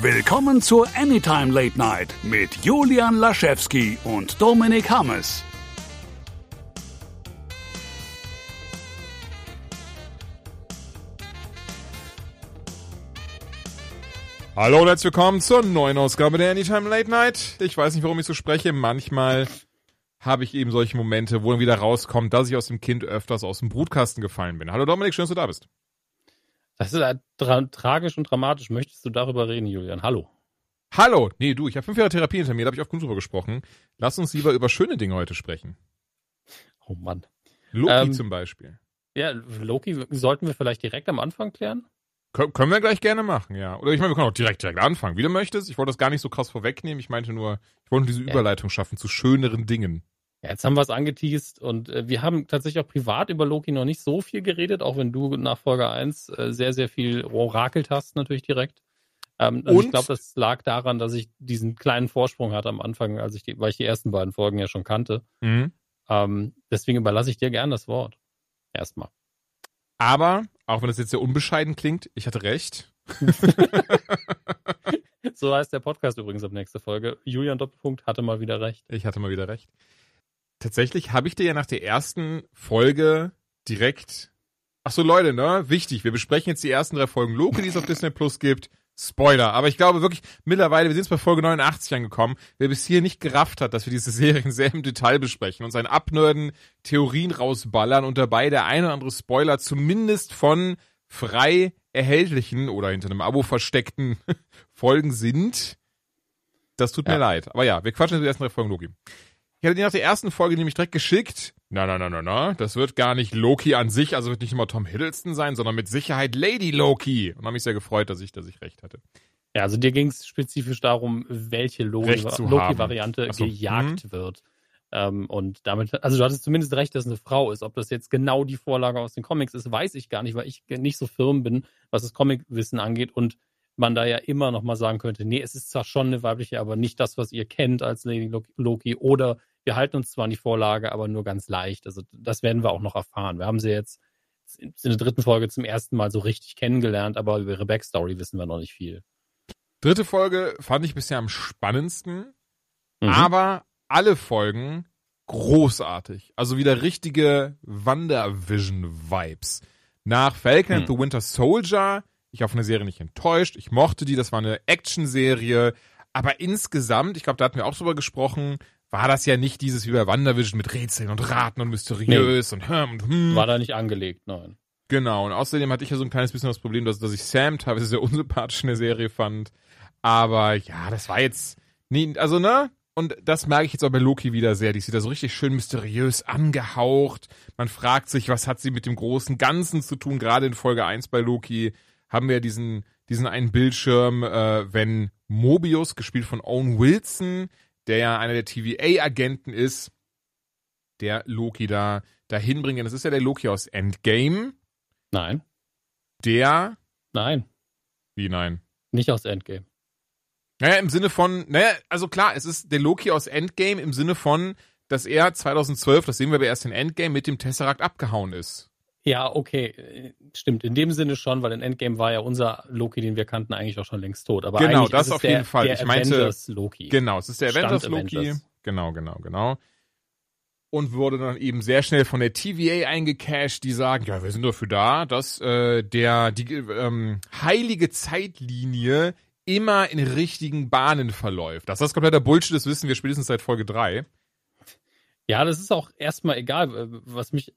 Willkommen zur Anytime Late Night mit Julian Laschewski und Dominik Hammes. Hallo und herzlich willkommen zur neuen Ausgabe der Anytime Late Night. Ich weiß nicht, warum ich so spreche. Manchmal habe ich eben solche Momente, wo dann wieder rauskommt, dass ich aus dem Kind öfters aus dem Brutkasten gefallen bin. Hallo Dominik, schön, dass du da bist. Das ist äh, tra tragisch und dramatisch. Möchtest du darüber reden, Julian? Hallo. Hallo. Nee, du, ich habe fünf Jahre Therapie hinter mir, da habe ich oft genug drüber gesprochen. Lass uns lieber über schöne Dinge heute sprechen. Oh Mann. Loki Ähm, zum Beispiel. Ja, Loki sollten wir vielleicht direkt am Anfang klären? Kö können wir gleich gerne machen, ja. Oder ich meine, wir können auch direkt, direkt anfangen, wie du möchtest. Ich wollte das gar nicht so krass vorwegnehmen. Ich meinte nur, ich wollte diese. Überleitung schaffen zu schöneren Dingen. Ja, jetzt haben wir es angeteased und äh, wir haben tatsächlich auch privat über Loki noch nicht so viel geredet, auch wenn du nach Folge 1 äh, sehr, sehr viel orakelt hast, natürlich direkt. Ähm, also Und? ich glaube, das lag daran, dass ich diesen kleinen Vorsprung hatte am Anfang, als ich die, weil ich die ersten beiden Folgen ja schon kannte. Mhm. Ähm, deswegen überlasse ich dir gern das Wort. Erstmal. Aber, auch wenn das jetzt sehr unbescheiden klingt, ich hatte recht. So heißt der Podcast übrigens ab nächster Folge. Julian Doppelpunkt hatte mal wieder recht. Ich hatte mal wieder recht. Tatsächlich habe ich dir ja nach der ersten Folge direkt. Ach so, Leute, ne? Wichtig. Wir besprechen jetzt die ersten drei Folgen Loki, die es auf Disney Plus gibt. Spoiler. Aber ich glaube wirklich, mittlerweile, wir sind jetzt bei Folge 89 angekommen, wer bis hier nicht gerafft hat, dass wir diese Serien sehr im Detail besprechen und sein Abnörden, Theorien rausballern und dabei der eine oder andere Spoiler zumindest von frei erhältlichen oder hinter einem Abo versteckten Folgen sind. Das tut mir Ja. leid. Aber ja, wir quatschen jetzt über die ersten drei Folgen Loki. Ich hatte dir nach der ersten Folge nämlich direkt geschickt. Na, na, na, na, na. Das wird gar nicht Loki an sich, also wird nicht immer Tom Hiddleston sein, sondern mit Sicherheit Lady Loki. Und habe mich sehr gefreut, dass ich, dass ich recht hatte. Ja, also dir ging es spezifisch darum, welche Loki-Variante Ach so, gejagt wird. Ähm, und damit, also du hattest zumindest recht, dass es eine Frau ist. Ob das jetzt genau die Vorlage aus den Comics ist, weiß ich gar nicht, weil ich nicht so firm bin, was das Comicwissen angeht und man da ja immer noch mal sagen könnte, nee, es ist zwar schon eine weibliche, aber nicht das, was ihr kennt als Lady Lo- Loki oder wir halten uns zwar an die Vorlage, aber nur ganz leicht. Also das werden wir auch noch erfahren. Wir haben sie jetzt in der dritten Folge zum ersten Mal so richtig kennengelernt, aber über ihre Backstory wissen wir noch nicht viel. Dritte Folge fand ich bisher am spannendsten, Mhm. aber alle Folgen großartig. Also wieder richtige WandaVision-Vibes. Nach Falcon and Hm. the Winter Soldier, ich war von der Serie nicht enttäuscht. Ich mochte die, das war eine Action-Serie. Aber insgesamt, ich glaube, da hatten wir auch drüber gesprochen, war das ja nicht dieses wie bei WandaVision mit Rätseln und Raten und mysteriös und hm und hm. War da nicht angelegt, nein. Genau, und außerdem hatte ich ja so ein kleines bisschen das Problem, dass, dass ich Sam teilweise sehr unsympathisch in der Serie fand. Aber ja, das war jetzt nie, also ne? Und das merke ich jetzt auch bei Loki wieder sehr. Die ist wieder so richtig schön mysteriös angehaucht. Man fragt sich, was hat sie mit dem großen Ganzen zu tun? Gerade in Folge 1 bei Loki haben wir diesen, diesen einen Bildschirm, äh, wenn Mobius, gespielt von Owen Wilson, der ja einer der TVA-Agenten ist, der Loki da dahin bringen. Das ist ja der Loki aus Endgame. Nein, Der, nein, wie nein? nicht aus Endgame. Naja, im Sinne von, naja, also klar, es ist der Loki aus Endgame im Sinne von, dass er 2012, das sehen wir aber erst in Endgame, mit dem Tesseract abgehauen ist. Ja, okay, äh, stimmt. In dem Sinne schon, weil in Endgame war ja unser Loki, den wir kannten, eigentlich auch schon längst tot. Aber Genau, das auf der, jeden Fall. Der Ich meinte- Avengers Loki. Genau, es ist der Stand Avengers Loki. Avengers. Genau, genau, genau. Und wurde dann eben sehr schnell von der TVA eingecasht, die sagen, ja, wir sind dafür da, dass äh, der die ähm, heilige Zeitlinie immer in richtigen Bahnen verläuft. Dass das kompletter Bullshit ist, wissen wir spätestens seit Folge 3. Ja, das ist auch erstmal egal. äh, Was mich,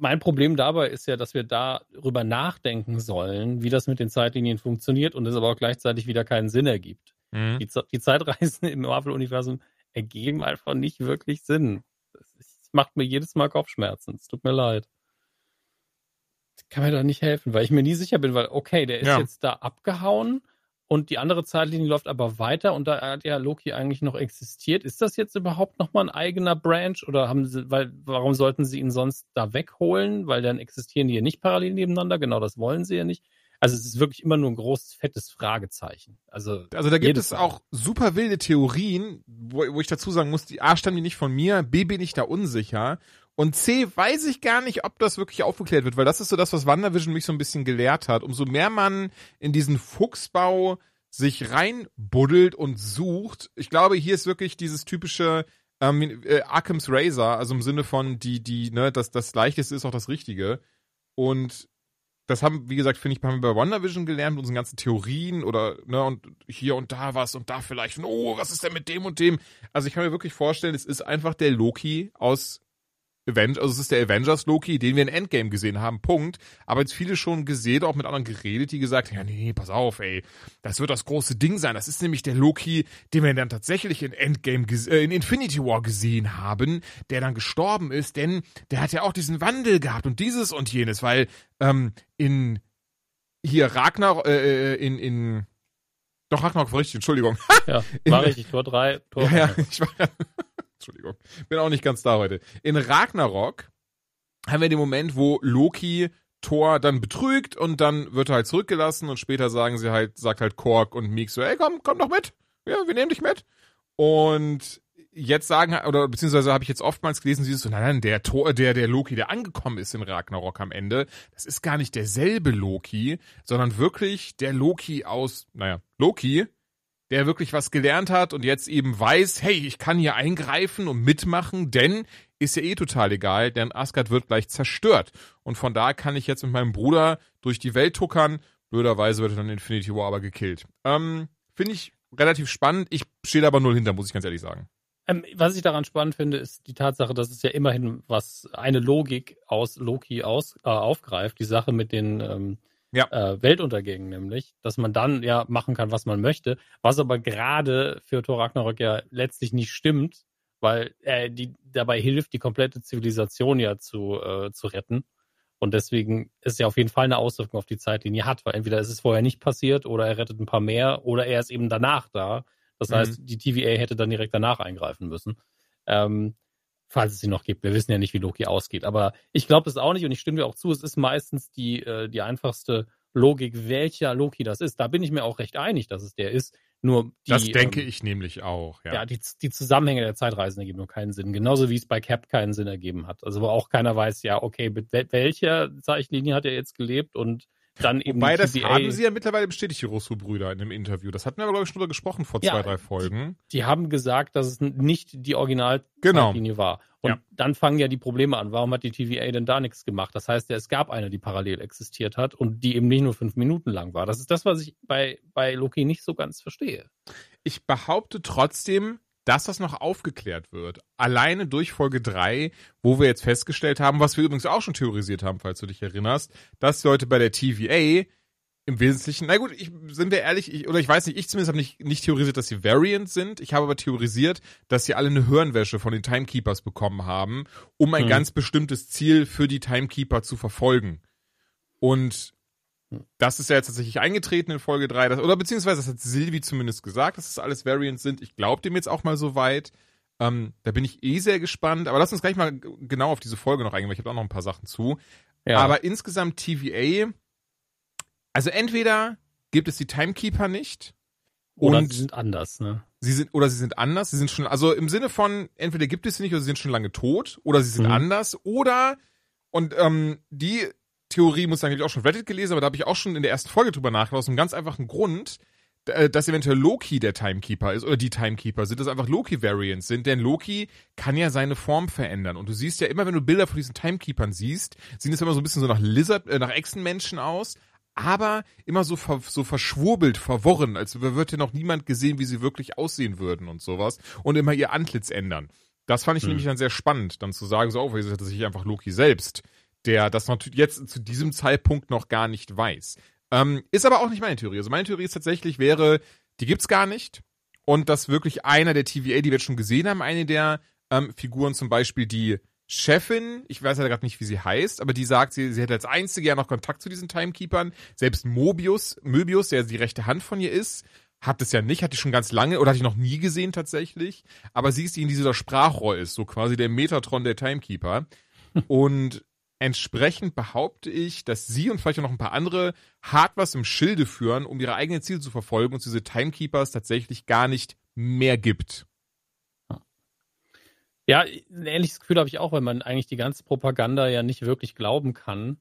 mein Problem dabei ist ja, dass wir darüber nachdenken sollen, wie das mit den Zeitlinien funktioniert und es aber auch gleichzeitig wieder keinen Sinn ergibt. Mhm. Die, die Zeitreisen im Marvel-Universum ergeben einfach nicht wirklich Sinn. Das macht mir jedes Mal Kopfschmerzen. Es tut mir leid. Ich kann mir da nicht helfen, weil ich mir nie sicher bin, weil, okay, der ist Ja. jetzt da abgehauen und die andere Zeitlinie läuft aber weiter und da hat ja Loki eigentlich noch existiert. Ist das jetzt überhaupt nochmal ein eigener Branch oder haben sie, weil, warum sollten sie ihn sonst da wegholen? Weil dann existieren die ja nicht parallel nebeneinander. Genau das wollen sie ja nicht. Also es ist wirklich immer nur ein großes, fettes Fragezeichen. Also, Also da gibt es Mal. auch super wilde Theorien, wo, wo ich dazu sagen muss, die A stammen die nicht von mir, B bin ich da unsicher und C weiß ich gar nicht, ob das wirklich aufgeklärt wird, weil das ist so das, was WandaVision mich so ein bisschen gelehrt hat. Umso mehr man in diesen Fuchsbau sich reinbuddelt und sucht. Ich glaube, hier ist wirklich dieses typische ähm, äh, Arkham's Razor, also im Sinne von die, die, ne, das, das Leichteste ist auch das Richtige. Und das haben, wie gesagt, finde ich, haben wir bei WandaVision gelernt mit unseren ganzen Theorien oder, ne, und hier und da was und da vielleicht, und, oh, was ist denn mit dem und dem? Also ich kann mir wirklich vorstellen, es ist einfach der Loki aus Avengers, also es ist der Avengers Loki, den wir in Endgame gesehen haben, Punkt. Aber jetzt viele schon gesehen, auch mit anderen geredet, die gesagt haben, ja, nee, pass auf, ey, das wird das große Ding sein. Das ist nämlich der Loki, den wir dann tatsächlich in Endgame, äh, in Infinity War gesehen haben, der dann gestorben ist, denn der hat ja auch diesen Wandel gehabt und dieses und jenes, weil ähm, in hier Ragnar, äh, äh in, in doch, Ragnarok war richtig, Entschuldigung. Ja, war richtig, Tor 3, Tor Ja, ja, ich war, Entschuldigung, bin auch nicht ganz da heute. In Ragnarok haben wir den Moment, wo Loki Thor dann betrügt und dann wird er halt zurückgelassen und später sagen sie halt, sagt halt Kork und Meek so, ey, komm, komm doch mit. Ja, wir nehmen dich mit. Und jetzt sagen, oder beziehungsweise habe ich jetzt oftmals gelesen, sie ist so, nein, nein, der Thor, der, der Loki, der angekommen ist in Ragnarok am Ende, das ist gar nicht derselbe Loki, sondern wirklich der Loki aus, naja, Loki, der wirklich was gelernt hat und jetzt eben weiß, hey, ich kann hier eingreifen und mitmachen, denn ist ja eh total egal, denn Asgard wird gleich zerstört. Und von da kann ich jetzt mit meinem Bruder durch die Welt tuckern. Blöderweise wird er dann in Infinity War aber gekillt. Ähm, Finde ich relativ spannend. Ich stehe aber null hinter, muss ich ganz ehrlich sagen. Ähm, was ich daran spannend finde, ist die Tatsache, dass es ja immerhin was eine Logik aus Loki aus, äh, aufgreift. Die Sache mit den ähm, ja. äh, Weltuntergängen nämlich, dass man dann ja machen kann, was man möchte, was aber gerade für Thor Ragnarok ja letztlich nicht stimmt, weil er die dabei hilft, die komplette Zivilisation ja zu, äh, zu retten. Und deswegen ist ja auf jeden Fall eine Auswirkung auf die Zeitlinie hat, weil entweder ist es vorher nicht passiert oder er rettet ein paar mehr oder er ist eben danach da. Das mhm. heißt, die TVA hätte dann direkt danach eingreifen müssen. Ähm, falls es sie noch gibt. Wir wissen ja nicht, wie Loki ausgeht. Aber ich glaube es auch nicht und ich stimme dir auch zu, es ist meistens die, äh, die einfachste Logik, welcher Loki das ist. Da bin ich mir auch recht einig, dass es der ist. Nur die, das denke ähm, ich nämlich auch. Ja, ja die, die Zusammenhänge der Zeitreisen ergeben nur keinen Sinn. Genauso wie es bei Cap keinen Sinn ergeben hat. Also wo auch keiner weiß, ja, okay, mit welcher Zeichenlinie hat er jetzt gelebt und dann eben Wobei, das haben sie ja mittlerweile bestätigt, die Russo-Brüder in einem Interview. Das hatten wir, glaube ich, schon drüber gesprochen vor ja, zwei, drei Folgen. Die haben gesagt, dass es nicht die Originalzeitlinie genau. war. Und ja. dann fangen ja die Probleme an. Warum hat die TVA denn da nichts gemacht? Das heißt ja, es gab eine, die parallel existiert hat und die eben nicht nur fünf Minuten lang war. Das ist das, was ich bei, bei Loki nicht so ganz verstehe. Ich behaupte trotzdem, dass das noch aufgeklärt wird. Alleine durch Folge 3, wo wir jetzt festgestellt haben, was wir übrigens auch schon theorisiert haben, falls du dich erinnerst, dass die Leute bei der TVA im Wesentlichen, na gut, ich, sind wir ehrlich, ich, oder ich weiß nicht, ich zumindest habe nicht, nicht theorisiert, dass sie Variant sind. Ich habe aber theorisiert, dass sie alle eine Hirnwäsche von den Timekeepers bekommen haben, um ein hm. ganz bestimmtes Ziel für die Timekeeper zu verfolgen. Und das ist ja jetzt tatsächlich eingetreten in Folge 3, das, oder beziehungsweise das hat Silvi zumindest gesagt, dass es das alles Variants sind. Ich glaube dem jetzt auch mal so weit. Ähm, da bin ich eh sehr gespannt. Aber lass uns gleich mal genau auf diese Folge noch eingehen, weil ich habe auch noch ein paar Sachen zu. Ja. Aber insgesamt TVA, also entweder gibt es die Timekeeper nicht. Oder sie sind anders, ne? Sie sind, oder sie sind anders, sie sind schon, also im Sinne von, entweder gibt es sie nicht oder sie sind schon lange tot, oder sie sind mhm. anders, oder, und ähm, die Theorie muss eigentlich auch schon Reddit gelesen, aber da habe ich auch schon in der ersten Folge drüber nachgedacht, aus einem ganz einfachen Grund, äh, dass eventuell Loki der Timekeeper ist oder die Timekeeper sind, dass einfach Loki-Variants sind, denn Loki kann ja seine Form verändern. Und du siehst ja immer, wenn du Bilder von diesen Timekeepern siehst, sehen es immer so ein bisschen so nach Lizard, äh, nach Echsenmenschen aus, aber immer so, ver, so verschwurbelt, verworren, als wird ja noch niemand gesehen, wie sie wirklich aussehen würden und sowas. Und immer ihr Antlitz ändern. Das fand ich hm. nämlich dann sehr spannend, dann zu sagen, so, oh, ist tatsächlich einfach Loki selbst der das natürlich jetzt zu diesem Zeitpunkt noch gar nicht weiß. Ähm, ist aber auch nicht meine Theorie. Also meine Theorie ist tatsächlich wäre, die gibt's gar nicht. Und dass wirklich einer der TVA, die wir jetzt schon gesehen haben, eine der ähm, Figuren, zum Beispiel die Chefin, ich weiß ja gerade nicht, wie sie heißt, aber die sagt, sie, sie hätte als einzige ja noch Kontakt zu diesen Timekeepern. Selbst Mobius, Möbius, der die rechte Hand von ihr ist, hat es ja nicht, hat die schon ganz lange oder hat ich noch nie gesehen tatsächlich. Aber sie ist die in dieser Sprachrohr ist, so quasi der Metatron der Timekeeper. Und Entsprechend behaupte ich, dass sie und vielleicht auch noch ein paar andere hart was im Schilde führen, um ihre eigenen Ziele zu verfolgen und diese Timekeepers tatsächlich gar nicht mehr gibt. Ja, ein ähnliches Gefühl habe ich auch, weil man eigentlich die ganze Propaganda ja nicht wirklich glauben kann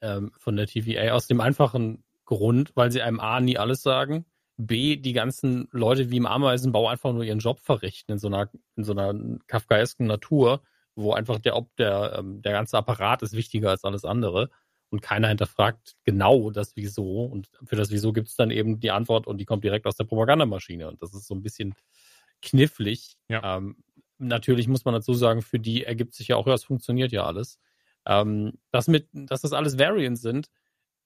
ähm, von der TVA, aus dem einfachen Grund, weil sie einem A nie alles sagen, B, die ganzen Leute wie im Ameisenbau einfach nur ihren Job verrichten in so einer, in so einer kafkaesken Natur, wo einfach der, ob der, ähm, der ganze Apparat ist wichtiger als alles andere und keiner hinterfragt genau das Wieso und für das Wieso gibt es dann eben die Antwort und die kommt direkt aus der Propagandamaschine und das ist so ein bisschen knifflig. Ja. Ähm, natürlich muss man dazu sagen, für die ergibt sich ja auch, ja, es funktioniert ja alles. Ähm, das mit, dass das alles Variants sind,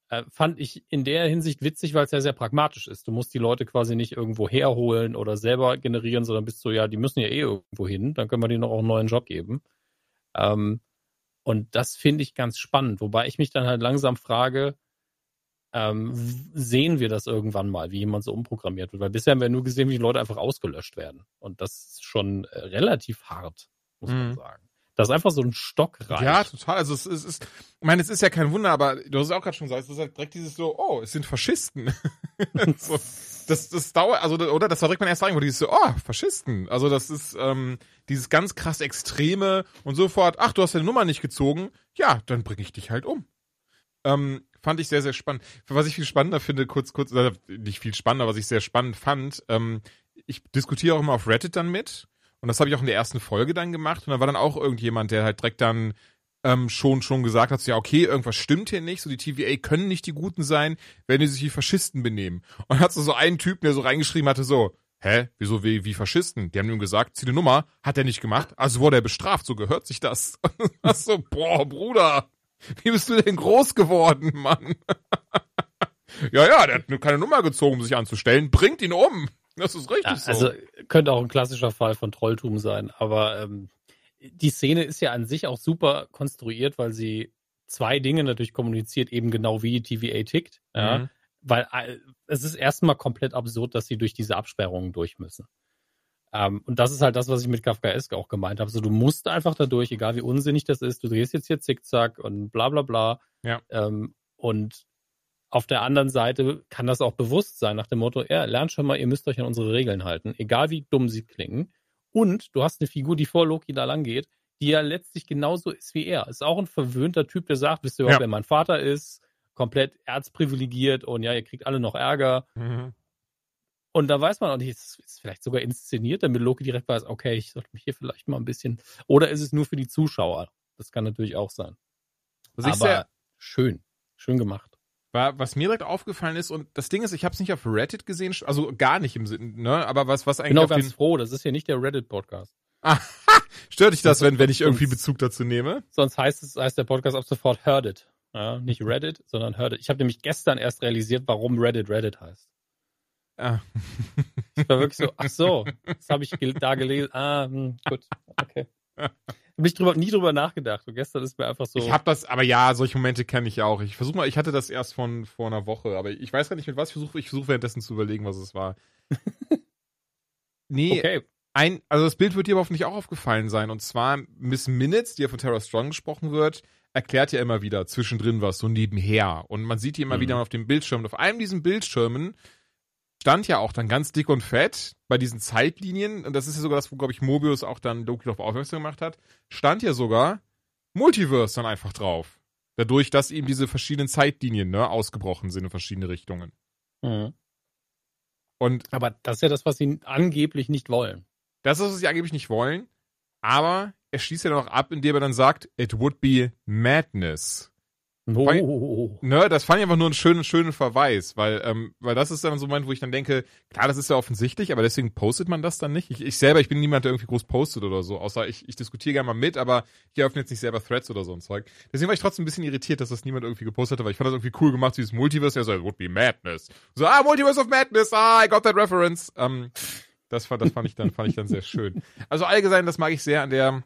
äh, fand ich in der Hinsicht witzig, weil es ja sehr pragmatisch ist. Du musst die Leute quasi nicht irgendwo herholen oder selber generieren, sondern bist du ja, die müssen ja eh irgendwo hin, dann können wir denen auch einen neuen Job geben. Ähm, und das finde ich ganz spannend, wobei ich mich dann halt langsam frage, ähm, sehen wir das irgendwann mal, wie jemand so umprogrammiert wird? Weil bisher haben wir nur gesehen, wie die Leute einfach ausgelöscht werden. Und das ist schon äh, relativ hart, muss man Mhm. sagen. Das ist einfach so ein Stock rein. Ja, total. Also es, es ist, ich meine, es ist ja kein Wunder, aber du hast es auch gerade schon gesagt, es ist halt direkt dieses so, oh, es sind Faschisten. so, das, das dauert, also oder das war direkt mein erster Eindruck, dieses so, oh, Faschisten. Also das ist ähm, dieses ganz krass Extreme und sofort, ach, du hast deine Nummer nicht gezogen, ja, dann bringe ich dich halt um. Ähm, fand ich sehr, sehr spannend. Was ich viel spannender finde, kurz, kurz, äh, nicht viel spannender, was ich sehr spannend fand, ähm, ich diskutiere auch immer auf Reddit dann mit. Und das habe ich auch in der ersten Folge dann gemacht. Und da war dann auch irgendjemand, der halt direkt dann ähm, schon schon gesagt hat, so, ja, okay, irgendwas stimmt hier nicht. So, die TVA können nicht die Guten sein, wenn die sich wie Faschisten benehmen. Und dann hat so, so einen Typen, der so reingeschrieben hatte, so, hä, wieso wie, wie Faschisten? Die haben ihm gesagt, zieh eine Nummer, hat er nicht gemacht, also wurde er bestraft, so gehört sich das. Und so, boah, Bruder, wie bist du denn groß geworden, Mann? ja, ja, der hat nur keine Nummer gezogen, um sich anzustellen, bringt ihn um. Das ist richtig Ja, so. also könnte auch ein klassischer Fall von Trolltum sein, aber ähm, die Szene ist ja an sich auch super konstruiert, weil sie zwei Dinge natürlich kommuniziert, eben genau wie die TVA tickt. Ja, Mhm. Weil äh, es ist erstmal komplett absurd, dass sie durch diese Absperrungen durch müssen. Ähm, und das ist halt das, was ich mit Kafkaesk auch gemeint habe. So, du musst einfach da durch, egal wie unsinnig das ist. Du drehst jetzt hier zickzack und bla bla bla. Ja. Ähm, und auf der anderen Seite kann das auch bewusst sein, nach dem Motto, ja, lernt schon mal, ihr müsst euch an unsere Regeln halten, egal wie dumm sie klingen. Und du hast eine Figur, die vor Loki da lang geht, die ja letztlich genauso ist wie er. Ist auch ein verwöhnter Typ, der sagt, wisst ihr überhaupt, Ja. wer mein Vater ist? Komplett erzprivilegiert und ja, ihr kriegt alle noch Ärger. Mhm. Und da weiß man auch nicht, es ist vielleicht sogar inszeniert, damit Loki direkt weiß, okay, ich sollte mich hier vielleicht mal ein bisschen. Oder ist es nur für die Zuschauer? Das kann natürlich auch sein. Was ich Aber sehr, schön. Schön gemacht. War, was mir direkt aufgefallen ist, und das Ding ist, ich habe es nicht auf Reddit gesehen, also gar nicht im Sinn, ne? Aber was, was Ich eigentlich auf ganz den. froh, das ist hier nicht der Reddit-Podcast. Stört dich das, wenn, wenn ich irgendwie Bezug dazu nehme? Sonst heißt es, heißt der Podcast ab sofort Heard It. Ja, nicht Reddit, sondern Heard It. Ich habe nämlich gestern erst realisiert, warum Reddit Reddit heißt. Ah. Ich war wirklich so, ach so, das habe ich da gelesen. Ah, hm, gut, okay. Hab nicht drüber, nie drüber nachgedacht. Und gestern ist mir einfach so. Ich habe das, aber ja, solche Momente kenne ich auch. Ich versuche mal, ich hatte das erst von vor einer Woche, aber ich weiß gar nicht mit was ich versuche. Ich versuche währenddessen zu überlegen, was es war. nee, okay. ein, also das Bild wird dir aber hoffentlich auch aufgefallen sein. Und zwar Miss Minutes, die ja von Tara Strong gesprochen wird, erklärt ja immer wieder zwischendrin was, so nebenher. Und man sieht die immer Mhm. wieder auf dem Bildschirm. Und auf einem diesen Bildschirmen stand ja auch dann ganz dick und fett bei diesen Zeitlinien, und das ist ja sogar das, wo, glaube ich, Mobius auch dann Loki darauf aufmerksam gemacht hat, stand ja sogar Multiverse dann einfach drauf. Dadurch, dass eben diese verschiedenen Zeitlinien ne, ausgebrochen sind in verschiedene Richtungen. Mhm. Und Aber das ist ja das, was sie angeblich nicht wollen. Das ist, was sie angeblich nicht wollen. Aber er schließt ja noch ab, indem er dann sagt, it would be madness. Oh. Ne, das fand ich einfach nur einen schönen, schönen Verweis, weil, ähm, weil das ist dann so ein Moment, wo ich dann denke, klar, das ist ja offensichtlich, aber deswegen postet man das dann nicht. Ich, ich selber, ich bin niemand, der irgendwie groß postet oder so, außer ich, ich diskutiere gerne mal mit, aber ich öffne jetzt nicht selber Threads oder so ein Zeug. Deswegen war ich trotzdem ein bisschen irritiert, dass das niemand irgendwie gepostet hat, weil ich fand das irgendwie cool gemacht, dieses Multiverse, ja so, it would be madness. So, ah, Multiverse of Madness, ah, I got that reference. Ähm, das fand, das fand ich dann, fand ich dann sehr schön. Also allgemein, das mag ich sehr an der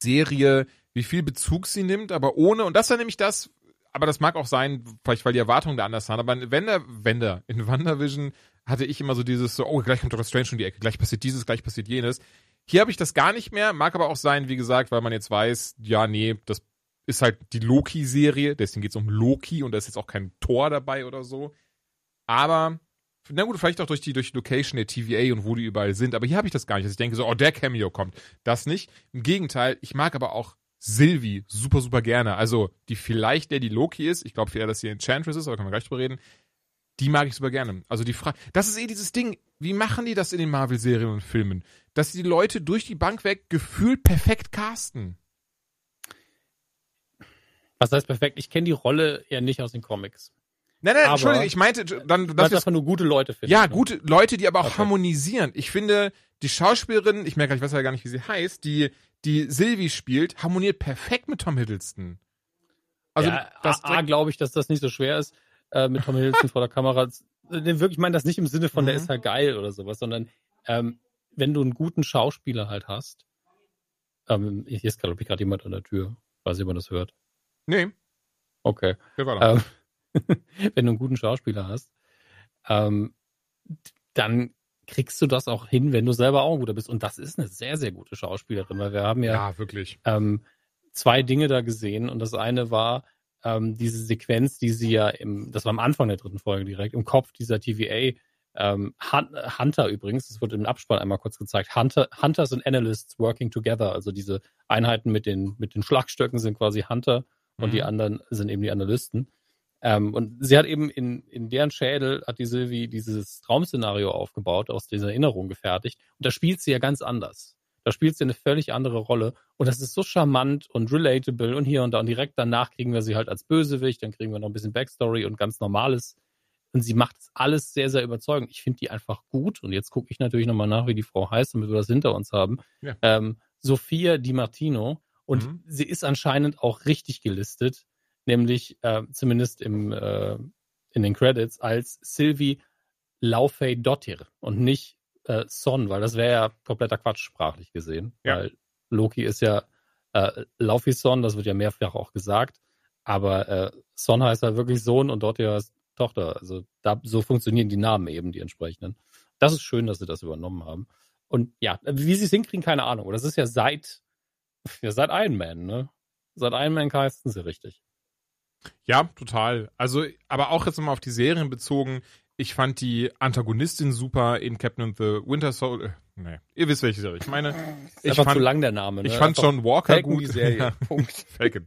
Serie, wie viel Bezug sie nimmt, aber ohne, und das war nämlich das, aber das mag auch sein, vielleicht weil die Erwartungen da anders waren, aber wenn der, wenn der, in WandaVision hatte ich immer so dieses so, oh, gleich kommt Doctor Strange um die Ecke, gleich passiert dieses, gleich passiert jenes. Hier habe ich das gar nicht mehr, mag aber auch sein, wie gesagt, weil man jetzt weiß, ja, nee, das ist halt die Loki-Serie, deswegen geht es um Loki und da ist jetzt auch kein Tor dabei oder so. Aber, na gut, vielleicht auch durch die, durch die Location der TVA und wo die überall sind, aber hier habe ich das gar nicht, dass ich denke so, oh, der Cameo kommt. Das nicht. Im Gegenteil, ich mag aber auch Sylvie super, super gerne. Also, die vielleicht der, die Loki ist, ich glaube eher, dass sie Enchantress ist, aber können wir gleich drüber reden. die mag ich super gerne. Also die Frage, das ist eh dieses Ding, wie machen die das in den Marvel-Serien und Filmen? Dass die Leute durch die Bank weg gefühlt perfekt casten. Was heißt perfekt? Ich kenne die Rolle ja nicht aus den Comics. Nein, nein, Aber- Entschuldigung, ich meinte, dann, Das das ist einfach nur gute Leute finden. ja, ne? gute Leute, die aber auch Okay. harmonisieren. Ich finde, die Schauspielerin, ich merke ich weiß ja gar nicht, wie sie heißt, die, die Sylvie spielt, harmoniert perfekt mit Tom Hiddleston. Also, ja, das, glaube ich, dass das nicht so schwer ist, äh, mit Tom Hiddleston vor der Kamera. Äh, Wirklich, ich meine das nicht im Sinne von, der Mhm. ist halt geil oder sowas, sondern ähm, wenn du einen guten Schauspieler halt hast, ähm, hier ist glaube ich gerade jemand an der Tür, weiß nicht, ob man das hört. nee, Okay. Ähm, wenn du einen guten Schauspieler hast, ähm, dann kriegst du das auch hin, wenn du selber auch ein guter bist. Und das ist eine sehr, sehr gute Schauspielerin, weil wir haben ja, ja, wirklich. ähm, zwei Dinge da gesehen. Und das eine war ähm, diese Sequenz, die sie ja im, das war am Anfang der dritten Folge direkt, im Kopf dieser TVA, ähm, Hun- Hunter übrigens, das wurde im Abspann einmal kurz gezeigt, Hunter, Hunters and Analysts working together, also diese Einheiten mit den, mit den Schlagstöcken sind quasi Hunter und Mhm. die anderen sind eben die Analysten. Ähm, und sie hat eben in, in deren Schädel, hat die Sylvie dieses Traumszenario aufgebaut, aus dieser Erinnerung gefertigt. Und da spielt sie ja ganz anders. Da spielt sie eine völlig andere Rolle. Und das ist so charmant und relatable und hier und da. Und direkt danach kriegen wir sie halt als Bösewicht, dann kriegen wir noch ein bisschen Backstory und ganz Normales. Und sie macht es alles sehr, sehr überzeugend. Ich finde die einfach gut. Und jetzt gucke ich natürlich nochmal nach, wie die Frau heißt, damit wir das hinter uns haben. Ja. Ähm, Sophia Di Martino. Und Mhm. sie ist anscheinend auch richtig gelistet, nämlich äh, zumindest im, äh, in den Credits als Sylvie Laufey Dottir und nicht äh, Son, weil das wäre ja kompletter Quatsch sprachlich gesehen. Ja. Weil Loki ist ja äh, Laufey Son, das wird ja mehrfach auch gesagt. Aber äh, Son heißt halt wirklich Sohn und Dottir heißt Tochter. Also da, so funktionieren die Namen eben, die entsprechenden. Das ist schön, dass sie das übernommen haben. Und ja, wie sie es hinkriegen, keine Ahnung. Das ist ja seit, ja, seit Iron Man, ne? Seit Iron Man casten sie richtig. Ja, total. Also, aber auch jetzt nochmal auf die Serien bezogen. Ich fand die Antagonistin super in Captain and the Winter Soldier. Äh, nee, ihr wisst, welche Serie ich meine. Ich fand, zu lang der Name, ne? ich fand John Walker Falcon gut. die Serie. Ja, Punkt. Falcon.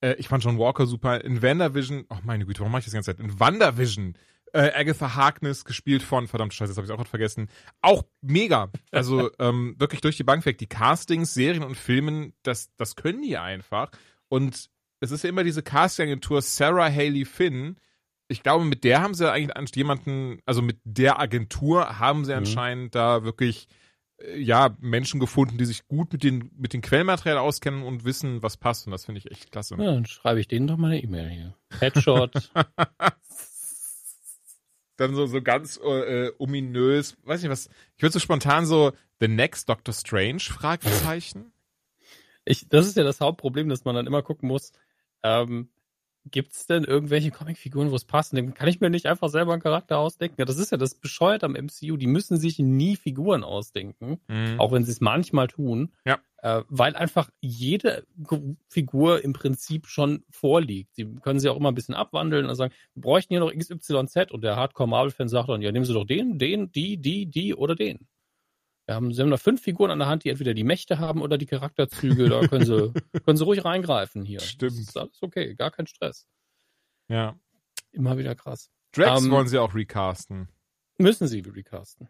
Äh, ich fand John Walker super. In WandaVision, oh meine Güte, warum mache ich das die ganze Zeit? In WandaVision, äh, Agatha Harkness, gespielt von, verdammt scheiße, das habe ich auch gerade vergessen. Auch mega. Also ähm, wirklich durch die Bank weg. Die Castings, Serien und Filmen, das, das können die einfach. Und es ist ja immer diese Casting-Agentur Sarah Haley Finn. Ich glaube, mit der haben sie eigentlich an- jemanden, also mit der Agentur haben sie Mhm. anscheinend da wirklich äh, ja, Menschen gefunden, die sich gut mit den, mit den Quellmaterial auskennen und wissen, was passt. Und das finde ich echt klasse. Ja, dann schreibe ich denen doch mal eine E-Mail hier. Headshot. Dann so, so ganz äh, ominös, weiß nicht was, ich würde so spontan so The Next Doctor Strange, Fragezeichen. ich, das ist ja das Hauptproblem, dass man dann immer gucken muss, ähm, gibt es denn irgendwelche Comicfiguren, wo es passt? Dann kann ich mir nicht einfach selber einen Charakter ausdenken. Ja, das ist ja das Bescheuert am MCU. Die müssen sich nie Figuren ausdenken. Mhm. auch wenn sie es manchmal tun, Ja. äh, weil einfach jede Figur im Prinzip schon vorliegt. Sie können sie auch immer ein bisschen abwandeln und sagen, wir bräuchten hier noch XYZ und der Hardcore-Marvel-Fan sagt dann, ja, nehmen Sie doch den, den, die, die, die oder den. Wir haben, sie haben da fünf Figuren an der Hand, die entweder die Mächte haben oder die Charakterzüge. Da können sie, können sie ruhig reingreifen hier. Stimmt. Das ist alles okay, gar kein Stress. Ja. Immer wieder krass. Drax Ähm, wollen sie auch recasten. Müssen sie recasten.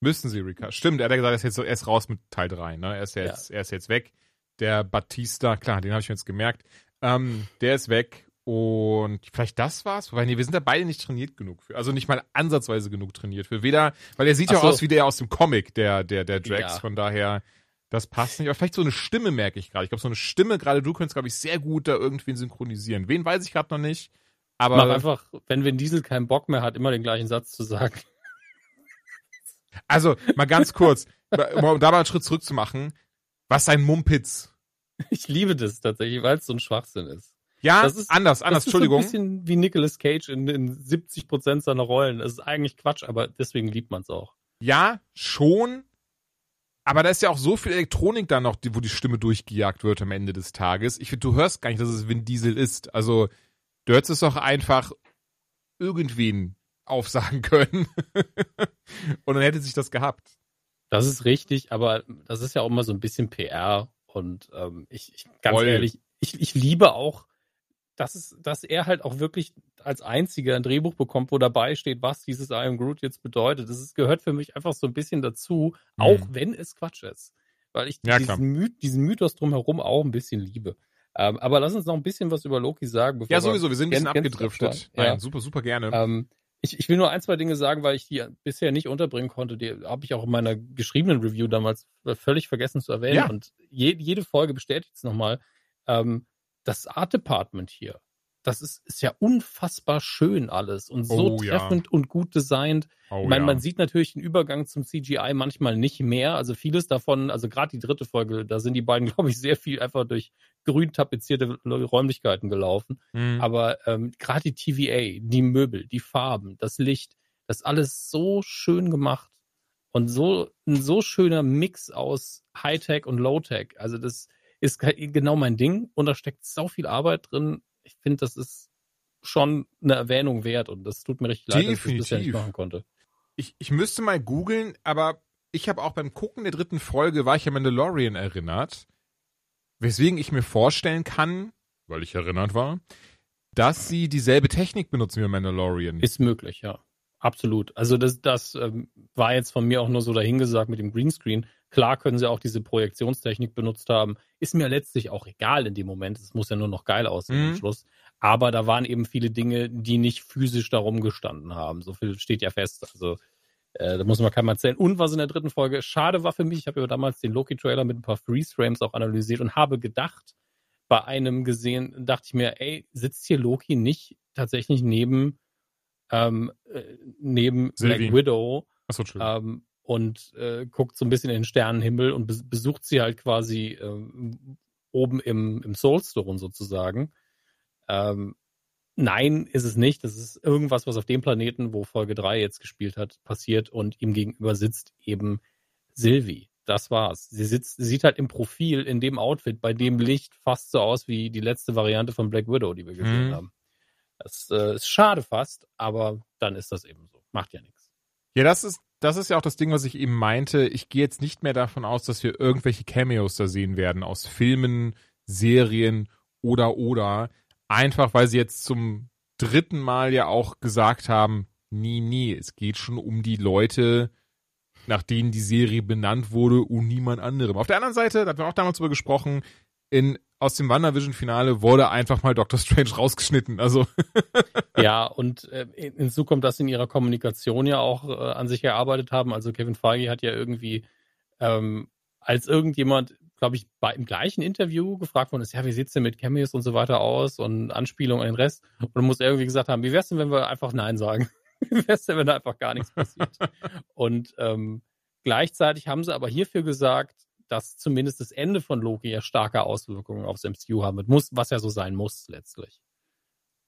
Müssen sie recasten. Stimmt, er hat ja gesagt, er ist jetzt so, er ist raus mit Teil 3, ne? Er ist ja jetzt, er ist jetzt weg. Der Batista, klar, den habe ich mir jetzt gemerkt. Ähm, der ist weg und vielleicht das war's, weil nee, wir sind da beide nicht trainiert genug für. Also nicht mal ansatzweise genug trainiert für. Weder, weil er sieht ja Ach auch so. aus wie der aus dem Comic, der, der, der Drax. Ja. Von daher, das passt nicht. Aber vielleicht so eine Stimme merke ich gerade. Ich glaube, so eine Stimme, gerade du könntest, glaube ich, sehr gut da irgendwen synchronisieren. Wen weiß ich gerade noch nicht. Aber Mach einfach, wenn Vin Diesel keinen Bock mehr hat, immer den gleichen Satz zu sagen. Also, mal ganz kurz, um da mal einen Schritt zurück zu machen. Was ein Mumpitz. Ich liebe das tatsächlich, weil es so ein Schwachsinn ist. Ja, Das ist- anders, anders, das ist Entschuldigung. so ein bisschen wie Nicolas Cage in, in 70 Prozent seiner Rollen. Das ist eigentlich Quatsch, aber deswegen liebt man es auch. Ja, schon. Aber da ist ja auch so viel Elektronik da noch, wo die Stimme durchgejagt wird am Ende des Tages. Ich finde, du hörst gar nicht, dass es Vin Diesel ist. Also, du hättest es doch einfach irgendwen aufsagen können. Und dann hätte sich das gehabt. Das ist richtig, aber das ist ja auch immer so ein bisschen PR. Und ähm, ich, ich ganz Voll. ehrlich, ich, ich liebe auch dass, es, dass er halt auch wirklich als einziger ein Drehbuch bekommt, wo dabei steht, was dieses I am Groot jetzt bedeutet. Das ist, gehört für mich einfach so ein bisschen dazu, mhm. auch wenn es Quatsch ist. Weil ich ja, diesen, My diesen, Mythos drumherum auch ein bisschen liebe. Ähm, aber lass uns noch ein bisschen was über Loki sagen. ja, sowieso, wir sind ein bisschen abgedriftet. Ja. Nein, super, super gerne. Ähm, ich, ich will nur ein, zwei Dinge sagen, weil ich die bisher nicht unterbringen konnte. Die habe ich auch in meiner geschriebenen Review damals völlig vergessen zu erwähnen. Ja. Und je, jede Folge bestätigt es nochmal. Ähm, das Art Department hier, das ist, ist ja unfassbar schön alles und so oh, treffend ja. und gut designt. Oh, ich meine, ja. man sieht natürlich den Übergang zum CGI manchmal nicht mehr. Also vieles davon, also gerade die dritte Folge, da sind die beiden, glaube ich, sehr viel einfach durch grün tapezierte Räumlichkeiten gelaufen. Mhm. Aber ähm, gerade die TVA, die Möbel, die Farben, das Licht, das alles so schön gemacht und so ein so schöner Mix aus Hightech und Lowtech. Also das ist genau mein Ding und da steckt so viel Arbeit drin ich finde, das ist schon eine Erwähnung wert und das tut mir richtig leid, dass ich das bisher nicht machen konnte. Ich, ich müsste mal googeln, aber ich habe auch beim Gucken der dritten Folge war ich an Mandalorian erinnert, weswegen ich mir vorstellen kann, weil ich erinnert war, dass sie dieselbe Technik benutzen wie Mandalorian. Ist möglich, ja. Absolut. Also das, das ähm, war jetzt von mir auch nur so dahingesagt mit dem Greenscreen. Klar können sie auch diese Projektionstechnik benutzt haben. Ist mir letztlich auch egal in dem Moment. Es muss ja nur noch geil aussehen mhm. am Schluss. Aber da waren eben viele Dinge, die nicht physisch darum gestanden haben. So viel steht ja fest. Also äh, da muss man keinem erzählen. Und was in der dritten Folge schade war für mich, ich habe ja damals den Loki-Trailer mit ein paar Freeze-Frames auch analysiert und habe gedacht, bei einem gesehen, dachte ich mir, ey, sitzt hier Loki nicht tatsächlich neben ähm, äh, neben Sylvie. Black Widow Achso, ähm, und äh, guckt so ein bisschen in den Sternenhimmel und be besucht sie halt quasi äh, oben im, im Soulstone sozusagen. Ähm, nein, ist es nicht. Das ist irgendwas, was auf dem Planeten, wo Folge 3 jetzt gespielt hat, passiert und ihm gegenüber sitzt eben Sylvie. Das war's. Sie sitzt, sie sieht halt im Profil in dem Outfit, bei dem Licht fast so aus wie die letzte Variante von Black Widow, die wir gesehen mhm. haben. Das äh, ist schade fast, aber dann ist das eben so. Macht ja nichts. Ja, das ist, das ist ja auch das Ding, was ich eben meinte. Ich gehe jetzt nicht mehr davon aus, dass wir irgendwelche Cameos da sehen werden aus Filmen, Serien oder oder. Einfach weil sie jetzt zum dritten Mal ja auch gesagt haben, nie, nie, es geht schon um die Leute, nach denen die Serie benannt wurde und niemand anderem. Auf der anderen Seite, da hatten wir auch damals drüber gesprochen, in aus dem WandaVision-Finale wurde einfach mal Doctor Strange rausgeschnitten. Also ja, und äh, hinzu kommt, dass sie in ihrer Kommunikation ja auch äh, an sich erarbeitet haben. Also Kevin Feige hat ja irgendwie ähm, als irgendjemand, glaube ich, bei, im gleichen Interview gefragt worden ist, ja, wie sieht's denn mit Cameos und so weiter aus und Anspielung an den Rest? Und dann muss er irgendwie gesagt haben, wie wär's denn, wenn wir einfach Nein sagen? wie wär's denn, wenn da einfach gar nichts passiert? und ähm, gleichzeitig haben sie aber hierfür gesagt, dass zumindest das Ende von Loki ja starke Auswirkungen aufs MCU haben wird, muss, was ja so sein muss letztlich.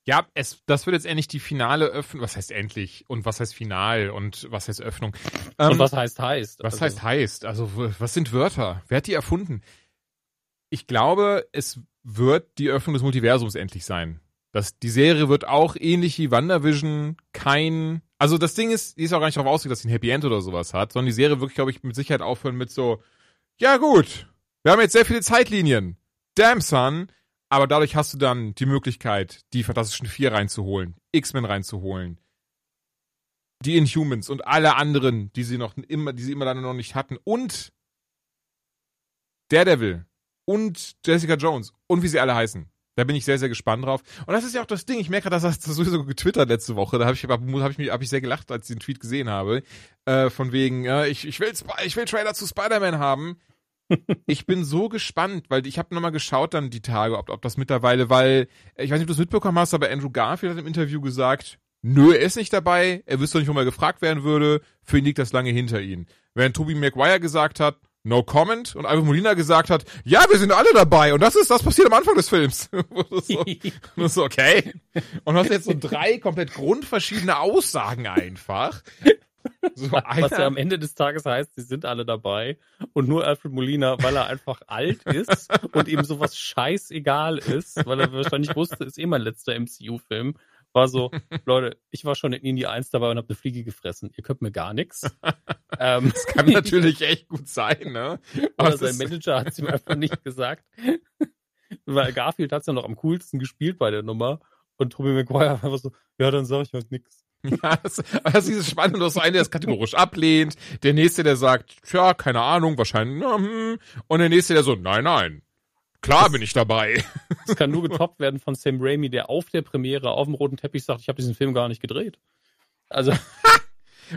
Ja, es, das wird jetzt endlich die finale Öffnung. Was heißt endlich? Und was heißt final? Und was heißt Öffnung? Ähm, und was heißt heißt? Was also, heißt heißt? Also, was sind Wörter? Wer hat die erfunden? Ich glaube, es wird die Öffnung des Multiversums endlich sein. Das, die Serie wird auch ähnlich wie WandaVision kein, also das Ding ist, die ist auch gar nicht darauf ausgelegt, dass sie ein Happy End oder sowas hat, sondern die Serie wirklich, glaube ich, mit Sicherheit aufhören mit so, ja gut, wir haben jetzt sehr viele Zeitlinien. Damn son. Aber dadurch hast du dann die Möglichkeit, die Fantastischen Vier reinzuholen, X-Men reinzuholen, die Inhumans und alle anderen, die sie noch immer, die sie immer dann noch nicht hatten und Daredevil und Jessica Jones und wie sie alle heißen. Da bin ich sehr, sehr gespannt drauf. Und das ist ja auch das Ding. Ich merke gerade, das hast sowieso getwittert letzte Woche. Da habe ich, hab, ich, hab ich sehr gelacht, als ich den Tweet gesehen habe. Äh, von wegen, äh, ich, ich, will, ich will Trailer zu Spider-Man haben ich bin so gespannt, weil ich habe nochmal geschaut dann die Tage, ob, ob das mittlerweile, weil, ich weiß nicht, ob du es mitbekommen hast, aber Andrew Garfield hat im Interview gesagt, nö, er ist nicht dabei, er wüsste nicht, wo er gefragt werden würde, für ihn liegt das lange hinter ihn. Während Toby Maguire gesagt hat, no comment, und Alvin Molina gesagt hat, ja, wir sind alle dabei, und das ist, das passiert am Anfang des Films. so, so, okay. Und du hast jetzt so drei komplett grundverschiedene Aussagen einfach. So Was ja am Ende des Tages heißt, sie sind alle dabei und nur Alfred Molina, weil er einfach alt ist und ihm sowas scheißegal ist, weil er wahrscheinlich wusste, ist eh mein letzter MCU-Film, war so, Leute, ich war schon in Indie 1 dabei und habe eine Fliege gefressen. Ihr könnt mir gar nichts. Ähm, das kann natürlich echt gut sein, ne? Oder sein Manager hat es ihm einfach nicht gesagt. weil Garfield hat's ja noch am coolsten gespielt bei der Nummer. Und Tobey Maguire einfach so, ja, dann sag ich halt nix. Ja, das, das ist dieses Spannende, du hast einen, der es kategorisch ablehnt, der nächste, der sagt, tja, keine Ahnung, wahrscheinlich, hm, und der nächste, der so, nein, nein, klar bin ich dabei. Das kann nur getoppt werden von Sam Raimi, der auf der Premiere auf dem roten Teppich sagt, ich habe diesen Film gar nicht gedreht. Also,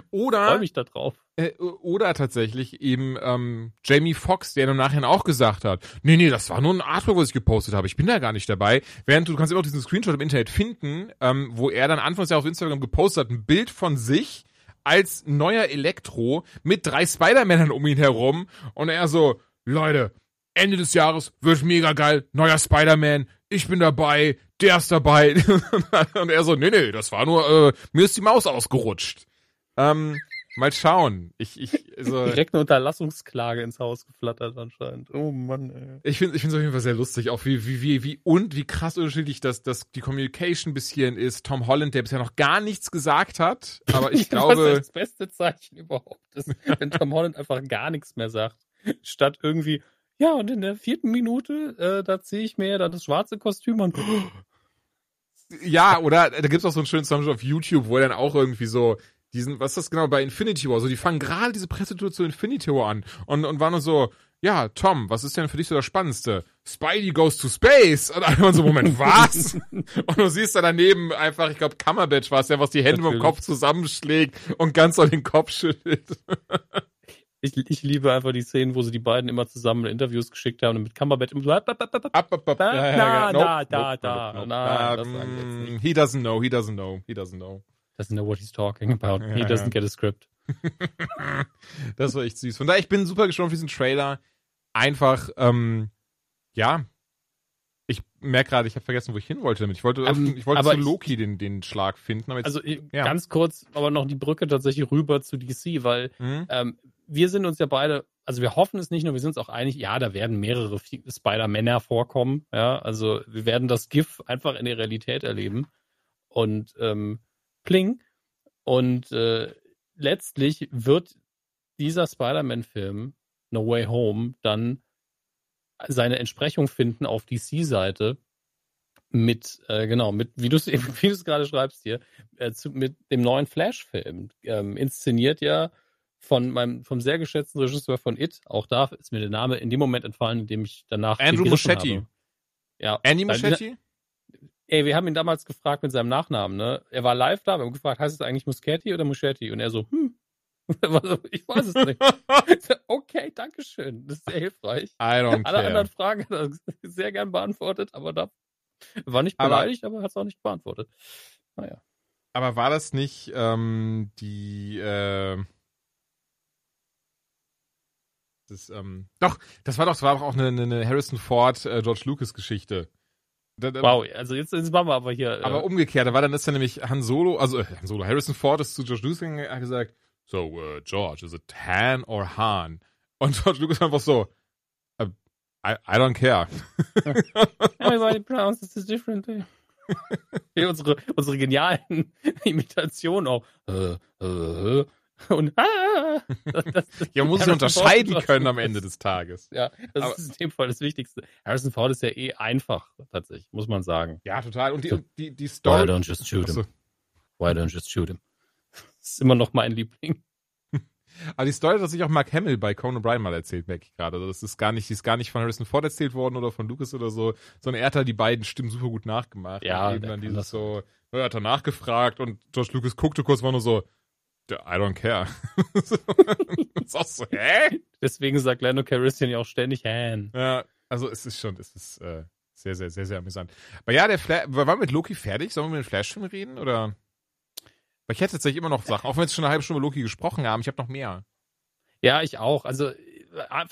freue Oder, mich da drauf. äh, oder tatsächlich eben ähm, Jamie Foxx, der im Nachhinein auch gesagt hat, nee, nee, das war nur ein Artwork, was ich gepostet habe, ich bin da gar nicht dabei. Während du, kannst immer auch diesen Screenshot im Internet finden, ähm, wo er dann anfangs ja auf Instagram gepostet hat, ein Bild von sich als neuer Elektro mit drei Spider-Männern um ihn herum und er so, Leute, Ende des Jahres wird mega geil, neuer Spider-Man, ich bin dabei, der ist dabei. und er so, nee, nee, das war nur, äh, mir ist die Maus ausgerutscht. Ähm, mal schauen. Ich, ich, also, Direkt eine Unterlassungsklage ins Haus geflattert anscheinend. Oh Mann, ey. ich finde, es auf jeden Fall sehr lustig, auch wie, wie, wie, wie und wie krass unterschiedlich das, das die Communication bis hierhin ist. Tom Holland, der bisher noch gar nichts gesagt hat, aber ich glaube, das beste Zeichen überhaupt ist, wenn Tom Holland einfach gar nichts mehr sagt. Statt irgendwie, ja, und in der vierten Minute, äh, da ziehe ich mir dann das schwarze Kostüm und ja, oder da gibt's auch so einen schönen Zusammenschnitt auf YouTube, wo er dann auch irgendwie so diesen, was ist das genau bei Infinity War? So, die fangen gerade diese Pressetour zu Infinity War an und, und waren nur so, ja, Tom, was ist denn für dich so das Spannendste? Spidey goes to space. Und einfach so, Moment, was? und du siehst da daneben einfach, ich glaube, Cumberbatch war es, der was die Hände vom Natürlich. Kopf zusammenschlägt und ganz so den Kopf schüttelt. ich, ich liebe einfach die Szenen, wo sie die beiden immer zusammen Interviews geschickt haben und mit Cumberbatch immer so, ab, ab, ab, ab, ab. Ab. Da, da, da, da, Ähm. He doesn't know, he doesn't know, he doesn't know. Doesn't know what he's talking about. Ja, He doesn't ja. get a script. Das war echt süß. Von daher, ich bin super gespannt auf diesen Trailer. Einfach, ähm, ja. Ich merke gerade, ich habe vergessen, wo ich hin wollte damit. Ich wollte, Ähm, ich wollte zu ich- Loki den, den Schlag finden, jetzt. Also ich- ja. ganz kurz, aber noch die Brücke tatsächlich rüber zu DC, weil hm? ähm, wir sind uns ja beide, also wir hoffen es nicht nur, wir sind uns auch einig, ja, da werden mehrere Spider-Männer vorkommen, ja, also wir werden das GIF einfach in der Realität erleben und ähm, pling und äh, letztlich wird dieser Spider-Man-Film No Way Home dann seine Entsprechung finden auf DC-Seite mit, äh, genau, mit, wie du es eben, wie du es gerade schreibst hier, äh, zu, mit dem neuen Flash-Film, ähm, inszeniert ja von meinem, vom sehr geschätzten Regisseur von It, auch da ist mir der Name in dem Moment entfallen, in dem ich danach Andrew habe. Ja. Andy Muschietti? Ey, wir haben ihn damals gefragt mit seinem Nachnamen, ne? Er war live da, wir haben gefragt, heißt es eigentlich Muschetti oder Muschetti? Und er so, hm. Er war so, ich weiß es nicht. So, okay, danke schön. Das ist sehr hilfreich. I don't Alle anderen care. Fragen hat er sehr gern beantwortet, aber da war nicht Aber- beleidigt, aber, hat es auch nicht beantwortet. Naja. Aber war das nicht ähm, die äh, das, ähm, doch, das war doch, das war doch auch eine, eine Harrison Ford äh, George Lucas Geschichte. Wow, also jetzt, jetzt waren wir aber hier. Aber äh, umgekehrt, da war dann ist ja nämlich Han Solo, also äh, Han Solo, Harrison Ford ist zu George Lucas gegangen, hat gesagt, so uh, George, is it Han or Han? Und George Lucas einfach so, uh, I, I don't care. Everybody pronounces it differently. Unsere, unsere genialen Imitationen auch. Äh, äh, und ah, das, Ja, man muss sich unterscheiden können am Ende des Tages. Ja, das Aber- ist in dem Fall das Wichtigste. Harrison Ford ist ja eh einfach, tatsächlich, muss man sagen. Ja, total. Und die, So. die, die Why Story. don't just shoot him? Why don't just shoot him? Das ist immer noch mein Liebling. Aber die Story hat sich auch Mark Hamill bei Conan O'Brien mal erzählt, merke ich gerade. Also das ist gar nicht, die ist gar nicht von Harrison Ford erzählt worden oder von Lucas oder so, sondern er hat da die beiden Stimmen super gut nachgemacht. Ja, und eben dann dieses so, ja, er hat dann nachgefragt und George Lucas guckte kurz, war nur so, I don't care. Ist auch so, hä? Deswegen sagt Lando Calrissian ja auch ständig Han. Ja, also es ist schon, es ist äh, sehr, sehr, sehr, sehr amüsant. Aber ja, der Flash, waren wir mit Loki fertig? Sollen wir mit dem Flash-Film reden? Oder? Weil ich hätte tatsächlich immer noch Sachen, auch wenn wir jetzt schon eine halbe Stunde über Loki gesprochen haben, ich habe noch mehr. Ja, ich auch. Also äh,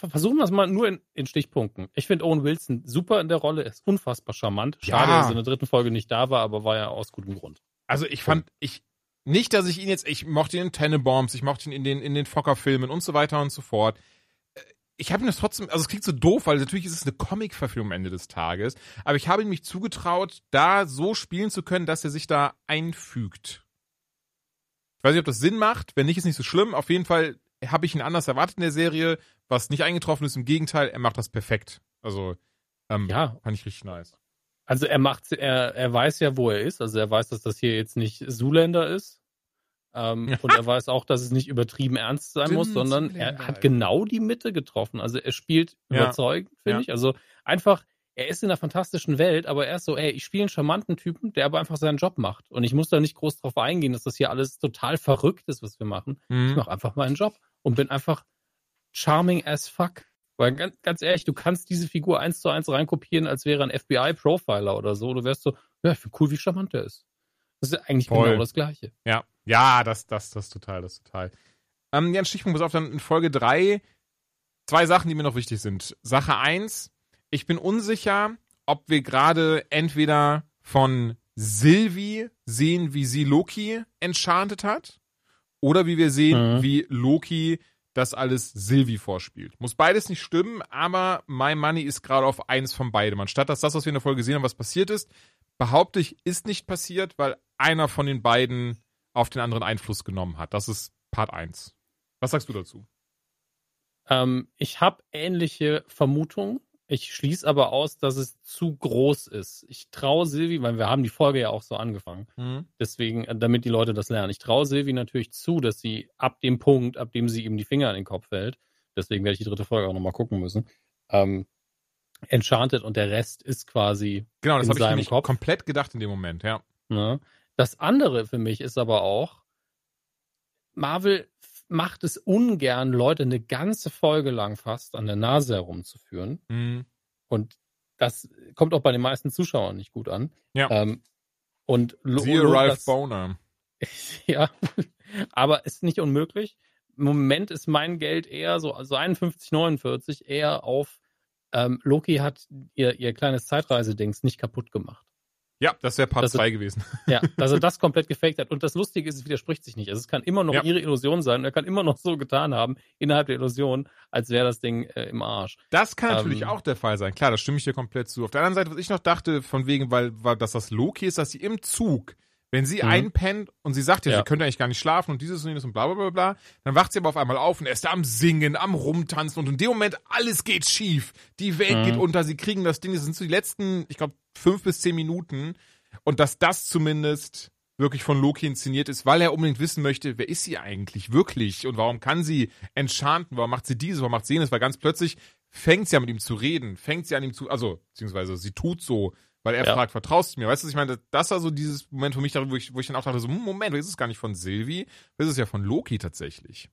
versuchen wir es mal nur in, in Stichpunkten. Ich finde Owen Wilson super in der Rolle, er ist unfassbar charmant. Schade, Ja. dass er in der dritten Folge nicht da war, aber war ja aus gutem Grund. Also ich fand, ich, nicht, dass ich ihn jetzt, ich mochte ihn in Tenenbaums, ich mochte ihn in den, in den Fokker-Filmen und so weiter und so fort. Ich habe ihn das trotzdem, also es klingt so doof, weil natürlich ist es eine Comic-Verfilmung am Ende des Tages, aber ich habe ihn mich zugetraut, da so spielen zu können, dass er sich da einfügt. Ich weiß nicht, ob das Sinn macht, wenn nicht, ist nicht so schlimm. Auf jeden Fall habe ich ihn anders erwartet in der Serie, was nicht eingetroffen ist. Im Gegenteil, er macht das perfekt. Also, Ähm, Ja. Fand ich richtig nice. Also er macht, er, er weiß ja, wo er ist. Also er weiß, dass das hier jetzt nicht Zoolander ist. Ähm, und er weiß auch, dass es nicht übertrieben ernst sein Stimmt, muss, sondern er hat ey. genau die Mitte getroffen. Also er spielt Ja. überzeugend, finde Ja. ich. Also einfach, er ist in einer fantastischen Welt, aber er ist so, ey, ich spiele einen charmanten Typen, der aber einfach seinen Job macht. Und ich muss da nicht groß drauf eingehen, dass das hier alles total verrückt ist, was wir machen. Ich Mhm. mache einfach meinen Job und bin einfach charming as fuck. Weil ganz, ganz ehrlich, du kannst diese Figur eins zu eins reinkopieren, als wäre ein FBI-Profiler oder so. Du wärst so, ja, ich finde cool, wie charmant der ist. Das ist eigentlich Voll. genau das Gleiche. Ja, ja, das, das, das total, das total. Ähm, ja, ein Stichpunkt, pass auf, dann in Folge drei zwei Sachen, die mir noch wichtig sind. Sache eins ich bin unsicher, ob wir gerade entweder von Sylvie sehen, wie sie Loki enchantet hat, oder wie wir sehen, Mhm. wie Loki das alles Sylvie vorspielt. Muss beides nicht stimmen, aber My Money ist gerade auf eins von beidem. Anstatt dass das, was wir in der Folge gesehen haben, was passiert ist, behaupte ich, ist nicht passiert, weil einer von den beiden auf den anderen Einfluss genommen hat. Das ist Part 1. Was sagst du dazu? Ähm, ich habe ähnliche Vermutungen. Ich schließe aber aus, dass es zu groß ist. Ich traue Silvi, weil wir haben die Folge ja auch so angefangen. Deswegen, äh, damit die Leute das lernen. Ich traue Silvi natürlich zu, dass sie ab dem Punkt, ab dem sie ihm die Finger in den Kopf hält, deswegen werde ich die dritte Folge auch nochmal gucken müssen, ähm, enchanted und der Rest ist quasi Genau, das in habe ich seinem nämlich Kopf. komplett gedacht in dem Moment, ja. Ne? Das andere für mich ist aber auch, Marvel macht es ungern, Leute eine ganze Folge lang fast an der Nase herumzuführen. Mhm. Und das kommt auch bei den meisten Zuschauern nicht gut an. Ja. Ähm, und Siehe Ralph Boner. ja, aber ist nicht unmöglich. Im Moment ist mein Geld eher so, also 51, 49 eher auf ähm, Loki hat ihr, ihr kleines Zeitreisedings nicht kaputt gemacht. Ja, das wäre Part Das ist- 2 gewesen. Ja, dass er das komplett gefaked hat. Und das Lustige ist, es widerspricht sich nicht. Also es kann immer noch Ja. ihre Illusion sein. und Er kann immer noch so getan haben, innerhalb der Illusion, als wäre das Ding äh, im Arsch. Das kann natürlich Ähm, auch der Fall sein. Klar, da stimme ich dir komplett zu. Auf der anderen Seite, was ich noch dachte, von wegen, weil, weil dass das Loki ist, dass sie im Zug, wenn sie Mhm. einpennt und sie sagt ja, sie könnte eigentlich gar nicht schlafen und dieses und jenes und bla bla bla bla, dann wacht sie aber auf einmal auf und er ist da am Singen, am Rumtanzen und in dem Moment alles geht schief. Die Welt Mhm. geht unter, sie kriegen das Ding, das sind so die letzten, ich glaube, fünf bis zehn Minuten und dass das zumindest wirklich von Loki inszeniert ist, weil er unbedingt wissen möchte, wer ist sie eigentlich wirklich und warum kann sie enchanten, warum macht sie dieses, warum macht sie jenes, weil ganz plötzlich fängt sie an mit ihm zu reden, fängt sie an ihm zu, also beziehungsweise sie tut so, weil er Ja. fragt, vertraust du mir? Weißt du, ich meine, das war so dieses Moment für mich, wo ich, wo ich dann auch dachte, so, hm, Moment, das ist es gar nicht von Sylvie, das ist ja von Loki tatsächlich.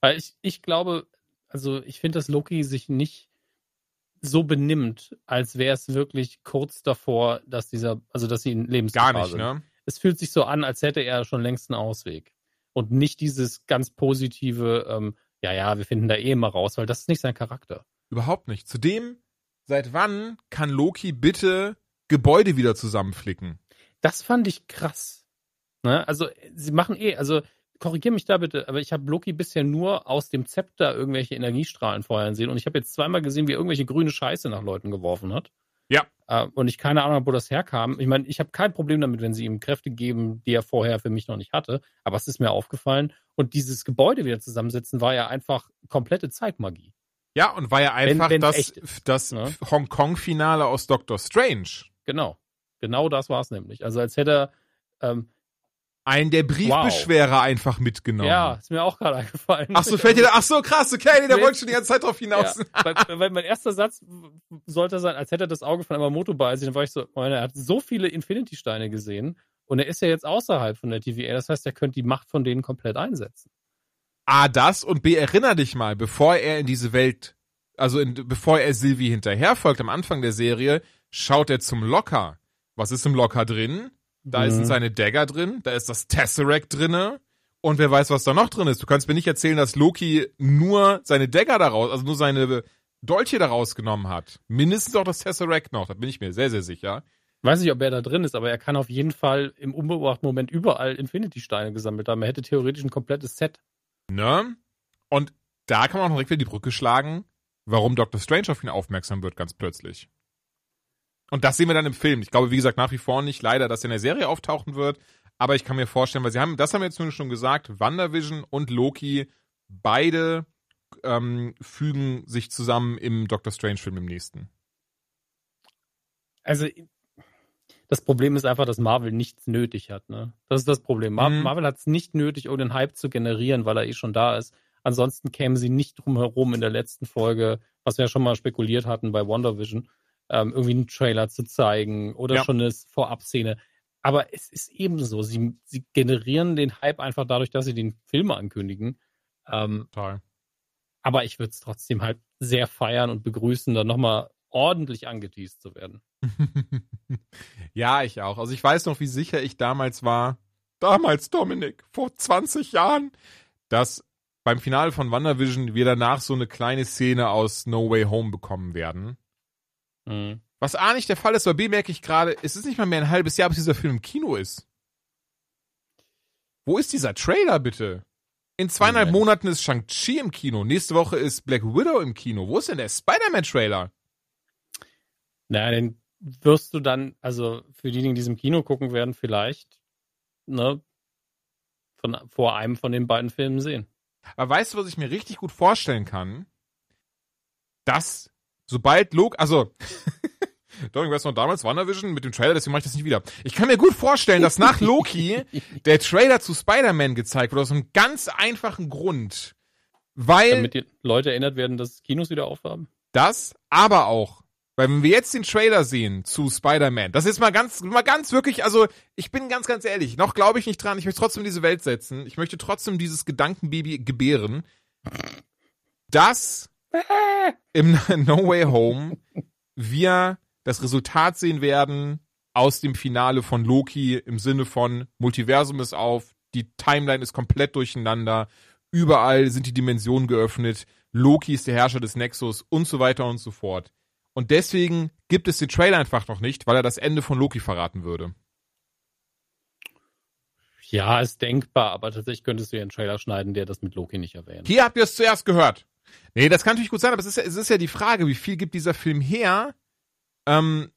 Weil ich, ich glaube, also ich finde, dass Loki sich nicht so benimmt, als wäre es wirklich kurz davor, dass dieser, also dass sie in Gar Lebensgefahr nicht, sind. ne? Es fühlt sich so an, als hätte er schon längst einen Ausweg. Und nicht dieses ganz positive, ähm, ja, ja, wir finden da eh immer raus, weil das ist nicht sein Charakter. Überhaupt nicht. Zudem, seit wann kann Loki bitte Gebäude wieder zusammenflicken? Das fand ich krass. Ne? Also, sie machen eh, also korrigier mich da bitte, aber ich habe Loki bisher nur aus dem Zepter irgendwelche Energiestrahlen feuern sehen und ich habe jetzt zweimal gesehen, wie er irgendwelche grüne Scheiße nach Leuten geworfen hat. Ja. Äh, und ich keine Ahnung, habe, wo das herkam. Ich meine, ich habe kein Problem damit, wenn sie ihm Kräfte geben, die er vorher für mich noch nicht hatte, aber es ist mir aufgefallen. Und dieses Gebäude wieder zusammensetzen war ja einfach komplette Zeitmagie. Ja, und war ja einfach wenn's das, das ne? Hongkong-Finale aus Doctor Strange. Genau. Genau das war es nämlich. Also als hätte er, ähm, Einen der Briefbeschwerer einfach mitgenommen. ja, ist mir auch gerade eingefallen. Ach so, fällt dir da, ach so, krass, okay, nee, der wollte schon die ganze Zeit drauf hinaus. Ja, weil, weil mein erster Satz sollte sein, als hätte er das Auge von Yamamoto bei sich. Dann war ich so, meine, er hat so viele Infinity-Steine gesehen und er ist ja jetzt außerhalb von der TVA. Das heißt, er könnte die Macht von denen komplett einsetzen. A, das und B, erinner dich mal, bevor er in diese Welt, also in, bevor er Sylvie hinterherfolgt am Anfang der Serie, schaut er zum Locker. Was ist im Locker drin? Da Mhm. sind seine Dagger drin, da ist das Tesseract drinne und wer weiß, was da noch drin ist. Du kannst mir nicht erzählen, dass Loki nur seine Dagger daraus, also nur seine Dolche daraus genommen hat. Mindestens auch das Tesseract noch, da bin ich mir sehr, sehr sicher. Weiß nicht, ob er da drin ist, aber er kann auf jeden Fall im unbeobachteten Moment überall Infinity-Steine gesammelt haben. Er hätte theoretisch ein komplettes Set. Ne? Und da kann man auch direkt wieder die Brücke schlagen, warum Doctor Strange auf ihn aufmerksam wird, ganz plötzlich. Und das sehen wir dann im Film. Ich glaube, wie gesagt, nach wie vor nicht leider, dass er in der Serie auftauchen wird. Aber ich kann mir vorstellen, weil sie haben, das haben wir jetzt zumindest schon gesagt, WandaVision und Loki, beide ähm, fügen sich zusammen im Doctor Strange-Film im nächsten. also das Problem ist einfach, dass Marvel nichts nötig hat. Ne? Das ist das Problem. Mar Mhm. Marvel hat es nicht nötig, um den Hype zu generieren, weil er eh schon da ist. Ansonsten kämen sie nicht drum herum in der letzten Folge, was wir ja schon mal spekuliert hatten bei WandaVision, ähm, irgendwie einen Trailer zu zeigen oder Ja. schon eine Vorabszene. Aber es ist ebenso. Sie, sie generieren den Hype einfach dadurch, dass sie den Film ankündigen. Ähm, Total. aber ich würde es trotzdem halt sehr feiern und begrüßen, dann nochmal ordentlich angeteased zu werden. ja, ich auch. Also ich weiß noch, wie sicher ich damals war, damals Dominik, vor 20 Jahren, dass beim Finale von WandaVision wir danach so eine kleine Szene aus No Way Home bekommen werden. Mhm. Was A nicht der Fall ist, aber B merke ich gerade, es ist nicht mal mehr ein halbes Jahr, bis dieser Film im Kino ist. Wo ist dieser Trailer bitte? In zweieinhalb. Monaten ist Shang-Chi im Kino. Nächste Woche ist Black Widow im Kino. Wo ist denn der Spider-Man-Trailer? Naja, den wirst du dann, also für diejenigen, die es im Kino gucken werden, vielleicht ne, von, vor einem von den beiden Filmen sehen. Aber weißt du, was ich mir richtig gut vorstellen kann? Dass, sobald Loki, also, Dominik, weißt du noch damals WandaVision mit dem Trailer, deswegen mache ich das nicht wieder. Ich kann mir gut vorstellen, dass nach Loki der Trailer zu Spider-Man gezeigt wurde, aus einem ganz einfachen Grund. Weil Damit die Leute erinnert werden, dass Kinos wieder aufhaben. das, aber auch, weil wenn wir jetzt den Trailer sehen zu Spider-Man, das ist mal ganz, mal ganz wirklich, also ich bin ganz, ganz ehrlich, noch glaube ich nicht dran, ich möchte trotzdem diese Welt setzen, ich möchte trotzdem dieses Gedankenbaby gebären, dass im No Way Home wir das Resultat sehen werden aus dem Finale von Loki im Sinne von Multiversum ist auf, die Timeline ist komplett durcheinander, überall sind die Dimensionen geöffnet, Loki ist der Herrscher des Nexus und so weiter und so fort. Und deswegen gibt es den Trailer einfach noch nicht, weil er das Ende von Loki verraten würde. Ja, ist denkbar, aber tatsächlich könntest du ja einen Trailer schneiden, der das mit Loki nicht erwähnt. Hier habt ihr es zuerst gehört. Nee, das kann natürlich gut sein, aber es ist, ja, es ist ja die Frage, wie viel gibt dieser Film her? Ähm,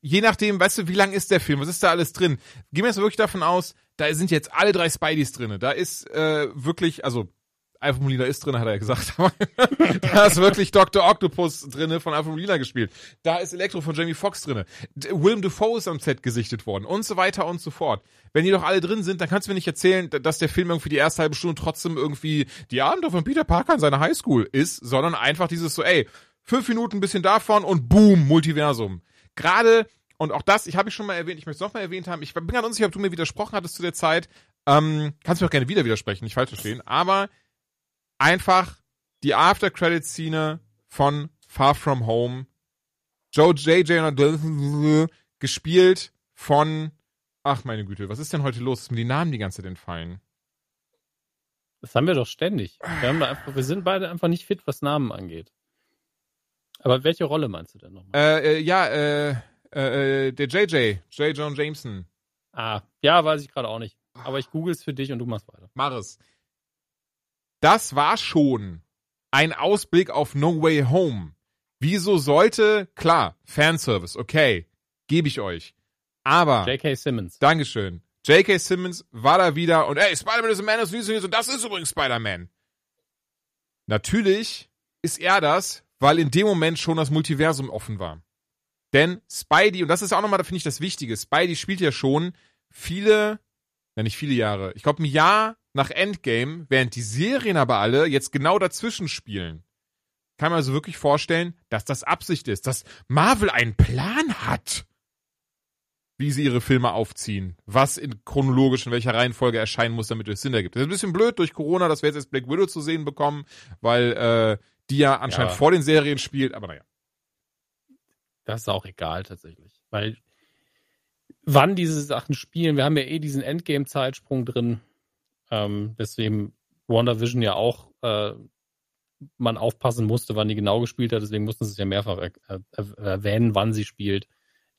je nachdem, weißt du, wie lang ist der Film? Was ist da alles drin? Gehen wir jetzt wirklich davon aus, da sind jetzt alle drei Spideys drin. Da ist äh, wirklich, also Alpha Molina ist drin, hat er ja gesagt. da ist wirklich Dr. Octopus drinne von Alpha Molina gespielt. Da ist Elektro von Jamie Foxx drinne. D- Willem Dafoe ist am Set gesichtet worden und so weiter und so fort. Wenn die doch alle drin sind, dann kannst du mir nicht erzählen, dass der Film irgendwie die erste halbe Stunde trotzdem irgendwie die Abenteuer von Peter Parker in seiner Highschool ist, sondern einfach dieses so, ey, fünf Minuten ein bisschen davon und boom, Multiversum. Gerade, und auch das, ich habe ich schon mal erwähnt, ich möchte es nochmal erwähnt haben, ich bin ganz unsicher, ob du mir widersprochen hattest zu der Zeit. Ähm, kannst du mir auch gerne wieder widersprechen, nicht falsch verstehen, aber einfach die After-Credit-Szene von Far From Home. Joe J.J. gespielt von, ach meine Güte, was ist denn heute los? Dass mir die Namen die ganze Zeit entfallen. Das haben wir doch ständig. Wir, haben da einfach, wir sind beide einfach nicht fit, was Namen angeht. Aber welche Rolle meinst du denn nochmal? Äh, äh, ja, äh, äh, äh, der JJ, J. John Jameson. Ah, ja, weiß ich gerade auch nicht. Aber ich google es für dich und du machst weiter. Mach es. Das war schon ein Ausblick auf No Way Home. Wieso sollte, klar, Fanservice, okay, gebe ich euch. Aber, J.K. Simmons. Dankeschön. J.K. Simmons war da wieder und ey, Spider-Man ist a Man of Steel und das ist übrigens Spider-Man. Natürlich ist er das, weil in dem Moment schon das Multiversum offen war. Denn Spidey, und das ist auch nochmal, da finde ich das Wichtige, Spidey spielt ja schon viele, ja nicht viele Jahre, ich glaube ein Jahr nach Endgame, während die Serien aber alle jetzt genau dazwischen spielen. Kann man also wirklich vorstellen, dass das Absicht ist, dass Marvel einen Plan hat, wie sie ihre Filme aufziehen, was in chronologisch in welcher Reihenfolge erscheinen muss, damit es Sinn ergibt. Das ist ein bisschen blöd durch Corona, dass wir jetzt erst Black Widow zu sehen bekommen, weil äh, die ja anscheinend Ja. vor den Serien spielt, aber naja. Das ist auch egal tatsächlich. Weil wann diese Sachen spielen, wir haben ja eh diesen Endgame-Zeitsprung drin. Ähm, deswegen WandaVision ja auch äh, man aufpassen musste, wann die genau gespielt hat. Deswegen mussten sie es ja mehrfach er er erwähnen, wann sie spielt.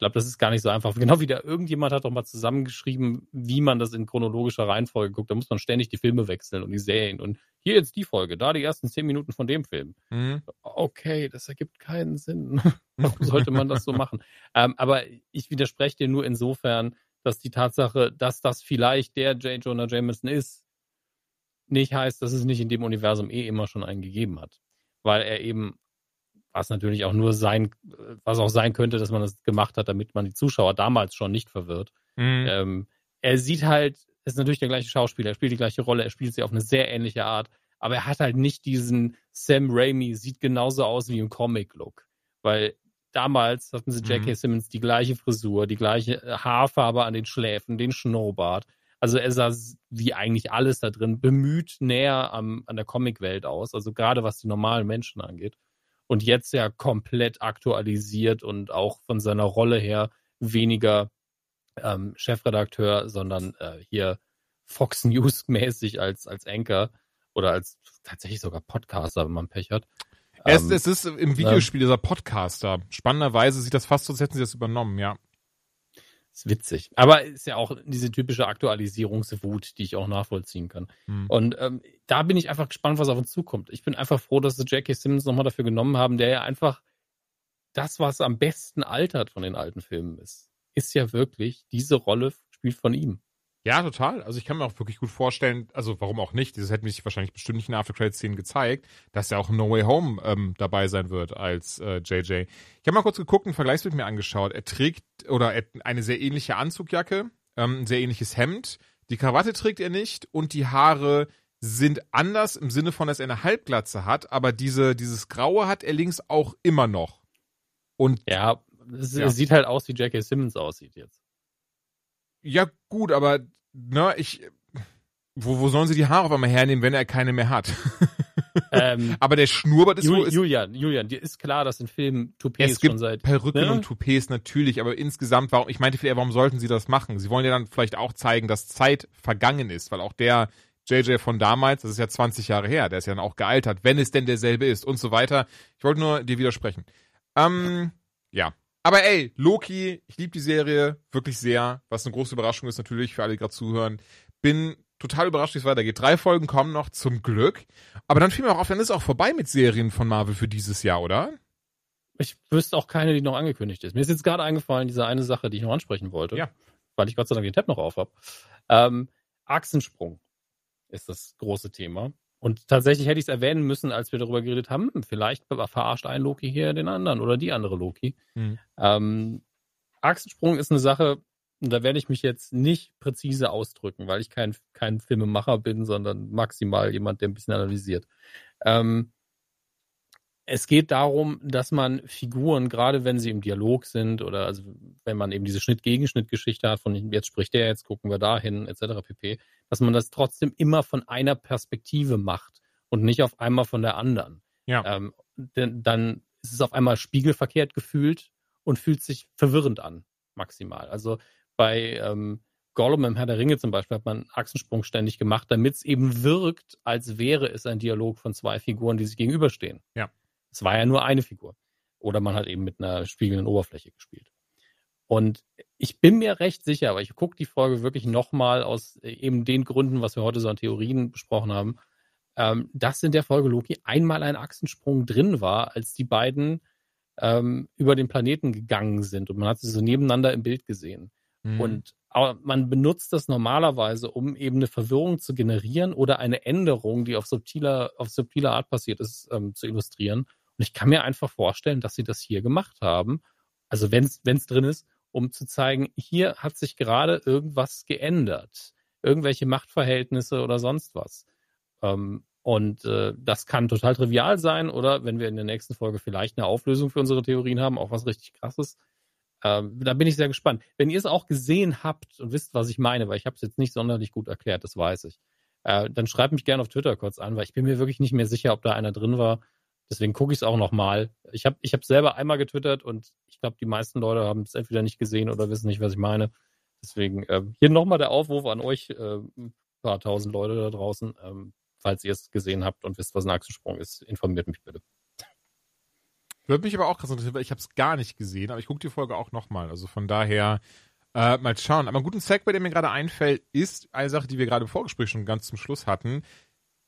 Ich glaube, das ist gar nicht so einfach. Genau wie da irgendjemand hat doch mal zusammengeschrieben, wie man das in chronologischer Reihenfolge guckt. Da muss man ständig die Filme wechseln und die Serien. Und hier jetzt die Folge, da die ersten zehn Minuten von dem Film Mhm. okay, das ergibt keinen Sinn. Warum sollte man das so machen? Ähm, aber ich widerspreche dir nur insofern, dass die Tatsache, dass das vielleicht der J. Jonah Jameson ist, nicht heißt, dass es nicht in dem Universum eh immer schon einen gegeben hat. Weil er eben was natürlich auch nur sein, was auch sein könnte, dass man das gemacht hat, damit man die Zuschauer damals schon nicht verwirrt. Mhm. Ähm, er sieht halt, ist natürlich der gleiche Schauspieler, er spielt die gleiche Rolle, er spielt sie auf eine sehr ähnliche Art, aber er hat halt nicht diesen Sam Raimi, sieht genauso aus wie im Comic-Look. Weil damals hatten sie J.K. Mhm. Simmons die gleiche Frisur, die gleiche äh, Haarfarbe an den Schläfen, den Schnurrbart. Also er sah wie eigentlich alles da drin bemüht näher am, an der Comicwelt aus, also gerade was die normalen Menschen angeht. Und jetzt ja komplett aktualisiert und auch von seiner Rolle her weniger ähm, Chefredakteur, sondern äh, hier Fox News mäßig als, als Anchor oder als tatsächlich sogar Podcaster, wenn man Pech hat. Es, Ähm, es ist im Videospiel dieser Podcaster. Spannenderweise sieht das fast so, als hätten sie das übernommen, ja. Ist witzig. Aber ist ja auch diese typische Aktualisierungswut, die ich auch nachvollziehen kann. Hm. Und ähm, da bin ich einfach gespannt, was auf uns zukommt. Ich bin einfach froh, dass sie J.K. Simmons nochmal dafür genommen haben, der ja einfach das, was am besten altert von den alten Filmen ist, ist ja wirklich, diese Rolle spielt von ihm. Ja, total. Also ich kann mir auch wirklich gut vorstellen, also warum auch nicht, das hätte mich wahrscheinlich bestimmt nicht in der After-Credit-Szene gezeigt, dass er auch No Way Home ähm, dabei sein wird als äh, JJ. Ich habe mal kurz geguckt, einen Vergleichsbild mir angeschaut. Er trägt oder er, eine sehr ähnliche Anzugjacke, ähm, ein sehr ähnliches Hemd. Die Krawatte trägt er nicht und die Haare sind anders im Sinne von, dass er eine Halbglatze hat, aber diese, dieses Graue hat er links auch immer noch. Und Ja, es, Ja. es sieht halt aus, wie J.K. Simmons aussieht jetzt. Ja, gut, aber ne, ich. Wo, wo sollen sie die Haare auf einmal hernehmen, wenn er keine mehr hat? ähm, aber der Schnurrbart ist Jul. Ist, Julian, Julian, dir ist klar, dass in Filmen es Toupets gibt schon seit Perücken ne? und Toupets natürlich, aber insgesamt, warum, ich meinte eher, warum sollten sie das machen? Sie wollen ja dann vielleicht auch zeigen, dass Zeit vergangen ist, weil auch der JJ von damals, das ist ja 20 Jahre her, der ist ja dann auch gealtert, wenn es denn derselbe ist und so weiter. Ich wollte nur dir widersprechen. Ähm, ja. Aber ey, Loki, ich liebe die Serie wirklich sehr, was eine große Überraschung ist natürlich für alle, die gerade zuhören. Bin total überrascht, wie es weitergeht. Drei Folgen kommen noch, zum Glück. Aber dann fiel mir auch auf, dann ist auch vorbei mit Serien von Marvel für dieses Jahr, oder? Ich wüsste auch keine, die noch angekündigt ist. Mir ist jetzt gerade eingefallen, diese eine Sache, die ich noch ansprechen wollte. Ja. Weil ich Gott sei Dank den Tab noch auf habe. Ähm, Achsensprung ist das große Thema. Und tatsächlich hätte ich es erwähnen müssen, als wir darüber geredet haben, hm, vielleicht verarscht ein Loki hier den anderen oder die andere Loki. Mhm. Ähm, Achsensprung ist eine Sache, da werde ich mich jetzt nicht präzise ausdrücken, weil ich kein, kein Filmemacher bin, sondern maximal jemand, der ein bisschen analysiert. Ähm, es geht darum, dass man Figuren, gerade wenn sie im Dialog sind oder also wenn man eben diese Schnitt-Gegenschnitt-Geschichte hat, von jetzt spricht der, jetzt gucken wir dahin, etc. pp., dass man das trotzdem immer von einer Perspektive macht und nicht auf einmal von der anderen. Ja. Ähm, denn dann ist es auf einmal spiegelverkehrt gefühlt und fühlt sich verwirrend an, maximal. Also bei ähm, Gollum im Herr der Ringe zum Beispiel hat man einen Achsensprung ständig gemacht, damit es eben wirkt, als wäre es ein Dialog von zwei Figuren, die sich gegenüberstehen. Ja. Es war ja nur eine Figur. Oder man hat eben mit einer spiegelnden Oberfläche gespielt. Und ich bin mir recht sicher, aber ich gucke die Folge wirklich nochmal aus äh, eben den Gründen, was wir heute so an Theorien besprochen haben, ähm, dass in der Folge Loki einmal ein Achsensprung drin war, als die beiden ähm, über den Planeten gegangen sind und man hat sie so nebeneinander im Bild gesehen. Mhm. Und aber man benutzt das normalerweise, um eben eine Verwirrung zu generieren oder eine Änderung, die auf subtiler, auf subtiler Art passiert ist, ähm, zu illustrieren. Und ich kann mir einfach vorstellen, dass sie das hier gemacht haben. Also wenn es drin ist, um zu zeigen, hier hat sich gerade irgendwas geändert. Irgendwelche Machtverhältnisse oder sonst was. Ähm, und äh, das kann total trivial sein oder wenn wir in der nächsten Folge vielleicht eine Auflösung für unsere Theorien haben, auch was richtig krasses. Ähm, da bin ich sehr gespannt. Wenn ihr es auch gesehen habt und wisst, was ich meine, weil ich habe es jetzt nicht sonderlich gut erklärt, das weiß ich, äh, dann schreibt mich gerne auf Twitter kurz an, weil ich bin mir wirklich nicht mehr sicher, ob da einer drin war. Deswegen gucke ich es auch nochmal. Ich habe ich hab selber einmal getwittert und ich glaube, die meisten Leute haben es entweder nicht gesehen oder wissen nicht, was ich meine. Deswegen äh, hier nochmal der Aufruf an euch, äh, ein paar tausend Leute da draußen. Ähm, falls ihr es gesehen habt und wisst, was ein Achsensprung ist, informiert mich bitte. Würde mich aber auch krass interessieren, weil ich habe es gar nicht gesehen, aber ich gucke die Folge auch nochmal. Also von daher äh, mal schauen. Aber einen guten Segway, der mir gerade einfällt, ist eine Sache, die wir gerade im Vorgespräch schon ganz zum Schluss hatten.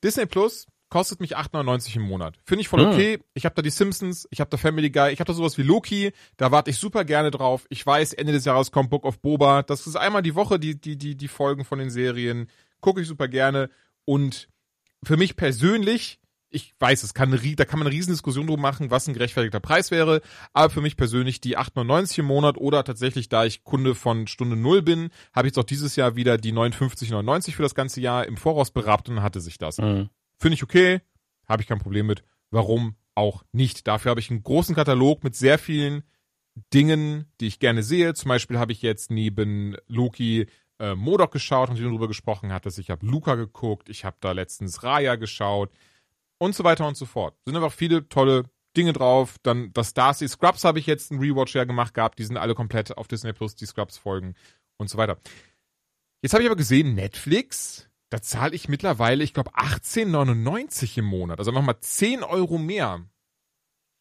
Disney Plus kostet mich 8,99 im Monat. Finde ich voll Hm. okay. Ich habe da die Simpsons, ich habe da Family Guy, ich habe da sowas wie Loki, da warte ich super gerne drauf. Ich weiß, Ende des Jahres kommt Book of Boba. Das ist einmal die Woche die, die, die, die Folgen von den Serien. Gucke ich super gerne. Und für mich persönlich, ich weiß, es kann eine, da kann man eine riesen Diskussion drum machen, was ein gerechtfertigter Preis wäre. Aber für mich persönlich die 8,99 im Monat oder tatsächlich, da ich Kunde von Stunde Null bin, habe ich jetzt auch dieses Jahr wieder die 59,99 für das ganze Jahr im Voraus berabt und dann hatte sich das. Mhm. Finde ich okay, habe ich kein Problem mit. Warum auch nicht? Dafür habe ich einen großen Katalog mit sehr vielen Dingen, die ich gerne sehe. Zum Beispiel habe ich jetzt neben Loki äh, Modok geschaut, und darüber gesprochen hattest. Ich habe Luca geguckt, ich habe da letztens Raya geschaut und so weiter und so fort. Sind einfach viele tolle Dinge drauf. Dann das Darcy Scrubs habe ich jetzt einen Rewatch ja gemacht gehabt. Die sind alle komplett auf Disney Plus, die Scrubs-Folgen und so weiter. Jetzt habe ich aber gesehen, Netflix, da zahle ich mittlerweile, ich glaube, 18,99 im Monat. Also nochmal 10 Euro mehr.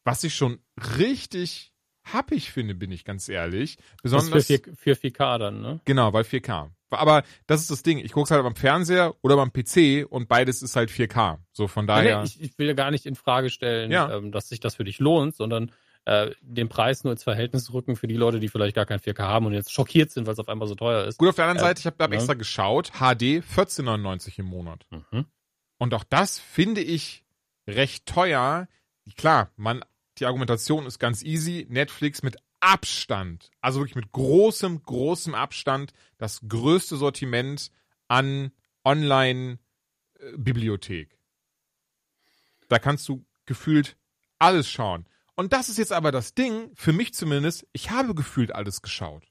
Was ich schon richtig happig finde, bin ich ganz ehrlich. Besonders das für, 4, für 4K dann, ne? Genau, weil 4K. Aber das ist das Ding. Ich gucke halt beim Fernseher oder beim PC und beides ist halt 4K. So von daher. Nee, ich, ich, will ja gar nicht in Frage stellen, ja. ähm, dass sich das für dich lohnt, sondern äh, den Preis nur ins Verhältnis rücken für die Leute, die vielleicht gar kein 4K haben und jetzt schockiert sind, weil es auf einmal so teuer ist. Gut, auf der anderen äh, Seite, ich habe hab ja. extra geschaut, HD 14,99 im Monat. Mhm. Und auch das finde ich recht teuer. Klar, man die Argumentation ist ganz easy. Netflix mit Abstand, also wirklich mit großem, großem Abstand, das größte Sortiment an Online-Bibliothek. Da kannst du gefühlt alles schauen. Und das ist jetzt aber das Ding, für mich zumindest, ich habe gefühlt alles geschaut.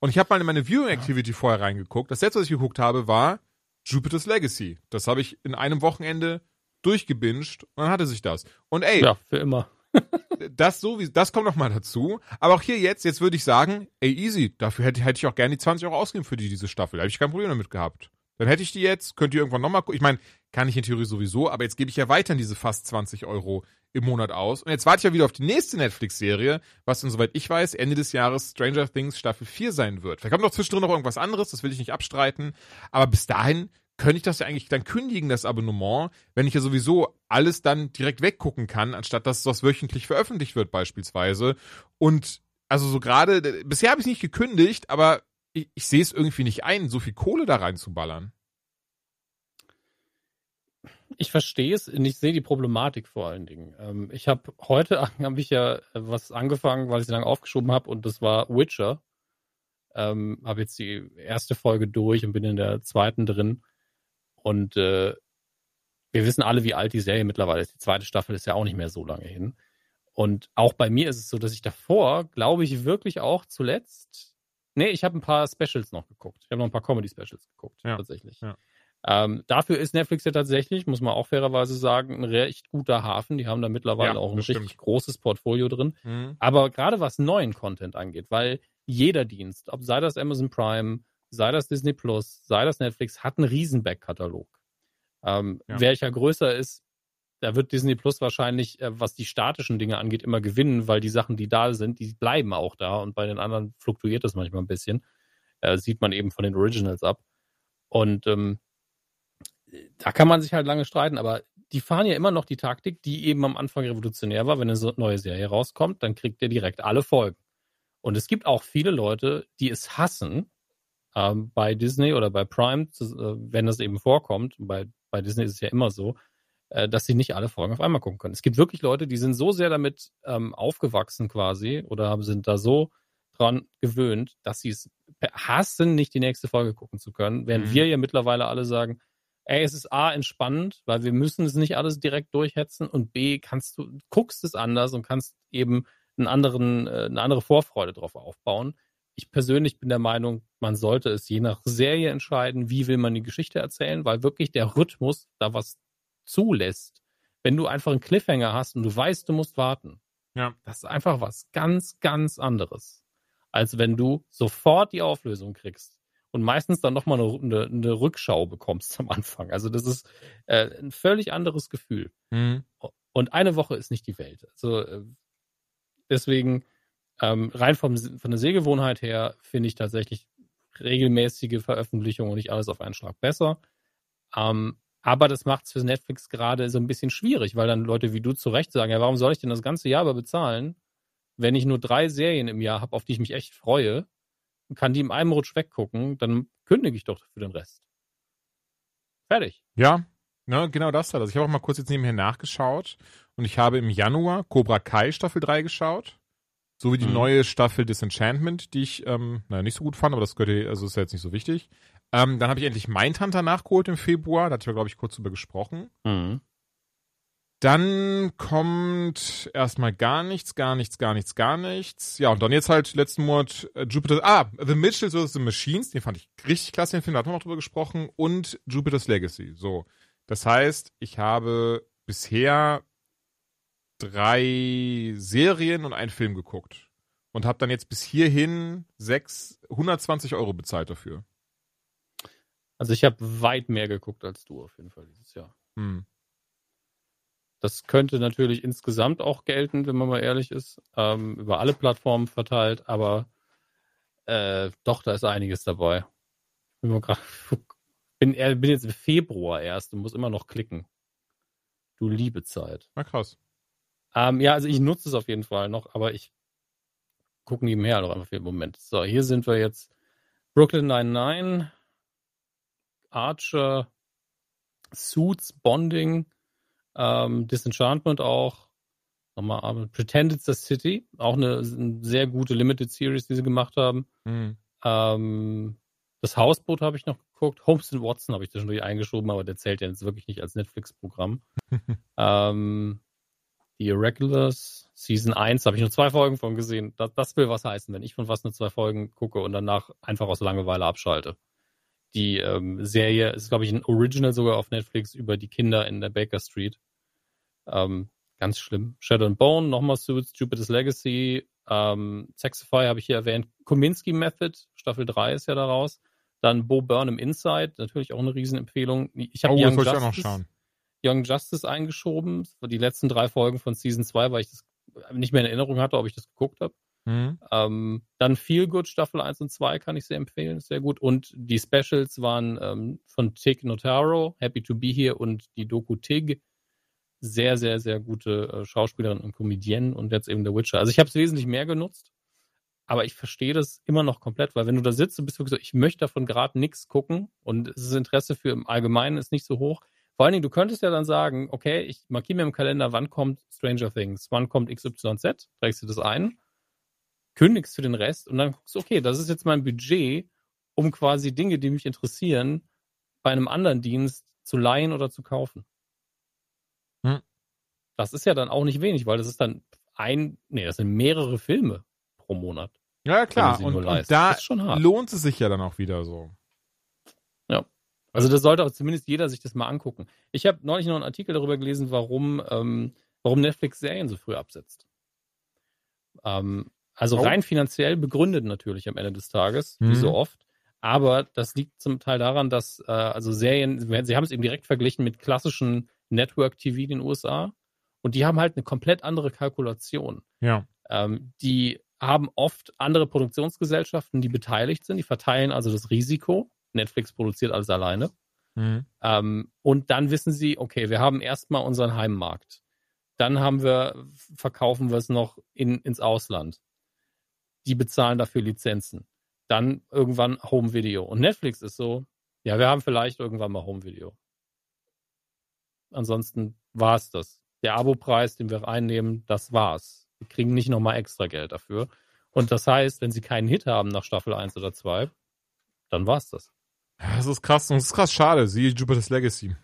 Und ich habe mal in meine Viewing Activity ja. vorher reingeguckt. Das letzte, was ich geguckt habe, war Jupiter's Legacy. Das habe ich in einem Wochenende durchgebinged und dann hatte sich das. Und ey. Ja, für immer das so wie, das kommt noch mal dazu. Aber auch hier jetzt, jetzt würde ich sagen, ey, easy. Dafür hätte, hätte ich auch gerne die 20 Euro ausgegeben für die, diese Staffel. Da hätte ich kein Problem damit gehabt. Dann hätte ich die jetzt, könnt ihr irgendwann nochmal gucken. Ich meine, kann ich in Theorie sowieso, aber jetzt gebe ich ja weiterhin diese fast 20 Euro im Monat aus. Und jetzt warte ich ja wieder auf die nächste Netflix-Serie, was dann, soweit ich weiß, Ende des Jahres Stranger Things Staffel 4 sein wird. Vielleicht kommt noch zwischendrin noch irgendwas anderes, das will ich nicht abstreiten. Aber bis dahin könnte ich das ja eigentlich dann kündigen, das Abonnement, wenn ich ja sowieso alles dann direkt weggucken kann, anstatt dass das wöchentlich veröffentlicht wird beispielsweise. Und also so gerade, bisher habe ich es nicht gekündigt, aber ich, ich sehe es irgendwie nicht ein, so viel Kohle da reinzuballern. Ich verstehe es und ich sehe die Problematik vor allen Dingen. Ähm, ich habe heute habe ich ja was angefangen, weil ich es lange aufgeschoben habe und das war Witcher. Ähm, habe jetzt die erste Folge durch und bin in der zweiten drin. Und äh, wir wissen alle, wie alt die Serie mittlerweile ist. Die zweite Staffel ist ja auch nicht mehr so lange hin. Und auch bei mir ist es so, dass ich davor, glaube ich, wirklich auch zuletzt. Nee, ich habe ein paar Specials noch geguckt. Ich habe noch ein paar Comedy-Specials geguckt, ja, tatsächlich. Ja. Ähm, dafür ist Netflix ja tatsächlich, muss man auch fairerweise sagen, ein recht guter Hafen. Die haben da mittlerweile ja, auch ein richtig stimmt. großes Portfolio drin. Mhm. Aber gerade was neuen Content angeht, weil jeder Dienst, ob sei das Amazon Prime, sei das Disney Plus, sei das Netflix, hat einen riesen Backkatalog. Ähm, ja. Welcher größer ist, da wird Disney Plus wahrscheinlich, äh, was die statischen Dinge angeht, immer gewinnen, weil die Sachen, die da sind, die bleiben auch da und bei den anderen fluktuiert das manchmal ein bisschen. Äh, sieht man eben von den Originals ab. Und ähm, da kann man sich halt lange streiten, aber die fahren ja immer noch die Taktik, die eben am Anfang revolutionär war. Wenn eine neue Serie rauskommt, dann kriegt ihr direkt alle Folgen. Und es gibt auch viele Leute, die es hassen, ähm, bei Disney oder bei Prime, äh, wenn das eben vorkommt, bei, bei Disney ist es ja immer so, äh, dass sie nicht alle Folgen auf einmal gucken können. Es gibt wirklich Leute, die sind so sehr damit ähm, aufgewachsen quasi oder sind da so dran gewöhnt, dass sie es hassen, nicht die nächste Folge gucken zu können, während mhm. wir ja mittlerweile alle sagen, ey, es ist A, entspannend, weil wir müssen es nicht alles direkt durchhetzen und B, kannst du, guckst es anders und kannst eben einen anderen, äh, eine andere Vorfreude drauf aufbauen ich persönlich bin der Meinung, man sollte es je nach Serie entscheiden, wie will man die Geschichte erzählen, weil wirklich der Rhythmus da was zulässt. Wenn du einfach einen Cliffhanger hast und du weißt, du musst warten, ja. das ist einfach was ganz, ganz anderes, als wenn du sofort die Auflösung kriegst und meistens dann nochmal eine, eine, eine Rückschau bekommst am Anfang. Also das ist äh, ein völlig anderes Gefühl. Mhm. Und eine Woche ist nicht die Welt. Also äh, deswegen ähm, rein vom, von der Sehgewohnheit her finde ich tatsächlich regelmäßige Veröffentlichungen und nicht alles auf einen Schlag besser. Ähm, aber das macht es für Netflix gerade so ein bisschen schwierig, weil dann Leute wie du zu Recht sagen, ja, warum soll ich denn das ganze Jahr aber bezahlen, wenn ich nur drei Serien im Jahr habe, auf die ich mich echt freue, kann die im einem Rutsch weggucken, dann kündige ich doch für den Rest. Fertig. Ja, Ne, genau das hat. Also ich habe auch mal kurz jetzt nebenher nachgeschaut und ich habe im Januar Cobra Kai Staffel 3 geschaut. So wie die Mhm. neue Staffel Disenchantment, die ich, ähm, naja, nicht so gut fand, aber das gehört, also ist ja jetzt nicht so wichtig. Ähm, dann habe ich endlich Mindhunter nachgeholt im Februar, da hatte ich glaube ich, kurz drüber gesprochen. Mhm. Dann kommt erstmal gar nichts, gar nichts, gar nichts, gar nichts. Ja, und dann jetzt halt letzten Monat äh, Jupiter, ah, The Mitchells vs. The Machines, den fand ich richtig klasse, den Film, da hatten wir noch drüber gesprochen, und Jupiter's Legacy. So. Das heißt, ich habe bisher drei Serien und einen Film geguckt. Und habe dann jetzt bis hierhin sechs, 120 Euro bezahlt dafür. Also ich habe weit mehr geguckt als du auf jeden Fall dieses Jahr. Hm. Das könnte natürlich insgesamt auch gelten, wenn man mal ehrlich ist, ähm, über alle Plattformen verteilt, aber äh, doch, da ist einiges dabei. Bin, grad, bin, bin jetzt im Februar erst und muss immer noch klicken. Du liebe Zeit. Na krass. Ähm, ja, also ich nutze es auf jeden Fall noch, aber ich gucke nebenher noch einfach für den Moment. So, hier sind wir jetzt Brooklyn 99, Archer, Suits, Bonding, ähm, Disenchantment auch. Nochmal, aber Pretend It's the City, auch eine, eine sehr gute Limited Series, die sie gemacht haben. Hm. Ähm, das Hausboot habe ich noch geguckt. Holmes and Watson habe ich zwischendurch eingeschoben, aber der zählt ja jetzt wirklich nicht als Netflix-Programm. ähm, die Irregulars, Season 1, habe ich nur zwei Folgen von gesehen. Das, das will was heißen, wenn ich von was nur zwei Folgen gucke und danach einfach aus Langeweile abschalte. Die ähm, Serie ist, glaube ich, ein Original sogar auf Netflix über die Kinder in der Baker Street. Ähm, ganz schlimm. Shadow and Bone, nochmal Suits, Jupiter's Legacy, ähm, Sexify habe ich hier erwähnt. Kominsky Method, Staffel 3 ist ja daraus. Dann Bo Burnham Inside, natürlich auch eine Riesenempfehlung. Ich habe Oh, Young, Justice-. Young Justice eingeschoben. Die letzten drei Folgen von Season 2, weil ich das nicht mehr in Erinnerung hatte, ob ich das geguckt habe. Hm. Ähm, dann Feel Good Staffel 1 und 2 kann ich sehr empfehlen, ist sehr gut. Und die Specials waren ähm, von Tig Notaro, Happy to Be Here und die Doku Tig. Sehr, sehr, sehr gute äh, Schauspielerin und Comedienne und jetzt eben The Witcher. Also ich habe es wesentlich mehr genutzt, aber ich verstehe das immer noch komplett, weil wenn du da sitzt und bist wirklich so, ich möchte davon gerade nichts gucken und das Interesse für im Allgemeinen ist nicht so hoch. Vor allen Dingen, du könntest ja dann sagen, okay, ich markiere mir im Kalender, wann kommt Stranger Things, wann kommt XYZ, trägst du das ein, kündigst du den Rest und dann guckst du, okay, das ist jetzt mein Budget, um quasi Dinge, die mich interessieren, bei einem anderen Dienst zu leihen oder zu kaufen. Hm. Das ist ja dann auch nicht wenig, weil das ist dann ein, nee, das sind mehrere Filme pro Monat. Ja, klar. Und, und da Das ist schon hart. lohnt es sich ja dann auch wieder so. Also das sollte auch zumindest jeder sich das mal angucken. Ich habe neulich noch einen Artikel darüber gelesen, warum, ähm, warum Netflix Serien so früh absetzt. Ähm, also Oh. rein finanziell begründet natürlich am Ende des Tages, wie Mhm. so oft. Aber das liegt zum Teil daran, dass äh, also Serien, sie haben es eben direkt verglichen mit klassischen Network TV in den USA und die haben halt eine komplett andere Kalkulation. Ja. Ähm, die haben oft andere Produktionsgesellschaften, die beteiligt sind, die verteilen also das Risiko. Netflix produziert alles alleine. Hm. Ähm, und dann wissen sie, okay, wir haben erstmal unseren Heimmarkt. Dann haben wir, verkaufen wir es noch in, ins Ausland. Die bezahlen dafür Lizenzen. Dann irgendwann Home Video. Und Netflix ist so, ja, wir haben vielleicht irgendwann mal Home Video. Ansonsten war es das. Der Abopreis, den wir einnehmen, das war's. Wir kriegen nicht nochmal extra Geld dafür. Und das heißt, wenn sie keinen Hit haben nach Staffel 1 oder 2, dann war's das. Ja, Das ist krass. Und das ist krass schade. Siehe Jupiter's Legacy.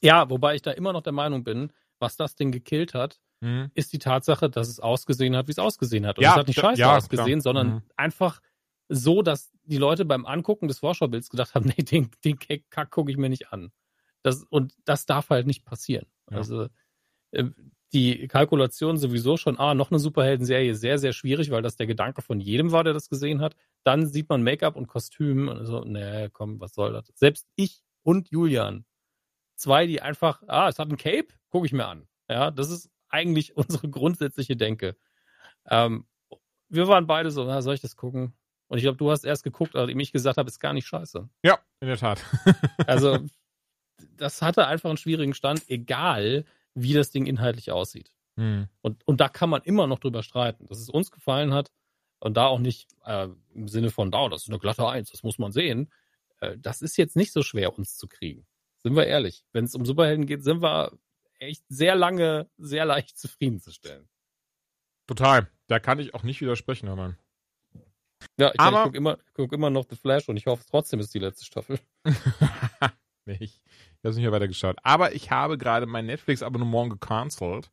Ja, wobei ich da immer noch der Meinung bin, was das Ding gekillt hat, Hm. ist die Tatsache, dass es ausgesehen hat, wie es ausgesehen hat. Und Ja, es hat nicht scheiße ja, ausgesehen, klar. sondern Mhm. einfach so, dass die Leute beim Angucken des Vorschaubilds gedacht haben, nee, den, den Kack gucke ich mir nicht an. Das, und das darf halt nicht passieren. Ja. Also äh, die Kalkulation sowieso schon, ah, noch eine Superhelden-Serie, sehr, sehr schwierig, weil das der Gedanke von jedem war, der das gesehen hat. Dann sieht man Make-up und Kostüm und so, nee, komm, was soll das? Selbst ich und Julian, zwei, die einfach, ah, es hat ein Cape, gucke ich mir an. Ja, das ist eigentlich unsere grundsätzliche Denke. Ähm, wir waren beide so, na, soll ich das gucken? Und ich glaube, du hast erst geguckt, nachdem ich gesagt habe, ist gar nicht scheiße. Ja, in der Tat. Also, das hatte einfach einen schwierigen Stand, egal wie das Ding inhaltlich aussieht. Hm. Und, und da kann man immer noch drüber streiten, dass es uns gefallen hat und da auch nicht äh, im Sinne von, da, das ist eine glatte Eins, das muss man sehen. Äh, das ist jetzt nicht so schwer, uns zu kriegen. Sind wir ehrlich. Wenn es um Superhelden geht, sind wir echt sehr lange, sehr leicht zufriedenzustellen. Total. Da kann ich auch nicht widersprechen, Herr Mann. Ja, ich, ich gucke immer, guck immer noch The Flash und ich hoffe trotzdem ist die letzte Staffel. nee, ich, ich habe nicht mehr weitergeschaut. Aber ich habe gerade mein Netflix-Abonnement gecancelt.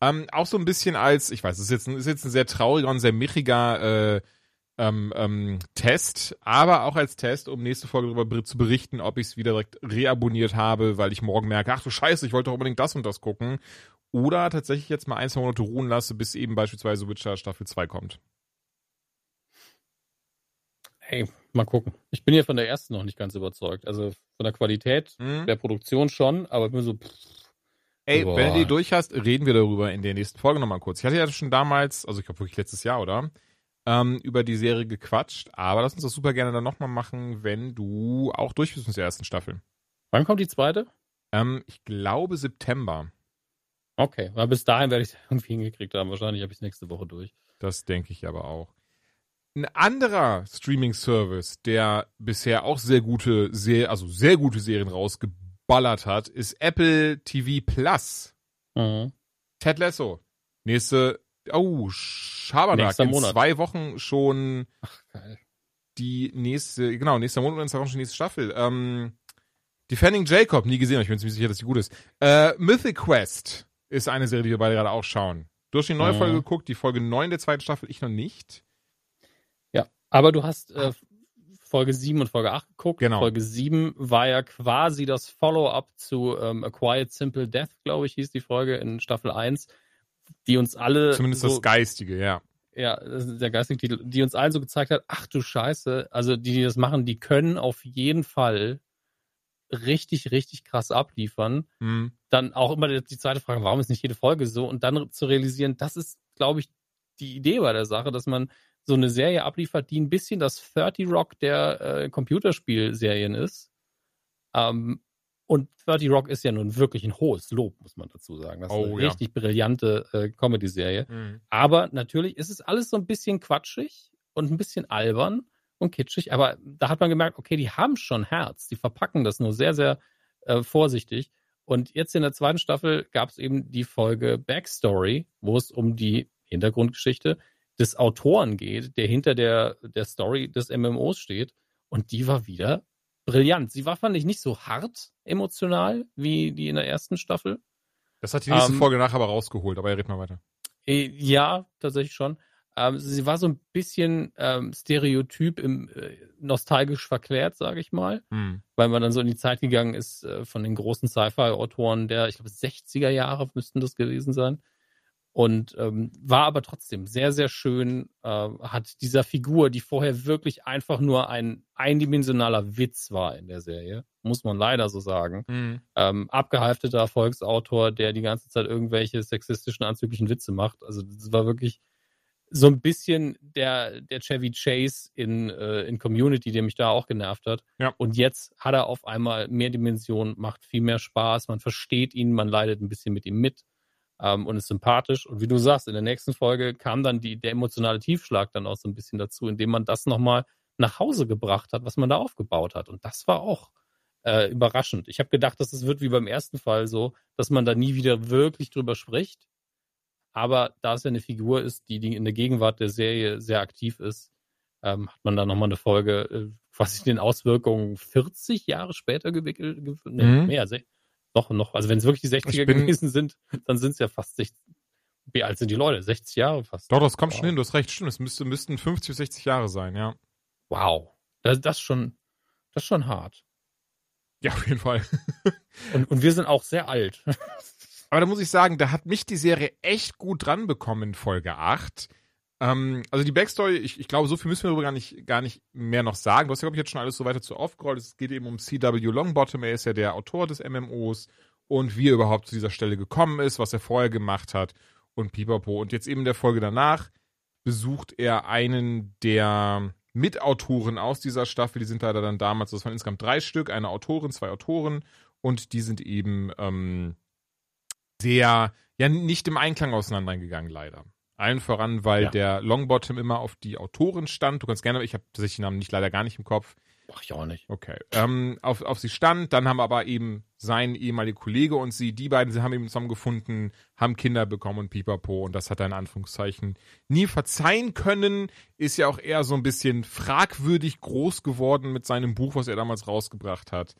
Ähm, auch so ein bisschen als, ich weiß, es ist jetzt, ein, ist jetzt ein sehr trauriger und sehr michiger äh, ähm, ähm, Test, aber auch als Test, um nächste Folge darüber zu berichten, ob ich es wieder direkt reabonniert habe, weil ich morgen merke, ach du Scheiße, ich wollte doch unbedingt das und das gucken. Oder tatsächlich jetzt mal ein, zwei Monate ruhen lasse, bis eben beispielsweise Witcher Staffel 2 kommt. Hey, mal gucken. Ich bin ja von der ersten noch nicht ganz überzeugt. Also von der Qualität mhm. der Produktion schon, aber ich bin so. Pff, Ey, boah. wenn du die durch hast, reden wir darüber in der nächsten Folge nochmal kurz. Ich hatte ja schon damals, also ich glaube wirklich letztes Jahr, oder? Ähm, über die Serie gequatscht, aber lass uns das super gerne dann nochmal machen, wenn du auch durch bist mit der ersten Staffel. Wann kommt die zweite? Ähm, ich glaube September. Okay, weil bis dahin werde ich es irgendwie hingekriegt haben. Wahrscheinlich habe ich es nächste Woche durch. Das denke ich aber auch. Ein anderer Streaming-Service, der bisher auch sehr gute, sehr, also sehr gute Serien rausgeballert hat, ist Apple TV Plus. Mhm. Ted Lasso. Nächste, oh, Schabernack. In Monat. zwei Wochen schon Ach, geil. die nächste, genau, nächster Monat und in zwei Wochen schon die nächste Staffel. Ähm, Defending Jacob, nie gesehen, aber ich bin ziemlich sicher, dass die gut ist. Äh, Mythic Quest ist eine Serie, die wir beide gerade auch schauen. Du hast die neue mhm. Folge geguckt, die Folge 9 der zweiten Staffel, ich noch nicht. Aber du hast äh, Folge 7 und Folge 8 geguckt. Genau. Folge 7 war ja quasi das Follow-up zu ähm, A Quiet Simple Death, glaube ich, hieß die Folge in Staffel 1, die uns alle. Zumindest so, das Geistige, ja. Ja, der geistige Titel, die uns allen so gezeigt hat, ach du Scheiße, also die, die das machen, die können auf jeden Fall richtig, richtig krass abliefern. Mhm. Dann auch immer die, zweite Frage, warum ist nicht jede Folge so? Und dann zu realisieren, das ist, glaube ich, die Idee bei der Sache, dass man so eine Serie abliefert, die ein bisschen das 30 Rock der äh, Computerspielserien ist. Ähm, und 30 Rock ist ja nun wirklich ein hohes Lob, muss man dazu sagen. Das ist oh, eine ja. richtig brillante äh, Comedy-Serie. Mhm. Aber natürlich ist es alles so ein bisschen quatschig und ein bisschen albern und kitschig. Aber da hat man gemerkt, okay, die haben schon Herz. Die verpacken das nur sehr, sehr äh, vorsichtig. Und jetzt in der zweiten Staffel gab es eben die Folge Backstory, wo es um die Hintergrundgeschichte des Autoren geht, der hinter der, der Story des MMOs steht. Und die war wieder brillant. Sie war, fand ich, nicht so hart emotional wie die in der ersten Staffel. Das hat die nächste ähm, Folge nachher aber rausgeholt, aber er redet mal weiter. Äh, ja, tatsächlich schon. Ähm, sie war so ein bisschen ähm, stereotyp im, äh, nostalgisch verklärt, sage ich mal, hm. weil man dann so in die Zeit gegangen ist äh, von den großen Sci-Fi-Autoren der, ich glaube, 60er Jahre müssten das gewesen sein. Und ähm, war aber trotzdem sehr, sehr schön, äh, hat dieser Figur, die vorher wirklich einfach nur ein eindimensionaler Witz war in der Serie, muss man leider so sagen. Mhm. Ähm, abgehalfteter Erfolgsautor, der die ganze Zeit irgendwelche sexistischen, anzüglichen Witze macht. Also das war wirklich so ein bisschen der, der Chevy Chase in, äh, in Community, der mich da auch genervt hat. Ja. Und jetzt hat er auf einmal mehr Dimensionen, macht viel mehr Spaß, man versteht ihn, man leidet ein bisschen mit ihm mit ähm, und ist sympathisch. Und wie du sagst, in der nächsten Folge kam dann die, der emotionale Tiefschlag dann auch so ein bisschen dazu, indem man das nochmal nach Hause gebracht hat, was man da aufgebaut hat. Und das war auch äh, überraschend. Ich habe gedacht, dass es wird wie beim ersten Fall so, dass man da nie wieder wirklich drüber spricht. Aber da es ja eine Figur ist, die, die in der Gegenwart der Serie sehr aktiv ist, ähm, hat man da nochmal eine Folge, äh, quasi den Auswirkungen 40 Jahre später gewickelt, nee, mhm. mehr, noch, noch, also wenn es wirklich die 60er bin, gewesen sind, dann sind es ja fast 60. Wie alt sind die Leute? 60 Jahre fast. Doch, das kommt wow. schon hin, du hast recht, stimmt. Es müsste, müssten 50 bis 60 Jahre sein, ja. Wow. Das, das schon, das ist schon hart. Ja, auf jeden Fall. und, und wir sind auch sehr alt. Aber da muss ich sagen, da hat mich die Serie echt gut dran bekommen in Folge 8. Ähm, also die Backstory, ich, ich glaube, so viel müssen wir darüber gar nicht, gar nicht mehr noch sagen. Du hast ja, glaube ich, jetzt schon alles so weiter zu aufgerollt. Es geht eben um CW Longbottom. Er ist ja der Autor des MMOs und wie er überhaupt zu dieser Stelle gekommen ist, was er vorher gemacht hat und pipapo. Und jetzt eben in der Folge danach besucht er einen der Mitautoren aus dieser Staffel. Die sind leider dann damals, das waren insgesamt drei Stück, eine Autorin, zwei Autoren und die sind eben ähm, sehr, ja, nicht im Einklang auseinandergegangen, leider. Allen voran, weil ja. der Longbottom immer auf die Autoren stand. Du kannst gerne, ich habe tatsächlich den Namen nicht leider gar nicht im Kopf. Mach ich auch nicht. Okay. Ähm, auf, auf sie stand, dann haben aber eben sein ehemaliger Kollege und sie, die beiden, sie haben eben zusammengefunden, haben Kinder bekommen und pipapo und das hat er in Anführungszeichen nie verzeihen können, ist ja auch eher so ein bisschen fragwürdig groß geworden mit seinem Buch, was er damals rausgebracht hat.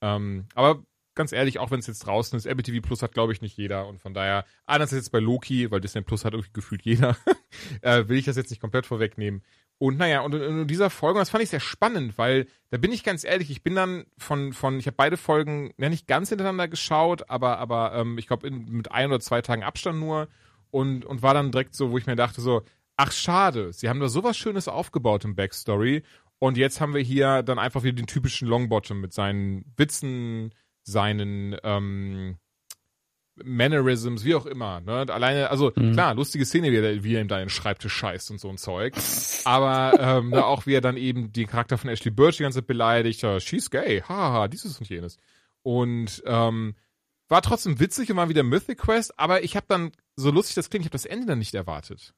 Ähm, aber ganz ehrlich, auch wenn es jetzt draußen ist, Apple TV Plus hat, glaube ich, nicht jeder. Und von daher, einerseits jetzt bei Loki, weil Disney Plus hat irgendwie gefühlt jeder, äh, will ich das jetzt nicht komplett vorwegnehmen. Und naja, und in dieser Folge, das fand ich sehr spannend, weil da bin ich ganz ehrlich, ich bin dann von, von ich habe beide Folgen ja, nicht ganz hintereinander geschaut, aber, aber ähm, ich glaube mit ein oder zwei Tagen Abstand nur und, und war dann direkt so, wo ich mir dachte, so, ach schade, sie haben da sowas Schönes aufgebaut im Backstory. Und jetzt haben wir hier dann einfach wieder den typischen Longbottom mit seinen Witzen, seinen ähm, Mannerisms, wie auch immer. Ne? Alleine, also mhm. klar, lustige Szene, wie er, wie er ihm da in den Schreibtisch scheißt und so ein Zeug. Aber ähm, da auch wie er dann eben den Charakter von Ashley Birch die ganze Zeit beleidigt, uh, she's gay, haha, dieses und jenes. Und ähm, war trotzdem witzig und war wieder Mythic Quest, aber ich habe dann, so lustig das klingt, ich habe das Ende dann nicht erwartet.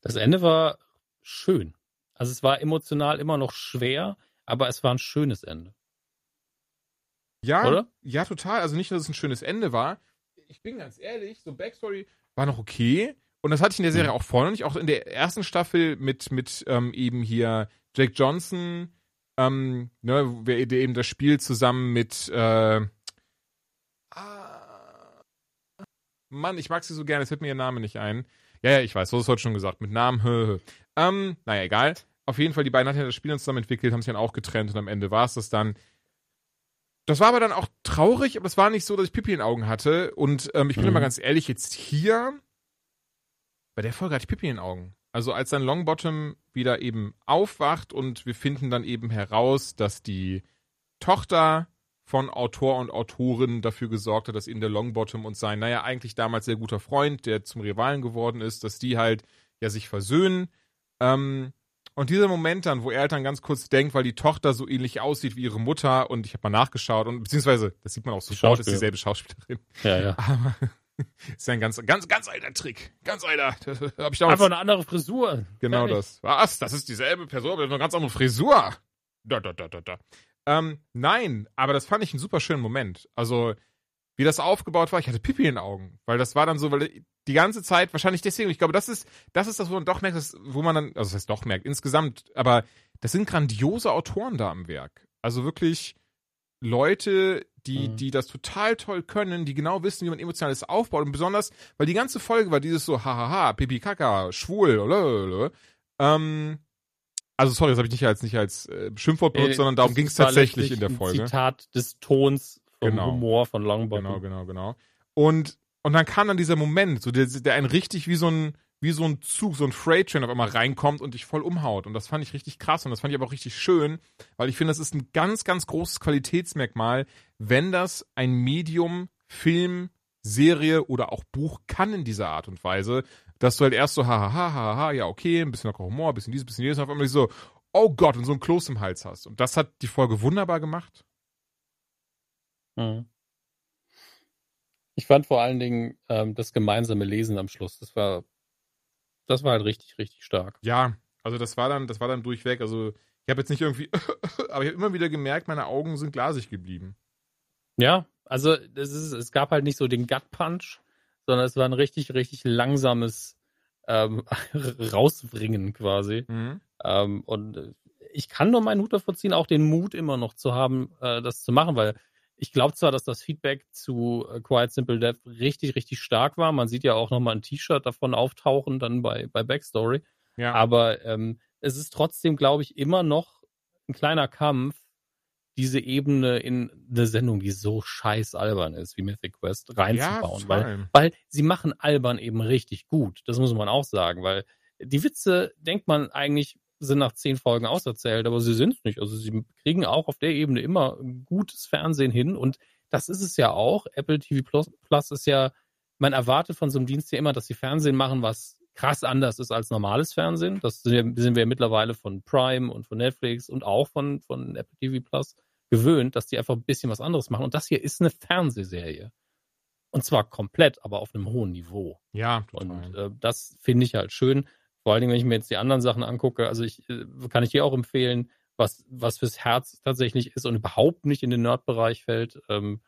Das Ende war schön. Also es war emotional immer noch schwer, aber es war ein schönes Ende. Ja, Oder? ja, total. Also nicht dass es ein schönes Ende war. Ich bin ganz ehrlich, so Backstory war noch okay. Und das hatte ich in der Serie mhm. auch vorne nicht. Auch in der ersten Staffel mit, mit ähm, eben hier Jake Johnson, ähm, ne, der eben das Spiel zusammen mit äh, ah, Mann, ich mag sie so gerne, es fällt mir ihr Name nicht ein. Ja, ja, ich weiß, so ist heute schon gesagt. Mit Namen, hö, hö. Ähm, naja, egal. Auf jeden Fall, die beiden hatten ja das Spiel zusammen entwickelt, haben sich dann auch getrennt und am Ende war es das dann. Das war aber dann auch traurig, aber es war nicht so, dass ich Pipi in den Augen hatte. Und ähm, ich bin mhm. immer ganz ehrlich, jetzt hier, bei der Folge hatte ich Pipi in den Augen. Also als dann Longbottom wieder eben aufwacht und wir finden dann eben heraus, dass die Tochter von Autor und Autorin dafür gesorgt hat, dass ihnen der Longbottom und sein, naja, eigentlich damals sehr guter Freund, der zum Rivalen geworden ist, dass die halt ja sich versöhnen. Ähm, und dieser Moment dann, wo er halt dann ganz kurz denkt, weil die Tochter so ähnlich aussieht wie ihre Mutter und ich habe mal nachgeschaut und beziehungsweise, das sieht man auch sofort, ist dieselbe Schauspielerin. Ja, ja. Aber ist ja ein ganz, ganz, ganz alter Trick. Ganz alter. Hab ich Einfach eine andere Frisur. Genau Fertig. das. Was? Das ist dieselbe Person, aber eine ganz andere Frisur. Da, da, da, da, da. Ähm, nein, aber das fand ich einen super schönen Moment. Also, wie das aufgebaut war, ich hatte Pipi in den Augen. Weil das war dann so, weil die ganze Zeit, wahrscheinlich deswegen, ich glaube, das ist, das ist das, wo man doch merkt, dass, wo man dann, also das heißt doch merkt, insgesamt, aber das sind grandiose Autoren da am Werk. Also wirklich Leute, die, mhm. die das total toll können, die genau wissen, wie man emotionales aufbaut. Und besonders, weil die ganze Folge war dieses so, hahaha, pipi kaka, schwul, oder, ähm, also sorry, das habe ich nicht als nicht als äh, Schimpfwort benutzt, äh, sondern darum ging es tatsächlich in der Folge. Zitat des Tons vom genau. Humor von Longbottom. Genau, genau, genau. Und und dann kam dann dieser Moment, so der, der einen richtig wie so ein wie so ein Zug, so ein Freight Train auf einmal reinkommt und dich voll umhaut. Und das fand ich richtig krass und das fand ich aber auch richtig schön, weil ich finde, das ist ein ganz, ganz großes Qualitätsmerkmal, wenn das ein Medium, Film, Serie oder auch Buch kann in dieser Art und Weise, dass du halt erst so, hahaha, haha, ja, okay, ein bisschen locker Humor, ein bisschen dieses, ein bisschen jenes, und auf einmal so, oh Gott, und so ein Kloß im Hals hast. Und das hat die Folge wunderbar gemacht. Mhm. Ich fand vor allen Dingen ähm, das gemeinsame Lesen am Schluss. Das war, das war halt richtig, richtig stark. Ja, also das war dann, das war dann durchweg. Also ich habe jetzt nicht irgendwie, aber ich habe immer wieder gemerkt, meine Augen sind glasig geblieben. Ja, also es, ist, es gab halt nicht so den Gut Punch, sondern es war ein richtig, richtig langsames ähm, Rausbringen quasi. Mhm. Ähm, und ich kann nur meinen Hut davor ziehen, auch den Mut immer noch zu haben, äh, das zu machen, weil ich glaube zwar, dass das Feedback zu äh, Quiet Simple Death richtig, richtig stark war. Man sieht ja auch nochmal ein T-Shirt davon auftauchen, dann bei, bei Backstory. Ja. Aber ähm, es ist trotzdem, glaube ich, immer noch ein kleiner Kampf, diese Ebene in eine Sendung, die so scheiß albern ist, wie Mythic Quest, reinzubauen. Ja, weil, weil sie machen albern eben richtig gut. Das muss man auch sagen, weil die Witze denkt man eigentlich sind nach zehn Folgen auserzählt, aber sie sind es nicht. Also sie kriegen auch auf der Ebene immer gutes Fernsehen hin und das ist es ja auch. Apple TV Plus, Plus ist ja, man erwartet von so einem Dienst ja immer, dass sie Fernsehen machen, was krass anders ist als normales Fernsehen. Das sind wir, sind wir mittlerweile von Prime und von Netflix und auch von, von Apple TV Plus gewöhnt, dass die einfach ein bisschen was anderes machen. Und das hier ist eine Fernsehserie. Und zwar komplett, aber auf einem hohen Niveau. Ja, total. Und äh, das finde ich halt schön. Vor allen Dingen, wenn ich mir jetzt die anderen Sachen angucke, also ich äh, kann ich dir auch empfehlen, was, was fürs Herz tatsächlich ist und überhaupt nicht in den Nerd-Bereich fällt, ähm,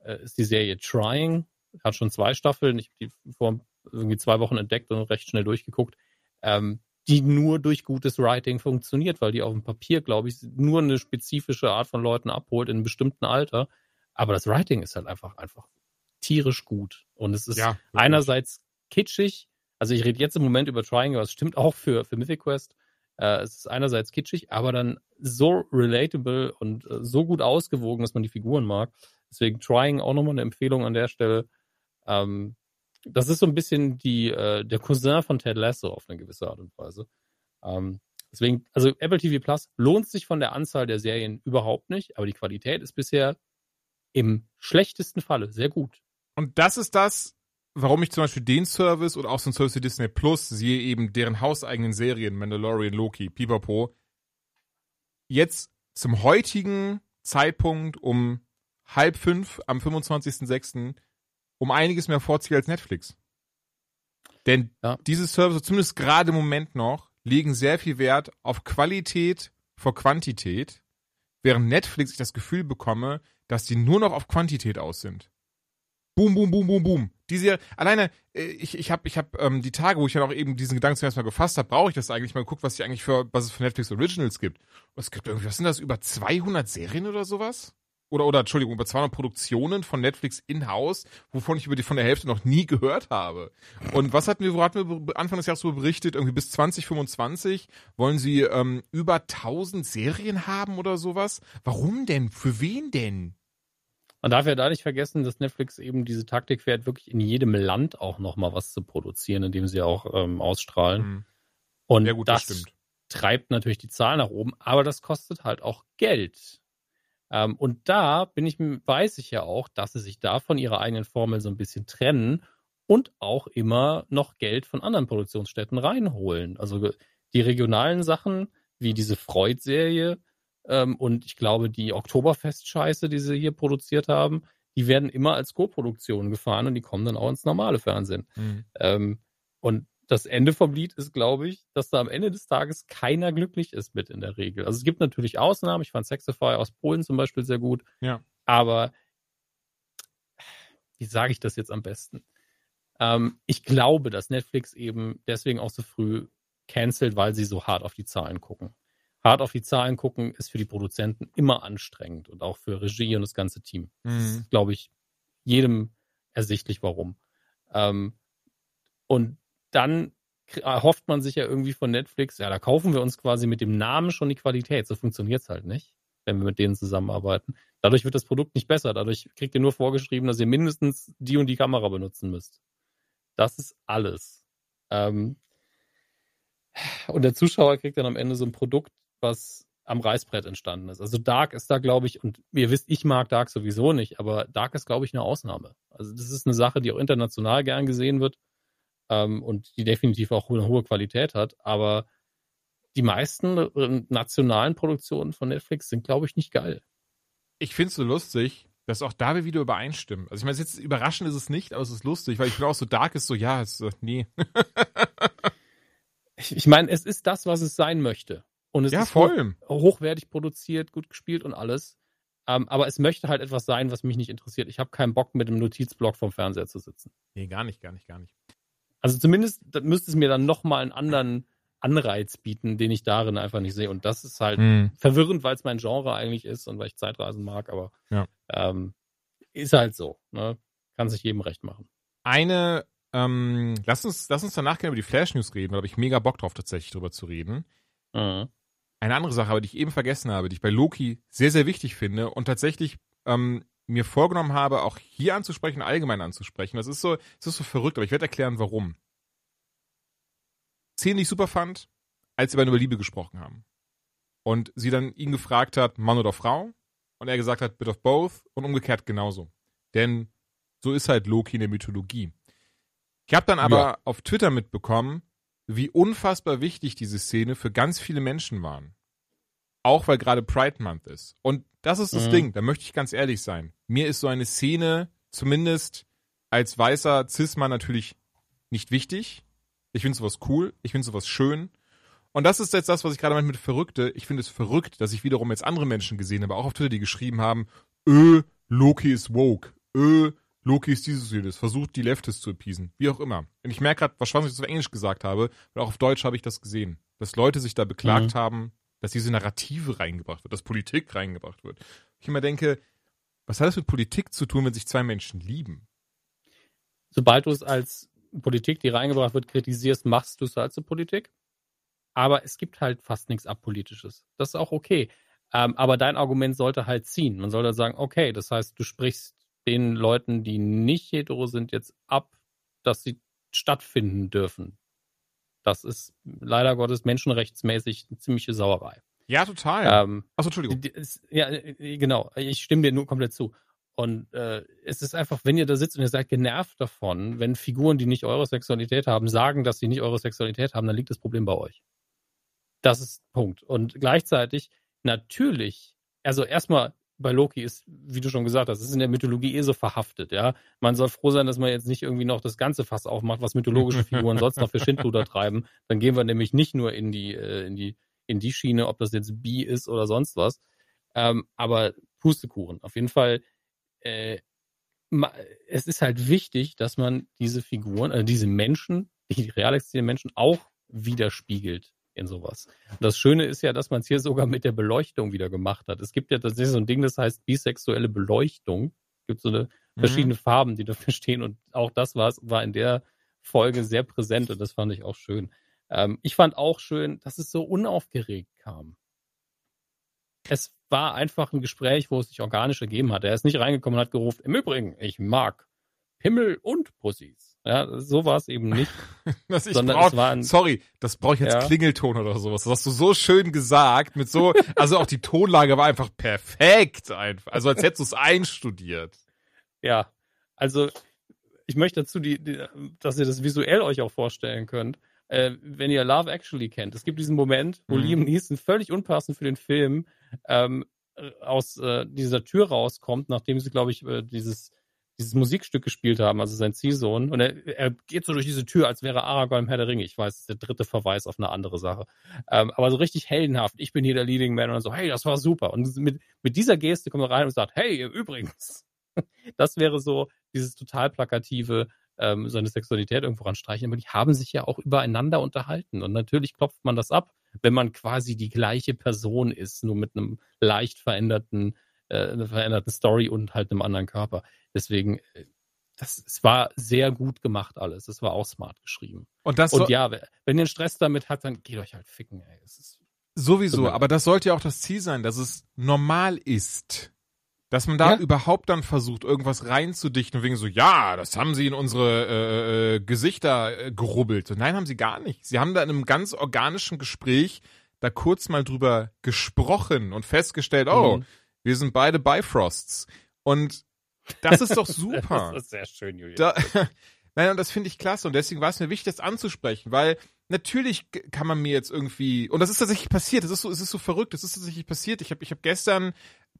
äh, ist die Serie Trying. Hat schon zwei Staffeln. Ich habe die vor irgendwie zwei Wochen entdeckt und recht schnell durchgeguckt. Ähm, die nur durch gutes Writing funktioniert, weil die auf dem Papier, glaube ich, nur eine spezifische Art von Leuten abholt in einem bestimmten Alter. Aber das Writing ist halt einfach, einfach tierisch gut. Und es ist ja, einerseits kitschig. Also ich rede jetzt im Moment über Trying, aber es stimmt auch für, für Mythic Quest. Äh, es ist einerseits kitschig, aber dann so relatable und äh, so gut ausgewogen, dass man die Figuren mag. Deswegen Trying auch nochmal eine Empfehlung an der Stelle. Ähm, das ist so ein bisschen die, äh, der Cousin von Ted Lasso auf eine gewisse Art und Weise. Ähm, deswegen, also Apple TV Plus lohnt sich von der Anzahl der Serien überhaupt nicht, aber die Qualität ist bisher im schlechtesten Falle sehr gut. Und das ist das, warum ich zum Beispiel den Service oder auch so ein Service wie Disney Plus, siehe eben deren hauseigenen Serien, Mandalorian, Loki, Pipapo, jetzt zum heutigen Zeitpunkt um halb fünf am 25.06. um einiges mehr vorziehe als Netflix. Denn ja. diese Services, zumindest gerade im Moment noch, legen sehr viel Wert auf Qualität vor Quantität, während Netflix ich das Gefühl bekomme, dass die nur noch auf Quantität aus sind. Boom, boom, boom, boom, boom. Diese alleine, äh, ich, ich habe ich hab, ähm, die Tage, wo ich dann auch eben diesen Gedanken zuerst mal gefasst habe, brauche ich das eigentlich mal geguckt, was ich eigentlich für, was es für Netflix Originals gibt. Es gibt irgendwie, was sind das, über 200 Serien oder sowas? Oder, oder, Entschuldigung, über 200 Produktionen von Netflix in-house, wovon ich über die von der Hälfte noch nie gehört habe. Und was hatten wir, wo hatten wir Anfang des Jahres so berichtet? Irgendwie bis 2025 wollen sie ähm, über 1000 Serien haben oder sowas? Warum denn? Für wen denn? Man darf ja da nicht vergessen, dass Netflix eben diese Taktik fährt, wirklich in jedem Land auch nochmal was zu produzieren, indem sie auch ähm, ausstrahlen. Mhm. Und ja, gut, das, das treibt natürlich die Zahl nach oben, aber das kostet halt auch Geld. Ähm, und da bin ich, weiß ich ja auch, dass sie sich da von ihrer eigenen Formel so ein bisschen trennen und auch immer noch Geld von anderen Produktionsstätten reinholen. Also die regionalen Sachen, wie diese Freud-Serie, ähm, und ich glaube, die Oktoberfest-Scheiße, die sie hier produziert haben, die werden immer als Co-Produktion gefahren und die kommen dann auch ins normale Fernsehen. Mhm. Ähm, und das Ende vom Lied ist, glaube ich, dass da am Ende des Tages keiner glücklich ist mit in der Regel. Also es gibt natürlich Ausnahmen. Ich fand Sexify aus Polen zum Beispiel sehr gut. Ja. Aber wie sage ich das jetzt am besten? Ähm, ich glaube, dass Netflix eben deswegen auch so früh cancelt, weil sie so hart auf die Zahlen gucken hart auf die Zahlen gucken, ist für die Produzenten immer anstrengend und auch für Regie und das ganze Team. Mhm. Das ist, glaube ich, jedem ersichtlich, warum. Ähm, und dann erhofft man sich ja irgendwie von Netflix, ja, da kaufen wir uns quasi mit dem Namen schon die Qualität. So funktioniert es halt nicht, wenn wir mit denen zusammenarbeiten. Dadurch wird das Produkt nicht besser. Dadurch kriegt ihr nur vorgeschrieben, dass ihr mindestens die und die Kamera benutzen müsst. Das ist alles. Ähm, und der Zuschauer kriegt dann am Ende so ein Produkt, was am Reißbrett entstanden ist. Also Dark ist da, glaube ich, und ihr wisst, ich mag Dark sowieso nicht, aber Dark ist, glaube ich, eine Ausnahme. Also das ist eine Sache, die auch international gern gesehen wird ähm, und die definitiv auch eine hohe Qualität hat. Aber die meisten äh, nationalen Produktionen von Netflix sind, glaube ich, nicht geil. Ich finde es so lustig, dass auch da wir wieder übereinstimmen. Also ich meine, jetzt überraschend ist es nicht, aber es ist lustig, weil ich bin auch so Dark ist so, ja, ist so, nee. ich meine, es ist das, was es sein möchte. Und es ja, ist voll. hochwertig produziert, gut gespielt und alles. Ähm, aber es möchte halt etwas sein, was mich nicht interessiert. Ich habe keinen Bock, mit dem Notizblock vom Fernseher zu sitzen. Nee, gar nicht, gar nicht, gar nicht. Also zumindest müsste es mir dann nochmal einen anderen Anreiz bieten, den ich darin einfach nicht sehe. Und das ist halt mhm. verwirrend, weil es mein Genre eigentlich ist und weil ich Zeitreisen mag, aber ja. ähm, ist halt so. Ne? Kann sich jedem recht machen. Eine, ähm, lass uns, lass uns danach gerne über die Flash News reden, da habe ich mega Bock drauf, tatsächlich drüber zu reden. Mhm. Eine andere Sache, aber die ich eben vergessen habe, die ich bei Loki sehr, sehr wichtig finde und tatsächlich ähm, mir vorgenommen habe, auch hier anzusprechen, allgemein anzusprechen. Das ist so, das ist so verrückt, aber ich werde erklären, warum. Szene, die ich super fand, als sie beiden über Liebe gesprochen haben. Und sie dann ihn gefragt hat, Mann oder Frau? Und er gesagt hat, bit of both und umgekehrt genauso. Denn so ist halt Loki in der Mythologie. Ich habe dann aber ja. auf Twitter mitbekommen, wie unfassbar wichtig diese Szene für ganz viele Menschen waren. Auch weil gerade Pride Month ist. Und das ist das mhm. Ding, da möchte ich ganz ehrlich sein. Mir ist so eine Szene zumindest als weißer Cis-Mann natürlich nicht wichtig. Ich finde sowas cool, ich finde sowas schön. Und das ist jetzt das, was ich gerade meinte mit Verrückte. Ich finde es verrückt, dass ich wiederum jetzt andere Menschen gesehen habe, auch auf Twitter, die geschrieben haben, öh, Loki ist woke, öh, Loki ist dieses und jenes, versucht die Leftists zu appeasen, wie auch immer. Und ich merke gerade, wahrscheinlich, was ich auf Englisch gesagt habe, weil auch auf Deutsch habe ich das gesehen, dass Leute sich da beklagt mhm. haben, dass diese Narrative reingebracht wird, dass Politik reingebracht wird. Ich immer denke, was hat das mit Politik zu tun, wenn sich zwei Menschen lieben? Sobald du es als Politik, die reingebracht wird, kritisierst, machst du es als Politik. Aber es gibt halt fast nichts Apolitisches. Das ist auch okay. Ähm, aber dein Argument sollte halt ziehen. Man sollte sagen, okay, das heißt, du sprichst den Leuten, die nicht hetero sind, jetzt ab, dass sie stattfinden dürfen. Das ist leider Gottes menschenrechtsmäßig eine ziemliche Sauerei. Ja, total. Ähm, Achso, Entschuldigung. Ja, äh, genau. Ich stimme dir nur komplett zu. Und äh, es ist einfach, wenn ihr da sitzt und ihr seid genervt davon, wenn Figuren, die nicht eure Sexualität haben, sagen, dass sie nicht eure Sexualität haben, dann liegt das Problem bei euch. Das ist Punkt. Und gleichzeitig, natürlich, also erstmal, bei Loki ist, wie du schon gesagt hast, ist in der Mythologie eh so verhaftet, ja. Man soll froh sein, dass man jetzt nicht irgendwie noch das ganze Fass aufmacht, was mythologische Figuren sonst noch für Schindluder treiben. Dann gehen wir nämlich nicht nur in die, äh, in die, in die Schiene, ob das jetzt Bi ist oder sonst was. Ähm, aber Pustekuchen. Auf jeden Fall, äh, es ist halt wichtig, dass man diese Figuren, äh, diese Menschen, die real existierenden Menschen auch widerspiegelt in sowas. Und das Schöne ist ja, dass man es hier sogar mit der Beleuchtung wieder gemacht hat. Es gibt ja tatsächlich so ein Ding, das heißt bisexuelle Beleuchtung. Es gibt so eine mhm. verschiedene Farben, die dafür stehen und auch das war, war in der Folge sehr präsent und das fand ich auch schön. Ähm, ich fand auch schön, dass es so unaufgeregt kam. Es war einfach ein Gespräch, wo es sich organisch ergeben hat. Er ist nicht reingekommen und hat gerufen, im Übrigen, ich mag Himmel und Pussys. Ja, so war es eben nicht. das ich sondern brauch, es war ein, sorry, das brauche ich jetzt ja. Klingelton oder sowas. Das hast du so schön gesagt, mit so, also auch die Tonlage war einfach perfekt einfach. Also als hättest du es einstudiert. Ja, also ich möchte dazu, die, die, dass ihr das visuell euch auch vorstellen könnt. Äh, wenn ihr Love Actually kennt, es gibt diesen Moment, wo mhm. Liam Neeson völlig unpassend für den Film ähm, aus äh, dieser Tür rauskommt, nachdem sie, glaube ich, äh, dieses dieses Musikstück gespielt haben, also sein Ziehsohn. Und er, er geht so durch diese Tür, als wäre Aragorn im Herr der Ringe. Ich weiß, das ist der dritte Verweis auf eine andere Sache. Ähm, aber so richtig heldenhaft. Ich bin hier der Leading Man und dann so, hey, das war super. Und mit, mit dieser Geste kommt er rein und sagt, hey, übrigens. das wäre so dieses total plakative, ähm, seine Sexualität irgendwo ranstreichen. Aber die haben sich ja auch übereinander unterhalten. Und natürlich klopft man das ab, wenn man quasi die gleiche Person ist, nur mit einem leicht veränderten äh, einer veränderten Story und halt einem anderen Körper. Deswegen, äh, das, es war sehr gut gemacht alles. Es war auch smart geschrieben. Und, das und ja, wenn ihr einen Stress damit habt, dann geht euch halt ficken, ey. Sowieso, aber das sollte ja auch das Ziel sein, dass es normal ist. Dass man da ja. überhaupt dann versucht, irgendwas reinzudichten, wegen so, ja, das haben sie in unsere äh, äh, Gesichter äh, gerubbelt. So, nein, haben sie gar nicht. Sie haben da in einem ganz organischen Gespräch da kurz mal drüber gesprochen und festgestellt, oh, mhm. Wir sind beide Bifrosts. Und das ist doch super. das ist sehr schön, Julian. Da, nein, und das finde ich klasse. Und deswegen war es mir wichtig, das anzusprechen, weil natürlich kann man mir jetzt irgendwie, und das ist tatsächlich passiert, es ist so, es ist so verrückt, es ist tatsächlich passiert. Ich habe ich hab gestern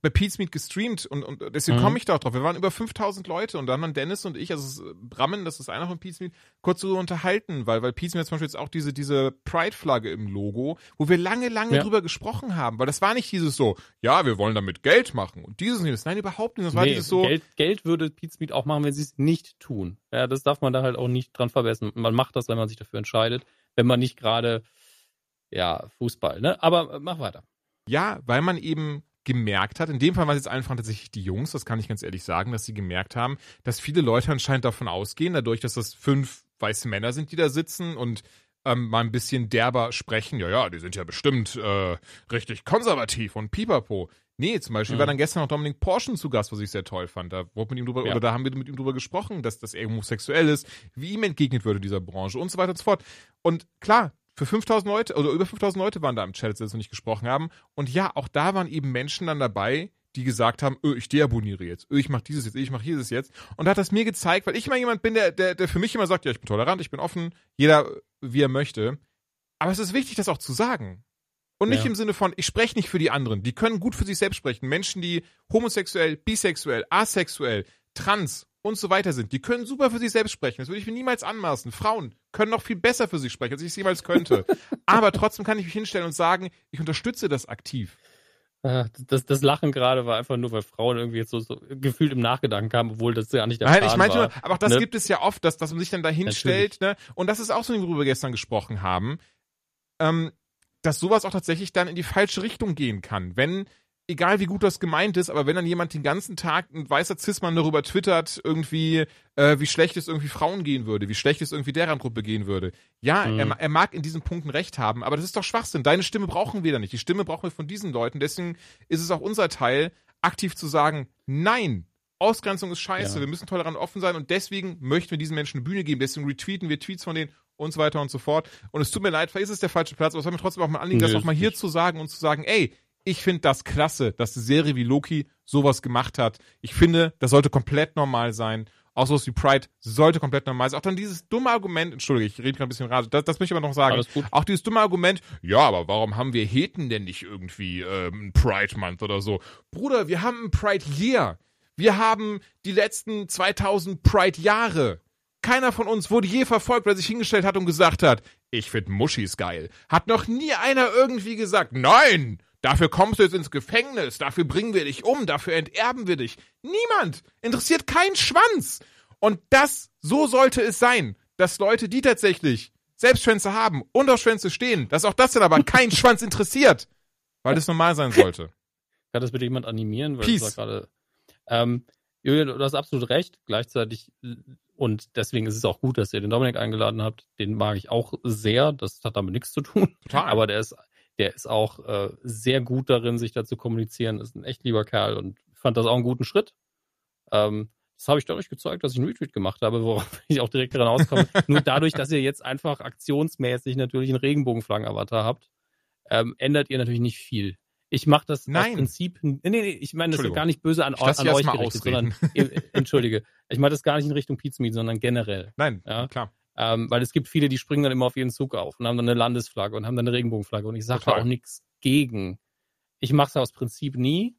bei Pete's Meet gestreamt und, und deswegen mhm. komme ich da auch drauf. Wir waren über 5000 Leute und dann haben Dennis und ich, also Brammen, das ist einer von Pete's Meet, kurz so unterhalten, weil, weil Pete's Meet zum Beispiel jetzt auch diese, diese Pride-Flagge im Logo, wo wir lange, lange ja. drüber gesprochen haben, weil das war nicht dieses so, ja, wir wollen damit Geld machen und dieses und. Nein, überhaupt nicht. Das war nee, dieses so. Geld, Geld würde Pete's Meet auch machen, wenn sie es nicht tun. Ja, das darf man da halt auch nicht dran verbessern. Man macht das, wenn man sich dafür entscheidet, wenn man nicht gerade, ja, Fußball, ne? Aber äh, mach weiter. Ja, weil man eben gemerkt hat, in dem Fall waren es jetzt einfach tatsächlich die Jungs, das kann ich ganz ehrlich sagen, dass sie gemerkt haben, dass viele Leute anscheinend davon ausgehen, dadurch, dass das fünf weiße Männer sind, die da sitzen und ähm, mal ein bisschen derber sprechen, ja, ja, die sind ja bestimmt äh, richtig konservativ und pipapo. Nee, zum Beispiel mhm. war dann gestern noch Dominik Porschen zu Gast, was ich sehr toll fand. Da wurde mit ihm drüber, ja. oder da haben wir mit ihm drüber gesprochen, dass das er homosexuell ist, wie ihm entgegnet würde in dieser Branche und so weiter und so fort. Und klar, für 5000 Leute oder über 5000 Leute waren da im Chat, als wir nicht gesprochen haben. Und ja, auch da waren eben Menschen dann dabei, die gesagt haben, öh, ich deabonniere jetzt, öh, ich mache dieses jetzt, öh, ich mache dieses jetzt. Und da hat das mir gezeigt, weil ich immer jemand bin, der, der, der für mich immer sagt, ja, ich bin tolerant, ich bin offen, jeder wie er möchte. Aber es ist wichtig, das auch zu sagen. Und nicht ja. im Sinne von, ich spreche nicht für die anderen. Die können gut für sich selbst sprechen. Menschen, die homosexuell, bisexuell, asexuell, trans, und so weiter sind. Die können super für sich selbst sprechen. Das würde ich mir niemals anmaßen. Frauen können noch viel besser für sich sprechen, als ich es jemals könnte. Aber trotzdem kann ich mich hinstellen und sagen, ich unterstütze das aktiv. Ah, Das, das Lachen gerade war einfach nur, weil Frauen irgendwie jetzt so, so gefühlt im Nachgedanken kamen, obwohl das ja nicht der Nein, Plan ich meinte war. nur, aber auch das ne? gibt es ja oft, dass, dass man sich dann da hinstellt, ne? Und das ist auch so, worüber wir gestern gesprochen haben, ähm, dass sowas auch tatsächlich dann in die falsche Richtung gehen kann. Wenn, egal wie gut das gemeint ist, aber wenn dann jemand den ganzen Tag, ein weißer Cis-Mann darüber twittert, irgendwie, äh, wie schlecht es irgendwie Frauen gehen würde, wie schlecht es irgendwie deren Gruppe gehen würde. Ja, Mhm. er, er mag in diesen Punkten recht haben, aber das ist doch Schwachsinn. Deine Stimme brauchen wir da nicht. Die Stimme brauchen wir von diesen Leuten. Deswegen ist es auch unser Teil, aktiv zu sagen, nein, Ausgrenzung ist scheiße, Ja. wir müssen tolerant offen sein und deswegen möchten wir diesen Menschen eine Bühne geben, deswegen retweeten wir Tweets von denen und so weiter und so fort. Und es tut mir leid, vielleicht ist es der falsche Platz, aber es war mir trotzdem auch mal anliegen, Nö, das auch ist mal hier zu sagen und zu sagen, ey, ich finde das klasse, dass eine Serie wie Loki sowas gemacht hat. Ich finde, das sollte komplett normal sein. Auch sowas wie Pride sollte komplett normal sein. Auch dann dieses dumme Argument, entschuldige, ich rede gerade ein bisschen rade, das, das möchte ich aber noch sagen. Auch dieses dumme Argument, ja, aber warum haben wir Heten denn nicht irgendwie ähm, Pride Month oder so? Bruder, wir haben einen Pride Year. Wir haben die letzten 2000 Pride Jahre. Keiner von uns wurde je verfolgt, weil er sich hingestellt hat und gesagt hat, ich find Muschis geil. Hat noch nie einer irgendwie gesagt, nein, dafür kommst du jetzt ins Gefängnis, dafür bringen wir dich um, dafür enterben wir dich. Niemand. Interessiert kein Schwanz. Und das, so sollte es sein, dass Leute, die tatsächlich Selbstschwänze haben und auf Schwänze stehen, dass auch das dann aber kein Schwanz interessiert. Weil das normal sein sollte. Kann das bitte jemand animieren? Weil Peace. gerade. Ähm, Julian, du hast absolut recht. Gleichzeitig, und deswegen ist es auch gut, dass ihr den Dominik eingeladen habt. Den mag ich auch sehr. Das hat damit nichts zu tun. Total. Aber der ist, der ist auch äh, sehr gut darin, sich da zu kommunizieren. Ist ein echt lieber Kerl und fand das auch einen guten Schritt. Ähm, das habe ich dadurch gezeigt, dass ich einen Retweet gemacht habe, worauf ich auch direkt dran auskomme. Nur dadurch, dass ihr jetzt einfach aktionsmäßig natürlich einen Regenbogenflaggen-Avatar habt, ähm, ändert ihr natürlich nicht viel. Ich mache das Nein. aus Prinzip. Nee, nee, ich meine das ist gar nicht böse an, an euch gerichtet, sondern äh, entschuldige. Ich meine das gar nicht in Richtung Pizmeet, sondern generell. Nein, Ja. klar. Ähm, weil es gibt viele, die springen dann immer auf ihren Zug auf und haben dann eine Landesflagge und haben dann eine Regenbogenflagge. Und ich sage da auch nichts gegen. Ich mache es aus Prinzip nie,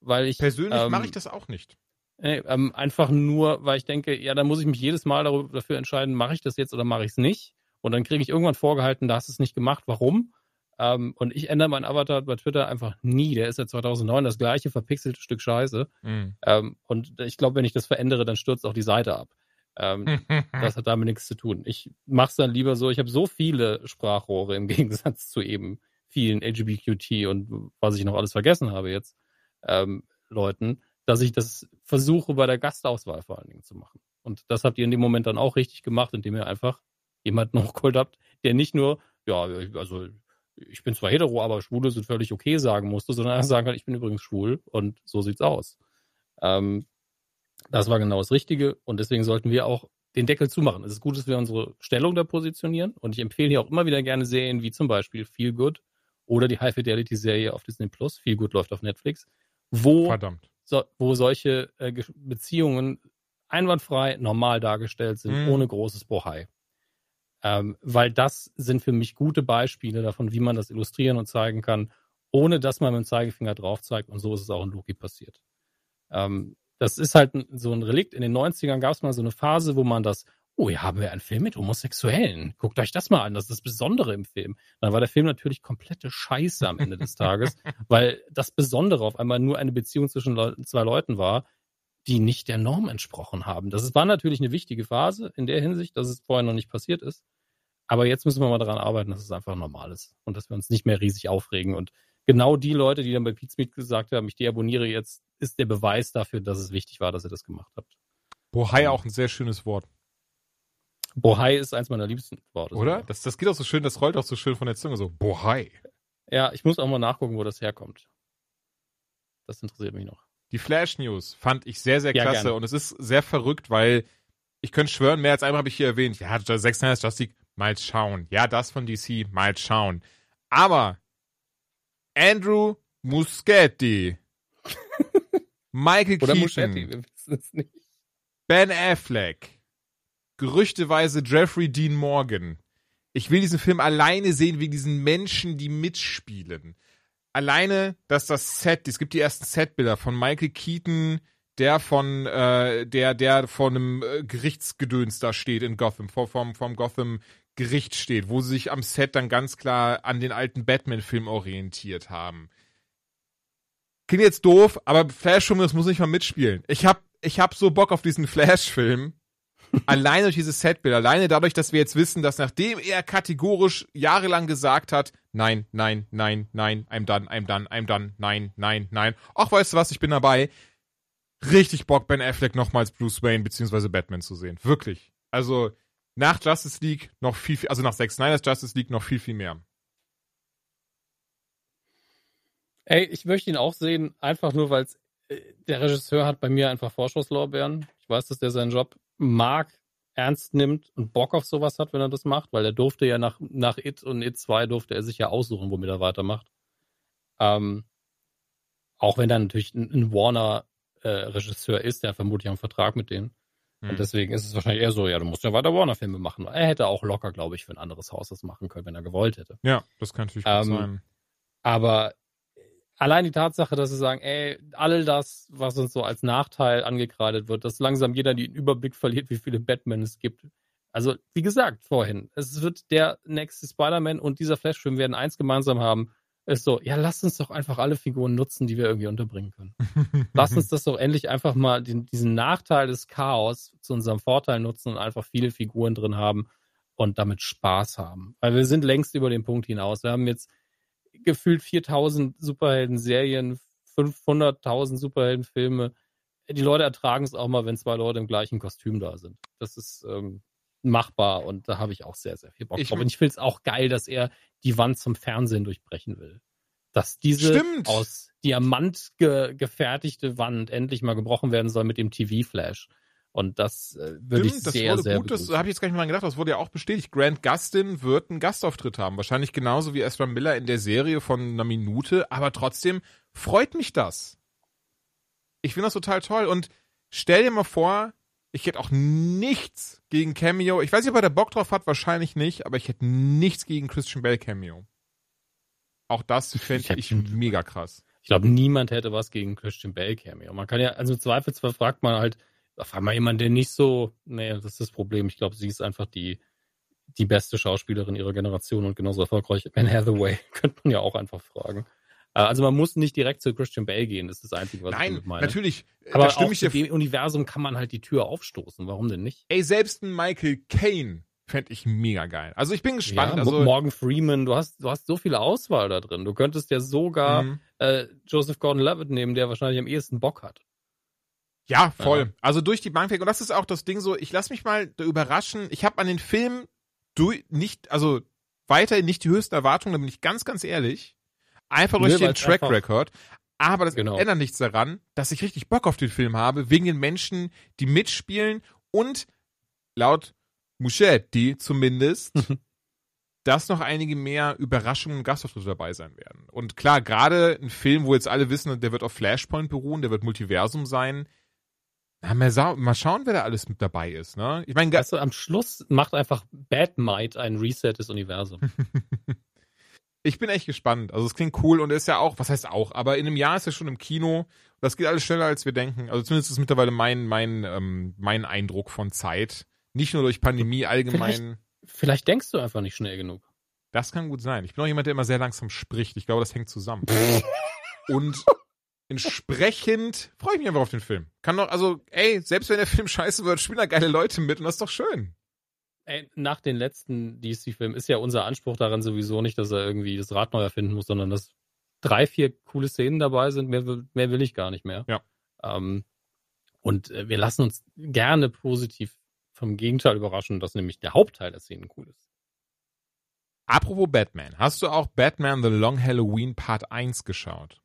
weil ich Persönlich ähm, mache ich das auch nicht. Nee, ähm, einfach nur, weil ich denke, ja, dann muss ich mich jedes Mal darüber, dafür entscheiden, mache ich das jetzt oder mache ich es nicht. Und dann kriege ich irgendwann vorgehalten, da hast du es nicht gemacht. Warum? Ähm, und ich ändere meinen Avatar bei Twitter einfach nie. Der ist ja 2009 das gleiche verpixelte Stück Scheiße. Mhm. Ähm, und ich glaube, wenn ich das verändere, dann stürzt auch die Seite ab. Ähm, das hat damit nichts zu tun. Ich mache es dann lieber so. Ich habe so viele Sprachrohre im Gegensatz zu eben vielen LGBTQT und was ich noch alles vergessen habe jetzt, ähm, Leuten, dass ich das versuche bei der Gastauswahl vor allen Dingen zu machen. Und das habt ihr in dem Moment dann auch richtig gemacht, indem ihr einfach jemanden hochgeholt habt, der nicht nur, ja, also ich bin zwar hetero, aber Schwule sind völlig okay sagen musste, sondern sagen kann, ich bin übrigens schwul und so sieht's aus. Ähm, das war genau das Richtige und deswegen sollten wir auch den Deckel zumachen. Es ist gut, dass wir unsere Stellung da positionieren und ich empfehle hier auch immer wieder gerne Serien wie zum Beispiel Feel Good oder die High Fidelity Serie auf Disney Plus. Feel Good läuft auf Netflix, wo, so, wo solche äh, Ge- Beziehungen einwandfrei normal dargestellt sind, Mhm. ohne großes Bohai. Ähm, weil das sind für mich gute Beispiele davon, wie man das illustrieren und zeigen kann, ohne dass man mit dem Zeigefinger drauf zeigt. Und so ist es auch in Loki passiert. Ähm, das ist halt so ein Relikt. In den 90ern gab es mal so eine Phase, wo man das, oh, hier haben wir einen Film mit Homosexuellen. Guckt euch das mal an, das ist das Besondere im Film. Dann war der Film natürlich komplette Scheiße am Ende des Tages, weil das Besondere auf einmal nur eine Beziehung zwischen Leu zwei Leuten war, die nicht der Norm entsprochen haben. Das war natürlich eine wichtige Phase in der Hinsicht, dass es vorher noch nicht passiert ist. Aber jetzt müssen wir mal daran arbeiten, dass es einfach normal ist und dass wir uns nicht mehr riesig aufregen. Und genau die Leute, die dann bei Pizmeet gesagt haben, ich deabonniere jetzt, ist der Beweis dafür, dass es wichtig war, dass ihr das gemacht habt. Bohai auch ein sehr schönes Wort, Bohai ist eins meiner liebsten Worte. oder? Das, das geht auch so schön, das rollt auch so schön von der Zunge so. Bohai. Ja, ich muss auch mal nachgucken, wo das herkommt. Das interessiert mich noch. Die Flash News fand ich sehr, sehr Ja, klasse gerne. und es ist sehr verrückt, weil ich könnte schwören, mehr als einmal habe ich hier erwähnt, ja, Zack Snyder's Justice mal schauen. Ja, das von DC, mal schauen. Aber Andrew Muschietti, Michael Oder Keaton, Muschetti, wir wissen es nicht. Ben Affleck, gerüchteweise Jeffrey Dean Morgan. Ich will diesen Film alleine sehen wegen diesen Menschen, die mitspielen. Alleine, dass das Set, es gibt die ersten Setbilder von Michael Keaton, der von äh, der der vor einem äh, Gerichtsgedöns da steht in Gotham, vor vom vom Gotham Gericht steht, wo sie sich am Set dann ganz klar an den alten Batman-Film orientiert haben. Klingt jetzt doof, aber Flash das muss nicht mal mitspielen. Ich hab ich hab so Bock auf diesen Flash-Film. alleine durch dieses Setbild, alleine dadurch, dass wir jetzt wissen, dass nachdem er kategorisch jahrelang gesagt hat, nein, nein, nein, nein, I'm done, I'm done, I'm done, nein, nein, nein. Ach, weißt du was, ich bin dabei. Richtig Bock, Ben Affleck nochmals Bruce Wayne beziehungsweise Batman zu sehen. Wirklich. Also, nach Justice League noch viel, viel also nach Zack Snyder's Justice League noch viel, viel mehr. Ey, ich möchte ihn auch sehen, einfach nur, weil äh, der Regisseur hat bei mir einfach Vorschusslorbeeren. Ich weiß, dass der seinen Job mag, ernst nimmt und Bock auf sowas hat, wenn er das macht, weil er durfte ja nach, nach It und It 2 durfte er sich ja aussuchen, womit er weitermacht. Ähm, auch wenn er natürlich ein, ein Warner-Regisseur äh, ist, der vermutlich einen Vertrag mit denen. Hm. Und deswegen ist es wahrscheinlich eher so, ja, du musst ja weiter Warner-Filme machen. Er hätte auch locker, glaube ich, für ein anderes Haus das machen können, wenn er gewollt hätte. Ja, das kann natürlich ähm, sein. Aber allein die Tatsache, dass sie sagen, ey, all das, was uns so als Nachteil angekreidet wird, dass langsam jeder den Überblick verliert, wie viele Batman es gibt. Also, wie gesagt vorhin, es wird der nächste Spider-Man und dieser Flash-Film werden eins gemeinsam haben. Ist so, ja, lass uns doch einfach alle Figuren nutzen, die wir irgendwie unterbringen können. lass uns das doch endlich einfach mal den, diesen Nachteil des Chaos zu unserem Vorteil nutzen und einfach viele Figuren drin haben und damit Spaß haben. Weil wir sind längst über den Punkt hinaus. Wir haben jetzt gefühlt 4000 Superhelden-Serien, 500.000 Superhelden-Filme. Die Leute ertragen es auch mal, wenn zwei Leute im gleichen Kostüm da sind. Das ist ähm, machbar und da habe ich auch sehr, sehr viel Bock Ich- drauf. Und ich finde es auch geil, dass er die Wand zum Fernsehen durchbrechen will. Dass diese Stimmt. aus Diamant ge gefertigte Wand endlich mal gebrochen werden soll mit dem TV-Flash. Und das äh, würde ich Stimmt, das sehr, wurde sehr gut, das habe ich jetzt gar nicht mal gedacht, das wurde ja auch bestätigt. Grant Gustin wird einen Gastauftritt haben, wahrscheinlich genauso wie Ezra Miller in der Serie von einer Minute, aber trotzdem freut mich das. Ich finde das total toll und stell dir mal vor, ich hätte auch nichts gegen Cameo. Ich weiß nicht, ob er da Bock drauf hat, wahrscheinlich nicht, aber ich hätte nichts gegen Christian Bell Cameo. Auch das fände Ich ich mega krass. Ich glaube, niemand hätte was gegen Christian Bale Cameo. Man kann ja, also im Zweifelsfall fragt man halt auf einmal jemanden, der nicht so, nee, das ist das Problem. Ich glaube, sie ist einfach die, die beste Schauspielerin ihrer Generation und genauso erfolgreich. Anne Hathaway könnte man ja auch einfach fragen. Äh, Also man muss nicht direkt zu Christian Bale gehen, das ist das Einzige, was ich Nein, damit meine. natürlich. äh, Aber auch ich dem Universum kann man halt die Tür aufstoßen. Warum denn nicht? Ey, selbst ein Michael Caine fände ich mega geil. Also ich bin gespannt. ja, also, Morgan Freeman, du hast, du hast so viele Auswahl da drin. Du könntest ja sogar Mhm. äh, Joseph Gordon-Levitt nehmen, der wahrscheinlich am ehesten Bock hat. Ja, voll. Ja. Also durch die Bank weg. Und das ist auch das Ding so, ich lass mich mal da überraschen. Ich habe an den Film du nicht, also weiterhin nicht die höchsten Erwartungen, da bin ich ganz, ganz ehrlich. Einfach durch Nö, den Track Record. Aber das Genau. ändert nichts daran, dass ich richtig Bock auf den Film habe, wegen den Menschen, die mitspielen und laut Muschetti zumindest, dass noch einige mehr Überraschungen und Gastauftritte dabei sein werden. Und klar, gerade ein Film, wo jetzt alle wissen, der wird auf Flashpoint beruhen, der wird Multiversum sein. Na, mal, mal schauen, wer da alles mit dabei ist, ne? Ich meine, Weißt du, am Schluss macht einfach Bad Might ein Reset des Universums. ich bin echt gespannt. Also es klingt cool und ist ja auch, was heißt auch, aber in einem Jahr ist er schon im Kino. Das geht alles schneller, als wir denken. Also zumindest ist mittlerweile mein, mein, ähm, mein Eindruck von Zeit. Nicht nur durch Pandemie allgemein. Vielleicht denkst du einfach nicht schnell genug. Das kann gut sein. Ich bin auch jemand, der immer sehr langsam spricht. Ich glaube, das hängt zusammen. Und entsprechend freue ich mich einfach auf den Film. Kann doch, also, ey, selbst wenn der Film scheiße wird, spielen da geile Leute mit und das ist doch schön. Ey, nach den letzten DC-Filmen ist ja unser Anspruch daran sowieso nicht, dass er irgendwie das Rad neu erfinden muss, sondern dass drei, vier coole Szenen dabei sind. Mehr, will- mehr will ich gar nicht mehr. Ja. Ähm, und äh, wir lassen uns gerne positiv vom Gegenteil überraschen, dass nämlich der Hauptteil der Szenen cool ist. Apropos Batman. Hast du auch Batman The Long Halloween Part 1 geschaut?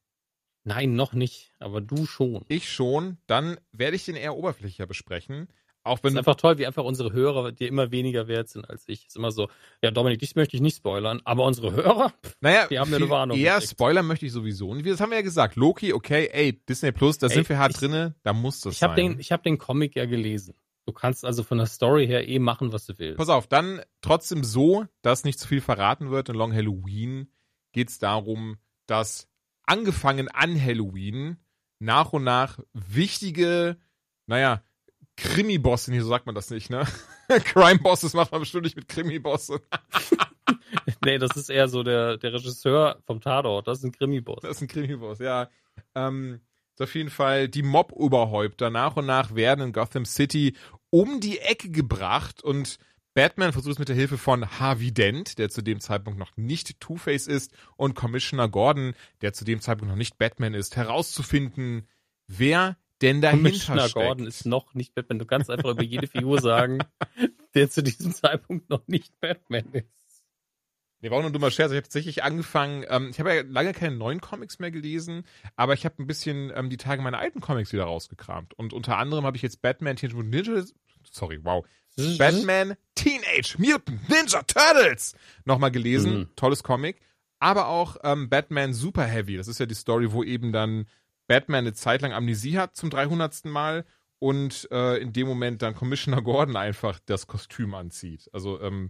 Nein, noch nicht, aber du schon. Ich schon. Dann werde ich den eher oberflächlicher besprechen. Auch Es wenn ist du einfach toll, wie einfach unsere Hörer, die immer weniger wert sind als ich. Ist immer so, ja, Dominik, dich möchte ich nicht spoilern, aber unsere Hörer, Naja, Die haben ja eine Warnung gekriegt. Spoiler möchte ich sowieso nicht. Das haben wir ja gesagt. Loki, okay, ey, Disney Plus, da Ey, sind wir hart ich- drinne, da muss das ich habe sein. den, ich hab den Comic ja gelesen. Du kannst also von der Story her eh machen, was du willst. Pass auf, dann trotzdem so, dass nicht zu viel verraten wird. In Long Halloween geht es darum, dass angefangen an Halloween nach und nach wichtige, naja, Krimi-Bosse, nee, so sagt man das nicht, ne? Crime-Bosses macht man bestimmt nicht mit Krimi-Bosse. nee, das ist eher so der, der Regisseur vom Tatort. Das ist ein Krimi-Boss. Das ist ein Krimi-Boss, ja. Ähm, ist auf jeden Fall die Mob-Oberhäupter nach und nach werden in Gotham City um die Ecke gebracht und Batman versucht es mit der Hilfe von Harvey Dent, der zu dem Zeitpunkt noch nicht Two-Face ist, und Commissioner Gordon, der zu dem Zeitpunkt noch nicht Batman ist, herauszufinden, wer denn dahinter steckt. Gordon ist noch nicht Batman. Du kannst einfach über jede Figur sagen, der zu diesem Zeitpunkt noch nicht Batman ist. Nee, war auch nur ein dummer Scherz. Ich habe tatsächlich angefangen, ähm, ich habe ja lange keine neuen Comics mehr gelesen, aber ich habe ein bisschen ähm, die Tage meiner alten Comics wieder rausgekramt. Und unter anderem habe ich jetzt Batman Teenage Mutant Ninja, sorry, wow, Batman Teenage Mutant Ninja Turtles nochmal gelesen. Mhm. Tolles Comic. Aber auch ähm, Batman Super Heavy. Das ist ja die Story, wo eben dann Batman eine Zeit lang Amnesie hat zum 300. Mal und äh, in dem Moment dann Commissioner Gordon einfach das Kostüm anzieht. Also ähm,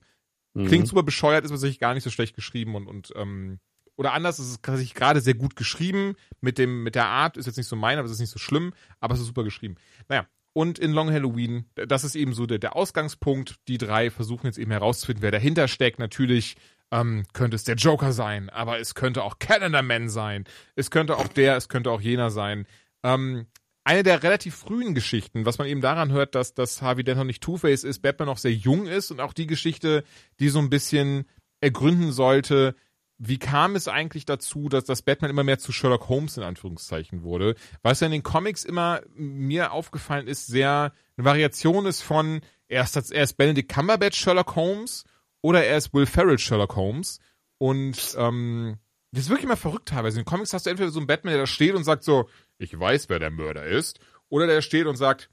mhm. klingt super bescheuert, ist tatsächlich gar nicht so schlecht geschrieben und, und ähm, oder anders, ist es tatsächlich gerade sehr gut geschrieben. Mit dem, mit der Art ist jetzt nicht so mein, aber es ist nicht so schlimm, aber es ist super geschrieben. Naja, und in Long Halloween, das ist eben so der, der Ausgangspunkt. Die drei versuchen jetzt eben herauszufinden, wer dahinter steckt. Natürlich ähm, könnte es der Joker sein, aber es könnte auch Calendar Man sein. Es könnte auch der, es könnte auch jener sein. Ähm, eine der relativ frühen Geschichten, was man eben daran hört, dass, dass Harvey Dent noch nicht Two-Face ist, Batman noch sehr jung ist und auch die Geschichte, die so ein bisschen ergründen sollte, wie kam es eigentlich dazu, dass das Batman immer mehr zu Sherlock Holmes in Anführungszeichen wurde? Was ja in den Comics immer mir aufgefallen ist, sehr eine Variation ist von erst er ist Benedict Cumberbatch Sherlock Holmes oder er ist Will Ferrell Sherlock Holmes und ähm, das ist wirklich immer verrückt teilweise. In den Comics hast du entweder so einen Batman, der da steht und sagt so, ich weiß, wer der Mörder ist, oder der steht und sagt,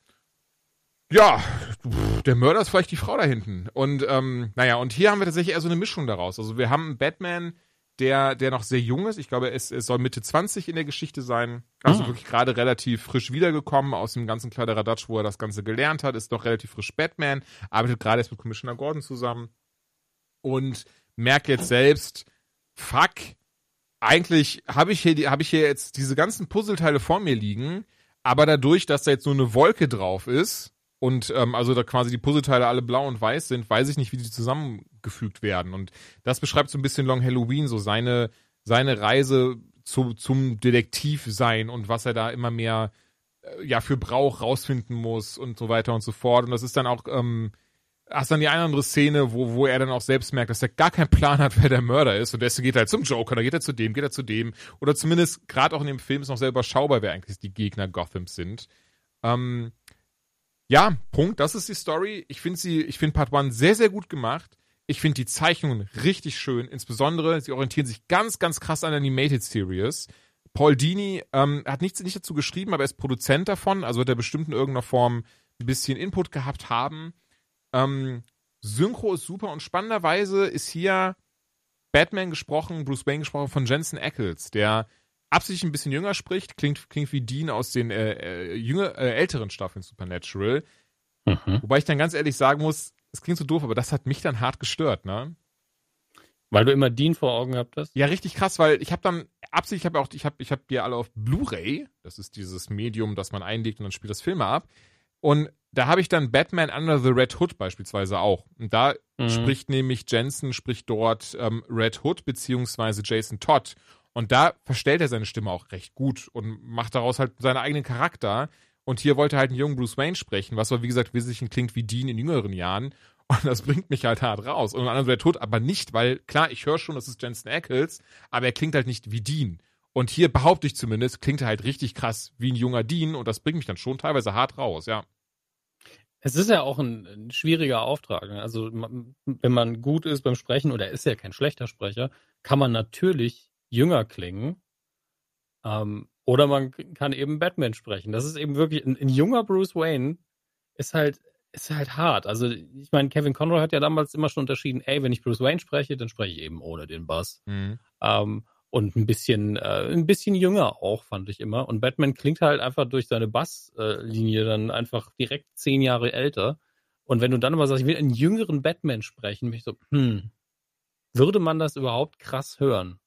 ja, der Mörder ist vielleicht die Frau da hinten. Und ähm, naja, und hier haben wir tatsächlich eher so eine Mischung daraus. Also wir haben einen Batman, der, der noch sehr jung ist. Ich glaube, es, es soll Mitte 20 in der Geschichte sein. Also ah. wirklich gerade relativ frisch wiedergekommen aus dem ganzen Kladderadatsch, wo er das Ganze gelernt hat. Ist noch relativ frisch Batman, arbeitet gerade jetzt mit Commissioner Gordon zusammen und merkt jetzt selbst, fuck, eigentlich habe ich hier, habe ich hier jetzt diese ganzen Puzzleteile vor mir liegen, aber dadurch, dass da jetzt nur eine Wolke drauf ist, und ähm, also da quasi die Puzzleteile alle blau und weiß sind, weiß ich nicht, wie die zusammengefügt werden. Und das beschreibt so ein bisschen Long Halloween, so seine, seine Reise zu, zum Detektiv sein und was er da immer mehr äh, ja für braucht, rausfinden muss und so weiter und so fort. Und das ist dann auch, ähm, hast dann die eine andere Szene, wo, wo er dann auch selbst merkt, dass er gar keinen Plan hat, wer der Mörder ist. Und deswegen geht er halt zum Joker, dann geht er zu dem, geht er zu dem. Oder zumindest, gerade auch in dem Film ist noch selber schaubar, wer eigentlich die Gegner Gothams sind. Ähm, ja, Punkt, das ist die Story. Ich finde sie, ich finde Part 1 sehr, sehr gut gemacht. Ich finde die Zeichnungen richtig schön. Insbesondere, sie orientieren sich ganz, ganz krass an Animated Series. Paul Dini ähm, hat nichts nicht dazu geschrieben, aber er ist Produzent davon, also wird er bestimmt in irgendeiner Form ein bisschen Input gehabt haben. Ähm, Synchro ist super und spannenderweise ist hier Batman gesprochen, Bruce Wayne gesprochen von Jensen Ackles, der absichtlich ein bisschen jünger spricht, klingt, klingt wie Dean aus den äh, äh, jünger, äh, älteren Staffeln Supernatural. Mhm. Wobei ich dann ganz ehrlich sagen muss, es klingt so doof, aber das hat mich dann hart gestört, ne? Weil du immer Dean vor Augen gehabt hast? Ja, richtig krass, weil ich habe dann absichtlich, ich habe auch, ich habe ich hab die alle auf Blu-ray, das ist dieses Medium, das man einlegt und dann spielt das Filme ab. Und da habe ich dann Batman Under the Red Hood beispielsweise auch. Und da mhm. spricht nämlich Jensen, spricht dort ähm, Red Hood beziehungsweise Jason Todd. Und da verstellt er seine Stimme auch recht gut und macht daraus halt seinen eigenen Charakter. Und hier wollte er halt einen jungen Bruce Wayne sprechen, was aber wie gesagt wesentlich klingt wie Dean in jüngeren Jahren. Und das bringt mich halt hart raus. Und anderen wäre tot, aber nicht, weil klar, ich höre schon, das ist Jensen Ackles, aber er klingt halt nicht wie Dean. Und hier behaupte ich zumindest, klingt er halt richtig krass wie ein junger Dean und das bringt mich dann schon teilweise hart raus, ja. Es ist ja auch ein, ein schwieriger Auftrag. Ne? Also, wenn man gut ist beim Sprechen, oder er ist ja kein schlechter Sprecher, kann man natürlich jünger klingen. Ähm, oder man kann eben Batman sprechen. Das ist eben wirklich, ein, ein, junger Bruce Wayne ist halt, ist halt hart. Also, ich meine, Kevin Conroy hat ja damals immer schon unterschieden, ey, wenn ich Bruce Wayne spreche, dann spreche ich eben ohne den Bass. Mhm. Ähm, und ein bisschen, äh, ein bisschen jünger auch, fand ich immer. Und Batman klingt halt einfach durch seine Basslinie dann einfach direkt zehn Jahre älter. Und wenn du dann aber sagst, ich will einen jüngeren Batman sprechen, mich so, hm, würde man das überhaupt krass hören?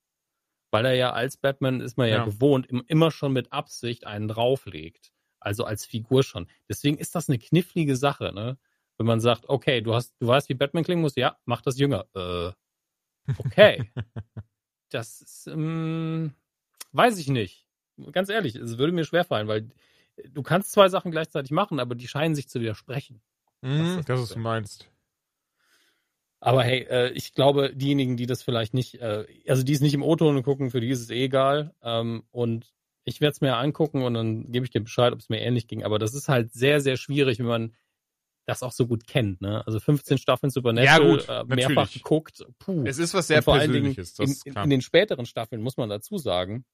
Weil er ja als Batman ist man ja, Ja. gewohnt, im- immer schon mit Absicht einen drauflegt. Also als Figur schon. Deswegen ist das eine knifflige Sache, ne? Wenn man sagt, okay, du hast, du weißt, wie Batman klingen muss, ja, mach das jünger. Äh, okay. das ist, ähm, weiß ich nicht. Ganz ehrlich, es würde mir schwerfallen, weil du kannst zwei Sachen gleichzeitig machen, aber die scheinen sich zu widersprechen. Mhm, ist das, das was du meinst. Aber hey, äh, ich glaube, diejenigen, die das vielleicht nicht, äh, also die es nicht im O-Ton gucken, für die ist es eh egal. Ähm, und ich werde es mir angucken und dann gebe ich dir Bescheid, ob es mir ähnlich ging. Aber das ist halt sehr, sehr schwierig, wenn man das auch so gut kennt. Ne? Also 15 Staffeln Supernatural, Ja, gut, äh, mehrfach natürlich. geguckt. Puh. Es ist was sehr vor allen Dingen Persönliches, das in, ist in, in den späteren Staffeln, muss man dazu sagen,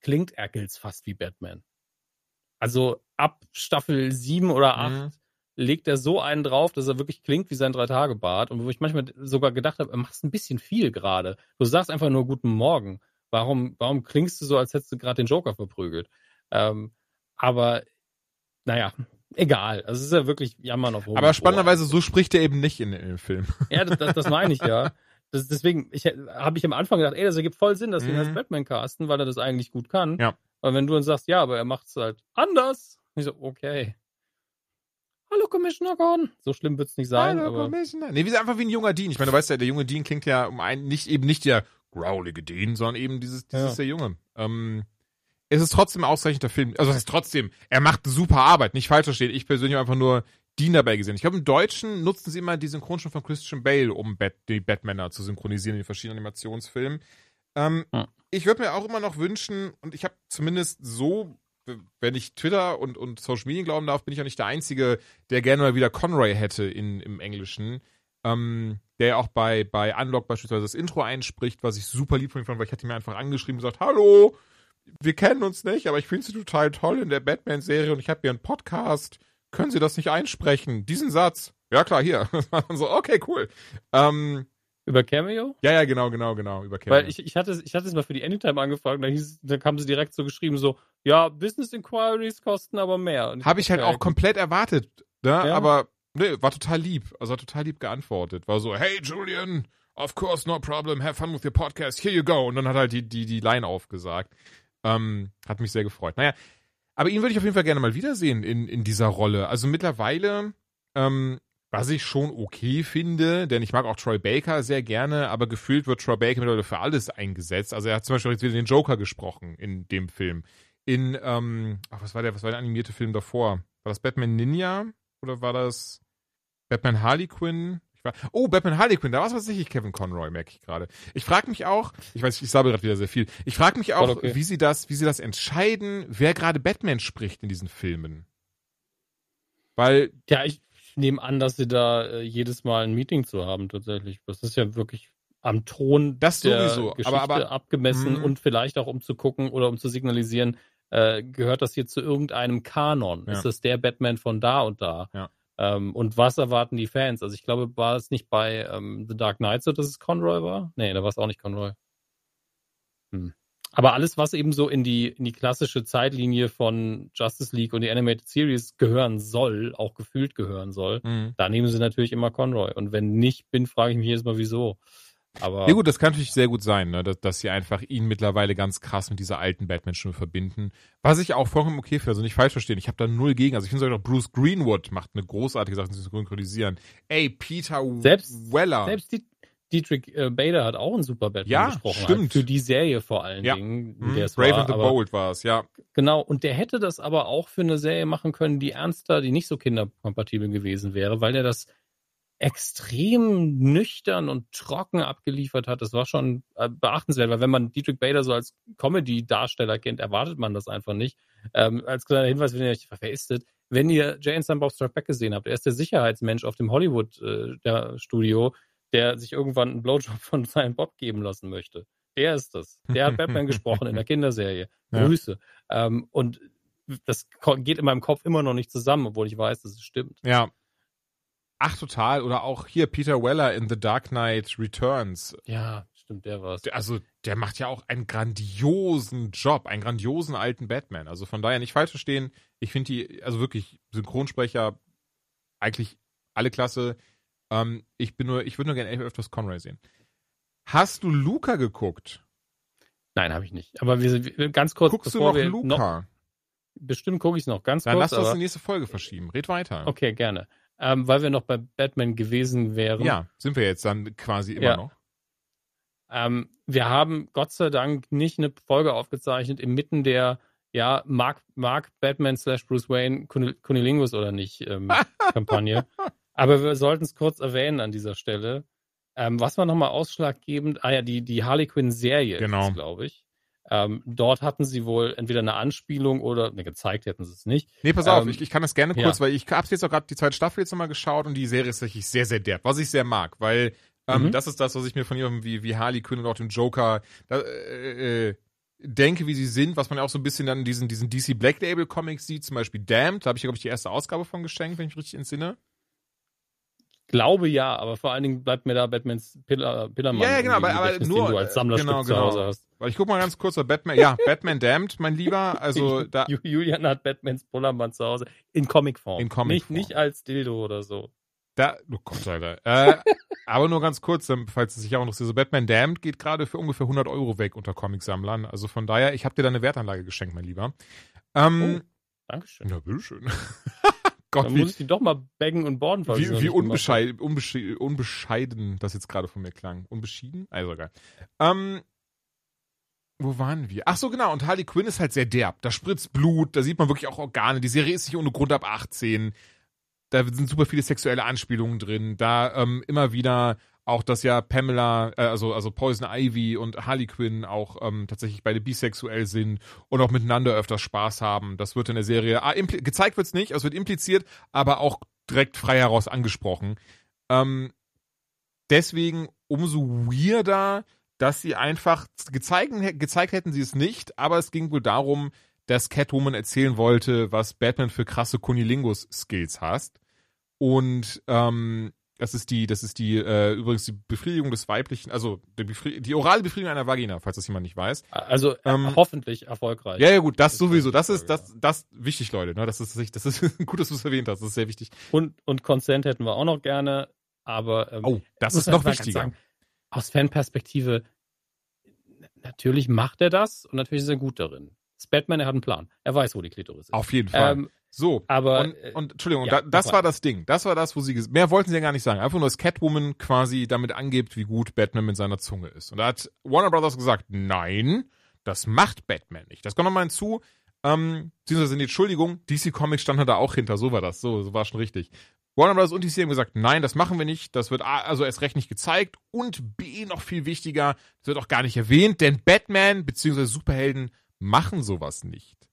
klingt Ackles fast wie Batman. Also ab Staffel 7 oder 8 Mhm. legt er so einen drauf, dass er wirklich klingt wie sein Drei-Tage-Bart. Und wo ich manchmal sogar gedacht habe, er macht ein bisschen viel gerade. Du sagst einfach nur Guten Morgen. Warum, warum klingst du so, als hättest du gerade den Joker verprügelt? Ähm, aber, naja, egal. Also es ist ja wirklich Jammern auf hohem Aber spannenderweise, so spricht er eben nicht in, in dem Film. Ja, das, das, das meine ich ja. Das, deswegen ich, habe ich am Anfang gedacht, ey, das ergibt voll Sinn, dass wir ihn Mhm. als Batman casten, weil er das eigentlich gut kann. Ja. Aber wenn du dann sagst, ja, aber er macht es halt anders. Ich so, okay. Hallo, Commissioner Gordon. So schlimm wird's nicht sein, Hallo, aber Commissioner. Nee, wie ist einfach wie ein junger Dean. Ich meine, du weißt ja, der junge Dean klingt ja um einen, nicht eben nicht der graulige Dean, sondern eben dieses, dieses Ja. der Junge. Ähm, es ist trotzdem ein ausreichender Film. Also, das heißt trotzdem, er macht super Arbeit, nicht falsch verstehen. Ich persönlich habe einfach nur Dean dabei gesehen. Ich glaube, im Deutschen nutzen sie immer die Synchronstimme von Christian Bale, um Bat die Batmaner zu synchronisieren in den verschiedenen Animationsfilmen. Ähm, Hm. Ich würde mir auch immer noch wünschen, und ich habe zumindest so, wenn ich Twitter und, und Social Media glauben darf, bin ich ja nicht der Einzige, der gerne mal wieder Conroy hätte in, im Englischen. Ähm, der ja auch bei, bei Unlock beispielsweise das Intro einspricht, was ich super lieb von ihm fand, weil ich hatte ihn mir einfach angeschrieben und gesagt, hallo, wir kennen uns nicht, aber ich finde Sie total toll in der Batman-Serie und ich habe hier einen Podcast. Können Sie das nicht einsprechen? Diesen Satz. Ja klar, hier. so, okay, cool. Ähm, über Cameo? ja, ja, genau, genau, genau. Über Weil ich, ich, hatte, es- ich hatte es mal für die Anytime angefragt, da, hieß, da kam sie direkt so geschrieben, so, ja, Business Inquiries kosten aber mehr. Habe ich halt auch komplett erwartet, ne? Ja. Aber ne, war total lieb. Also hat total lieb geantwortet. War so, hey Julian, of course, no problem, have fun with your podcast, here you go. Und dann hat halt die, die, die Line aufgesagt. Ähm, hat mich sehr gefreut. Naja, aber ihn würde ich auf jeden Fall gerne mal wiedersehen in, in dieser Rolle. Also mittlerweile, ähm, was ich schon okay finde, denn ich mag auch Troy Baker sehr gerne, aber gefühlt wird Troy Baker mittlerweile für alles eingesetzt. Also er hat zum Beispiel jetzt wieder den Joker gesprochen in dem Film. In, ähm, ach, was war der, was war der animierte Film davor? War das Batman Ninja? Oder war das Batman Harley Quinn? Ich war, oh, Batman Harley Quinn, da war es tatsächlich Kevin Conroy, merke ich gerade. Ich frage mich auch, ich weiß, ich sabbel gerade wieder sehr viel. Ich frage mich auch, okay. wie sie das, wie sie das entscheiden, wer gerade Batman spricht in diesen Filmen. Weil Ja, ich nehme an, dass sie da äh, jedes Mal ein Meeting zu haben, tatsächlich. Das ist ja wirklich am Ton Das der sowieso, aber- Geschichte aber- abgemessen Mhm. und vielleicht auch um zu gucken oder um zu signalisieren, äh, gehört das hier zu irgendeinem Kanon? Ja. Ist das der Batman von da und da? Ja. Ähm, und was erwarten die Fans? Also ich glaube, war es nicht bei ähm, The Dark Knight so, dass es Conroy war? Nee, da war es auch nicht Conroy. Hm. Aber alles, was eben so in die, in die klassische Zeitlinie von Justice League und die Animated Series gehören soll, auch gefühlt gehören soll, mh. da nehmen sie natürlich immer Conroy. Und wenn nicht bin, frage ich mich jedes Mal, wieso. Aber Ja gut, das kann natürlich sehr gut sein, ne? dass, dass sie einfach ihn mittlerweile ganz krass mit dieser alten Batman-Stimme verbinden. Was ich auch vollkommen okay finde, also nicht falsch verstehen, ich habe da null gegen. Also ich finde sogar noch Bruce Greenwood macht eine großartige Sache, sie zu synchronisieren. Ey, Peter Selbst- Weller. selbst die, Dietrich äh, Bader hat auch einen super Batman Ja, gesprochen. stimmt. Halt für die Serie vor allen Ja. Dingen. Mhm, Brave war, and the aber, Bold war es, ja. Genau, und der hätte das aber auch für eine Serie machen können, die ernster, die nicht so kinderkompatibel gewesen wäre, weil der das extrem nüchtern und trocken abgeliefert hat. Das war schon äh, beachtenswert, weil wenn man Dietrich Bader so als Comedy-Darsteller kennt, erwartet man das einfach nicht. Ähm, als kleiner Hinweis, wenn ihr euch verästet, wenn ihr and Silent Bob Strike Back gesehen habt, er ist der Sicherheitsmensch auf dem Hollywood-Studio, der sich irgendwann einen Blowjob von Silent Bob geben lassen möchte. Der ist das. Der hat Batman gesprochen in der Kinderserie. Ja. Grüße. Ähm, und das geht in meinem Kopf immer noch nicht zusammen, obwohl ich weiß, dass es stimmt. Ja. Ach, total. Oder auch hier Peter Weller in The Dark Knight Returns. Ja, stimmt, der war's. Also, der macht ja auch einen grandiosen Job, einen grandiosen alten Batman. Also von daher nicht falsch verstehen. Ich finde die, also wirklich, Synchronsprecher, eigentlich alle klasse. Ähm, ich bin nur, ich würde nur gerne öfters Conroy sehen. Hast du Luca geguckt? Nein, habe ich nicht. Aber wir sind ganz kurz, Guckst du noch Luca? bestimmt gucke ich es noch ganz Dann kurz. lass das aber, in die nächste Folge verschieben. Red weiter. okay, gerne. Ähm, weil wir noch bei Batman gewesen wären. Ja, sind wir jetzt dann quasi immer Ja. noch. Ähm, wir haben Gott sei Dank nicht eine Folge aufgezeichnet inmitten der, ja, mag, mag Batman slash Bruce Wayne Cunil- Cunilingus oder nicht ähm, Kampagne. Aber wir sollten es kurz erwähnen an dieser Stelle. Ähm, was war nochmal ausschlaggebend? Ah ja, die, die Harley Quinn-Serie, Genau. glaube ich. Ähm, dort hatten sie wohl entweder eine Anspielung oder, ne, gezeigt hätten sie es nicht. Nee, pass auf, Ähm, ich, ich kann das gerne ja. kurz, weil ich hab's jetzt auch gerade die zweite Staffel jetzt nochmal geschaut und die Serie ist tatsächlich sehr, sehr derb, was ich sehr mag, weil ähm, Mhm. das ist das, was ich mir von jemandem wie, wie Harley Quinn und auch dem Joker da, äh, äh, denke, wie sie sind, was man ja auch so ein bisschen dann in diesen, diesen DC Black Label Comics sieht, zum Beispiel Damned, da habe ich, glaube ich, die erste Ausgabe von geschenkt, wenn ich mich richtig entsinne. Glaube ja, aber vor allen Dingen bleibt mir da Batmans Pillar, Pillarmann. Ja, ja, genau, aber- aber nur, du als Sammlerstück genau, zu Hause genau. hast. Weil ich guck mal ganz kurz bei Batman, ja, Batman Damned, mein Lieber, also da, Ju- Julian hat Batmans Pullermann zu Hause in Comicform. In Comicform. Nicht, nicht als Dildo oder so. Da, oh Gott, Alter. Äh, aber nur ganz kurz, ähm, falls es sich auch interessiert. So Batman Damned geht gerade für ungefähr 100 Euro weg unter Comicsammlern. Also von daher, ich habe dir da eine Wertanlage geschenkt, mein Lieber. Ähm, Dankeschön. Na, bitteschön. Gott, Dann wie, muss ich die doch mal baggen und borden, wie, wie unbescheid, unbesche unbescheiden das jetzt gerade von mir klang. Unbeschieden? Also egal. Ähm, wo waren wir? Ach so, genau. Und Harley Quinn ist halt sehr derb. Da spritzt Blut, da sieht man wirklich auch Organe. Die Serie ist nicht ohne Grund ab 18. Da sind super viele sexuelle Anspielungen drin. Da ähm, immer wieder auch, dass ja Pamela, äh, also, also Poison Ivy und Harley Quinn auch ähm, tatsächlich beide bisexuell sind und auch miteinander öfters Spaß haben. Das wird in der Serie, ah, gezeigt wird's nicht, es wird impliziert, aber auch direkt frei heraus angesprochen. Ähm, deswegen umso weirder, dass sie einfach gezeigt, gezeigt hätten sie es nicht, aber es ging wohl darum, dass Catwoman erzählen wollte, was Batman für krasse Kunilingus-Skills hast. Und ähm, das ist die, das ist die, äh, übrigens die Befriedigung des weiblichen, also die, Befri die orale Befriedigung einer Vagina, falls das jemand nicht weiß. Also äh, Ähm, hoffentlich erfolgreich. Ja, ja, gut, das Das sowieso. Das ist, das, das wichtig, Leute. Ne? Das ist, das ist gut, dass du es erwähnt hast. Das ist sehr wichtig. Und, und Consent hätten wir auch noch gerne, aber ähm, Oh, das ist noch wichtiger. sagen, aus Fanperspektive, natürlich macht er das und natürlich ist er gut darin. Das Batman, er hat einen Plan. Er weiß, wo die Klitoris ist. Auf jeden Fall. Ähm, so. aber und, äh, und Entschuldigung, ja, da, das war das Ding. Das war das, wo sie mehr wollten sie ja gar nicht sagen. Einfach nur, dass Catwoman quasi damit angibt, wie gut Batman mit seiner Zunge ist. Und da hat Warner Brothers gesagt, nein, das macht Batman nicht. Das kommt nochmal hinzu. Ähm, beziehungsweise, nee, Entschuldigung, DC Comics stand da auch hinter. So war das. So, so war schon richtig. Warner Brothers und DC haben gesagt, nein, das machen wir nicht. Das wird A, also erst recht nicht gezeigt. Und B, noch viel wichtiger, das wird auch gar nicht erwähnt, denn Batman beziehungsweise Superhelden machen sowas nicht.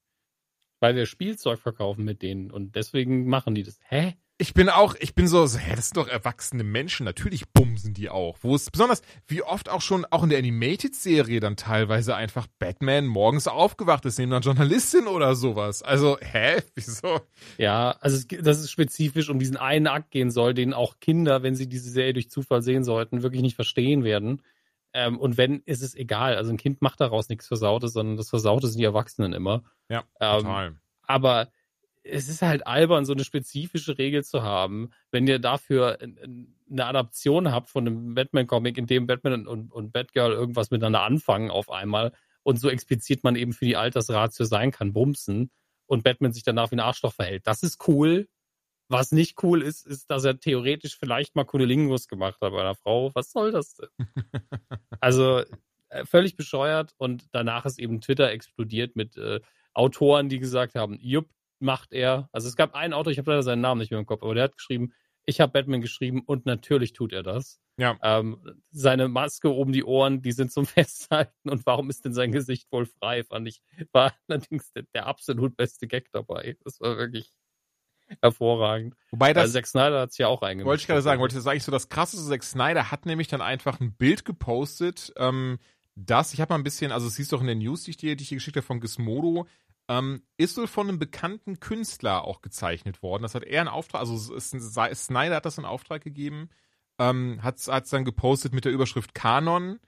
Weil wir Spielzeug verkaufen mit denen und deswegen machen die das. Hä? ich bin auch, ich bin so, hä, das sind doch erwachsene Menschen, natürlich bumsen die auch. Wo es besonders, wie oft auch schon, auch in der Animated-Serie dann teilweise einfach Batman morgens aufgewacht ist, neben einer Journalistin oder sowas. Also, hä, wieso? Ja, also dass es spezifisch um diesen einen Akt gehen soll, den auch Kinder, wenn sie diese Serie durch Zufall sehen sollten, wirklich nicht verstehen werden. Ähm, und wenn, ist es egal. Also ein Kind macht daraus nichts Versautes, sondern das Versaute sind die Erwachsenen immer. Ja, Ähm, total. aber es ist halt albern, so eine spezifische Regel zu haben, wenn ihr dafür ein- ein- eine Adaption habt von einem Batman-Comic, in dem Batman und, und Batgirl irgendwas miteinander anfangen auf einmal und so explizit man eben für die Altersratio sein kann, bumsen und Batman sich danach wie ein Arschloch verhält. Das ist cool. Was nicht cool ist, ist, dass er theoretisch vielleicht mal Kunilingus gemacht hat bei einer Frau. Was soll das denn? also äh, völlig bescheuert und danach ist eben Twitter explodiert mit äh, Autoren, die gesagt haben, jupp, macht er. Also es gab einen Autor, ich habe leider seinen Namen nicht mehr im Kopf, aber der hat geschrieben, ich habe Batman geschrieben und natürlich tut er das. Ja. Ähm, seine Maske oben die Ohren, die sind zum Festhalten und warum ist denn sein Gesicht wohl frei, fand ich, war allerdings der, der absolut beste Gag dabei. Das war wirklich hervorragend. Wobei Das, das, Zack Snyder hat's ja auch eingemischt. wollte ich gerade sagen, wollte das eigentlich so das krasseste, Zack Snyder hat nämlich dann einfach ein Bild gepostet, ähm, das, ich habe mal ein bisschen, also es hieß doch in den News, die ich dir, die ich dir geschickt habe von Gizmodo, ähm, ist wohl von einem bekannten Künstler auch gezeichnet worden. Das hat er einen Auftrag, also es- es- Snyder hat das in Auftrag gegeben, ähm, hat es dann gepostet mit der Überschrift Kanon.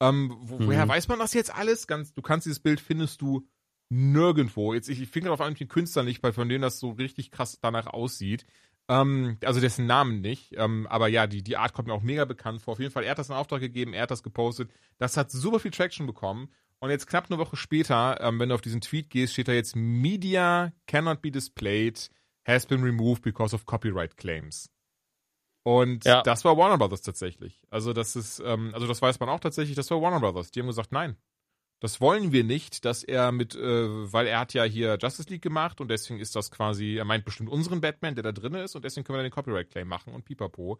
Ähm, wo, Mhm. Woher weiß man das jetzt alles? Ganz, du kannst dieses Bild findest du nirgendwo. Jetzt ich, ich finde auf einmal den Künstler nicht, weil von dem das so richtig krass danach aussieht. Ähm, also dessen Namen nicht. Ähm, aber ja, die, die Art kommt mir auch mega bekannt vor. Auf jeden Fall, er hat das in Auftrag gegeben, er hat das gepostet. Das hat super viel Traction bekommen. Und jetzt knapp eine Woche später, ähm, wenn du auf diesen Tweet gehst, steht da jetzt Media cannot be displayed, has been removed because of copyright claims. Und Ja. das war Warner Brothers tatsächlich. Also das ist, ähm, also das weiß man auch tatsächlich, das war Warner Brothers. Die haben gesagt, nein, das wollen wir nicht, dass er mit, äh, weil er hat ja hier Justice League gemacht und deswegen ist das quasi, er meint bestimmt unseren Batman, der da drin ist und deswegen können wir dann den Copyright Claim machen und pipapo.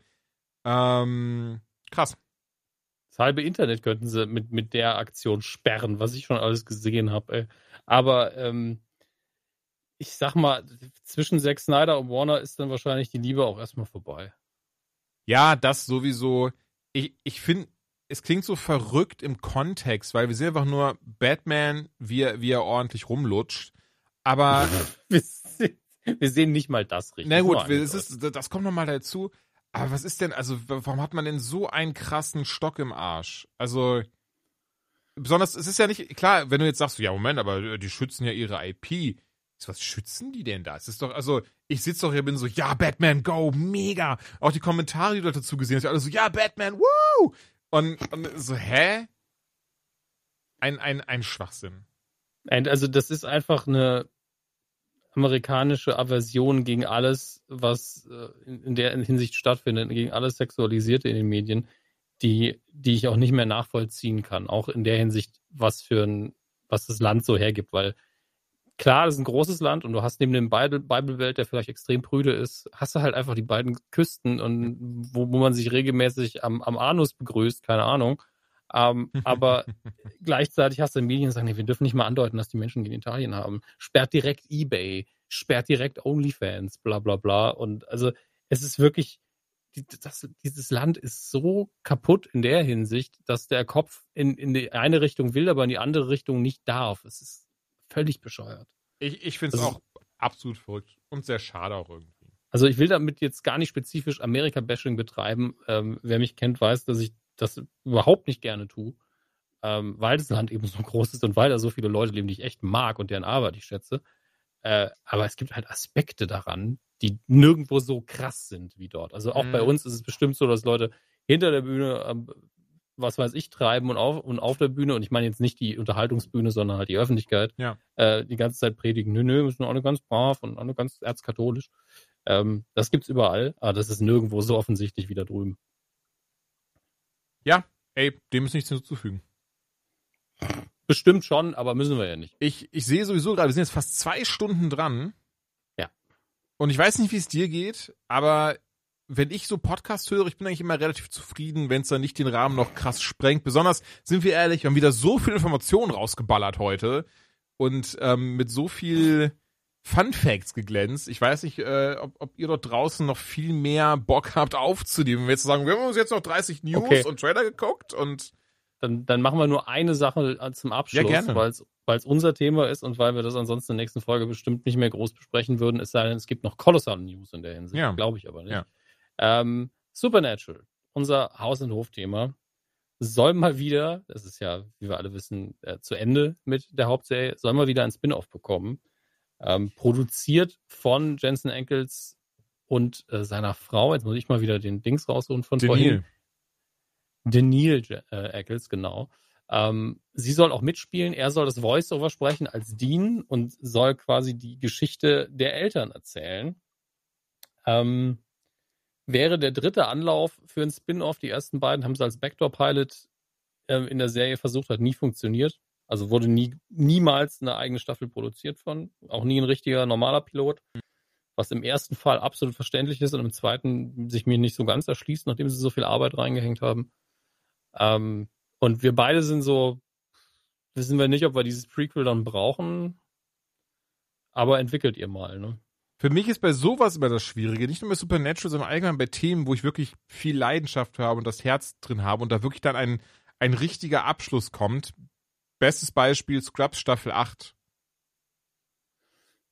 Ähm, krass. Das halbe Internet könnten sie mit, mit der Aktion sperren, was ich schon alles gesehen habe. Aber ähm, ich sag mal, zwischen Zack Snyder und Warner ist dann wahrscheinlich die Liebe auch erstmal vorbei. Ja, das sowieso. Ich, ich finde, es klingt so verrückt im Kontext, weil wir sehen einfach nur Batman, wie er, wie er ordentlich rumlutscht. Aber, Wir sehen, wir sehen nicht mal das richtig. na gut, angedeutet. ist, das kommt nochmal dazu. Aber was ist denn, also, warum hat man denn so einen krassen Stock im Arsch? Also, besonders, es ist ja nicht, klar, wenn du jetzt sagst, ja, Moment, aber die schützen ja ihre IP. Was schützen die denn da? Es ist doch, also, ich sitze doch hier, bin so, ja, Batman, go, mega. Auch die Kommentare, die du dazu gesehen hast, alle so, ja, Batman, woo! Und, und so, hä? Ein, ein, ein Schwachsinn. Also das ist einfach eine amerikanische Aversion gegen alles, was äh, in der Hinsicht stattfindet, gegen alles Sexualisierte in den Medien, die, die ich auch nicht mehr nachvollziehen kann. Auch in der Hinsicht, was für ein, was das Land so hergibt, weil klar, das ist ein großes Land und du hast neben dem Bible, Bible-Welt, der vielleicht extrem prüde ist, hast du halt einfach die beiden Küsten und wo, wo man sich regelmäßig am, am Anus begrüßt, keine Ahnung. Ähm, aber gleichzeitig hast du in Medien die sagen, nee, wir dürfen nicht mal andeuten, dass die Menschen Genitalien haben. Sperrt direkt Ebay, sperrt direkt OnlyFans, bla bla bla. Und also es ist wirklich, das, dieses Land ist so kaputt in der Hinsicht, dass der Kopf in, in die eine Richtung will, aber in die andere Richtung nicht darf. Es ist völlig bescheuert. Ich, ich finde es ist- auch absolut verrückt und sehr schade auch irgendwie. Also ich will damit jetzt gar nicht spezifisch Amerika-Bashing betreiben. Ähm, wer mich kennt, weiß, dass ich das überhaupt nicht gerne tue, ähm, weil das Land eben so groß ist und weil da so viele Leute leben, die ich echt mag und deren Arbeit ich schätze. Äh, aber es gibt halt Aspekte daran, die nirgendwo so krass sind wie dort. Also auch Mhm. bei uns ist es bestimmt so, dass Leute hinter der Bühne, ähm, was weiß ich, treiben und auf, und auf der Bühne, und ich meine jetzt nicht die Unterhaltungsbühne, sondern halt die Öffentlichkeit, Ja. äh, die ganze Zeit predigen, nö, nö, wir sind alle ganz brav und alle ganz erzkatholisch. Ähm, das gibt's überall, aber das ist nirgendwo so offensichtlich wie da drüben. Ja, ey, dem ist nichts hinzuzufügen. Bestimmt schon, aber müssen wir ja nicht. Ich, ich sehe sowieso gerade, wir sind jetzt fast zwei Stunden dran. Ja. Und ich weiß nicht, wie es dir geht, aber wenn ich so Podcast höre, ich bin eigentlich immer relativ zufrieden, wenn es dann nicht den Rahmen noch krass sprengt. Besonders, sind wir ehrlich, wir haben wieder so viel Informationen rausgeballert heute und ähm, mit so viel Fun Facts geglänzt. Ich weiß nicht, äh, ob, ob ihr dort draußen noch viel mehr Bock habt aufzunehmen. Wenn wir jetzt sagen, wir haben uns jetzt noch 30 News Okay. und Trailer geguckt und Dann, dann machen wir nur eine Sache äh, zum Abschluss, Ja, weil es unser Thema ist und weil wir das ansonsten in der nächsten Folge bestimmt nicht mehr groß besprechen würden, es sei denn, es gibt noch kolossale News in der Hinsicht. Ja. Glaube ich aber nicht. Ja. Ähm, Supernatural, unser Haus- und Hofthema, soll mal wieder, das ist ja, wie wir alle wissen, äh, zu Ende mit der Hauptserie, soll mal wieder ein Spin-off bekommen. Ähm, produziert von Jensen Ankles und äh, seiner Frau. Jetzt muss ich mal wieder den Dings rausholen von vorhin. Denil. Äh, Eccles, genau. Ähm, sie soll auch mitspielen. Er soll das Voice-Over sprechen als Dean und soll quasi die Geschichte der Eltern erzählen. Ähm, wäre der dritte Anlauf für ein Spin-off. Die ersten beiden haben sie als Backdoor-Pilot ähm, in der Serie versucht, hat nie funktioniert. Also wurde nie, niemals eine eigene Staffel produziert von. Auch nie ein richtiger normaler Pilot. Was im ersten Fall absolut verständlich ist und im zweiten sich mir nicht so ganz erschließt, nachdem sie so viel Arbeit reingehängt haben. Ähm, und wir beide sind so, wissen wir nicht, ob wir dieses Prequel dann brauchen. Aber entwickelt ihr mal, ne? Für mich ist bei sowas immer das Schwierige, nicht nur bei Supernatural, sondern allgemein bei Themen, wo ich wirklich viel Leidenschaft habe und das Herz drin habe und da wirklich dann ein, ein richtiger Abschluss kommt. Bestes Beispiel Scrubs Staffel 8.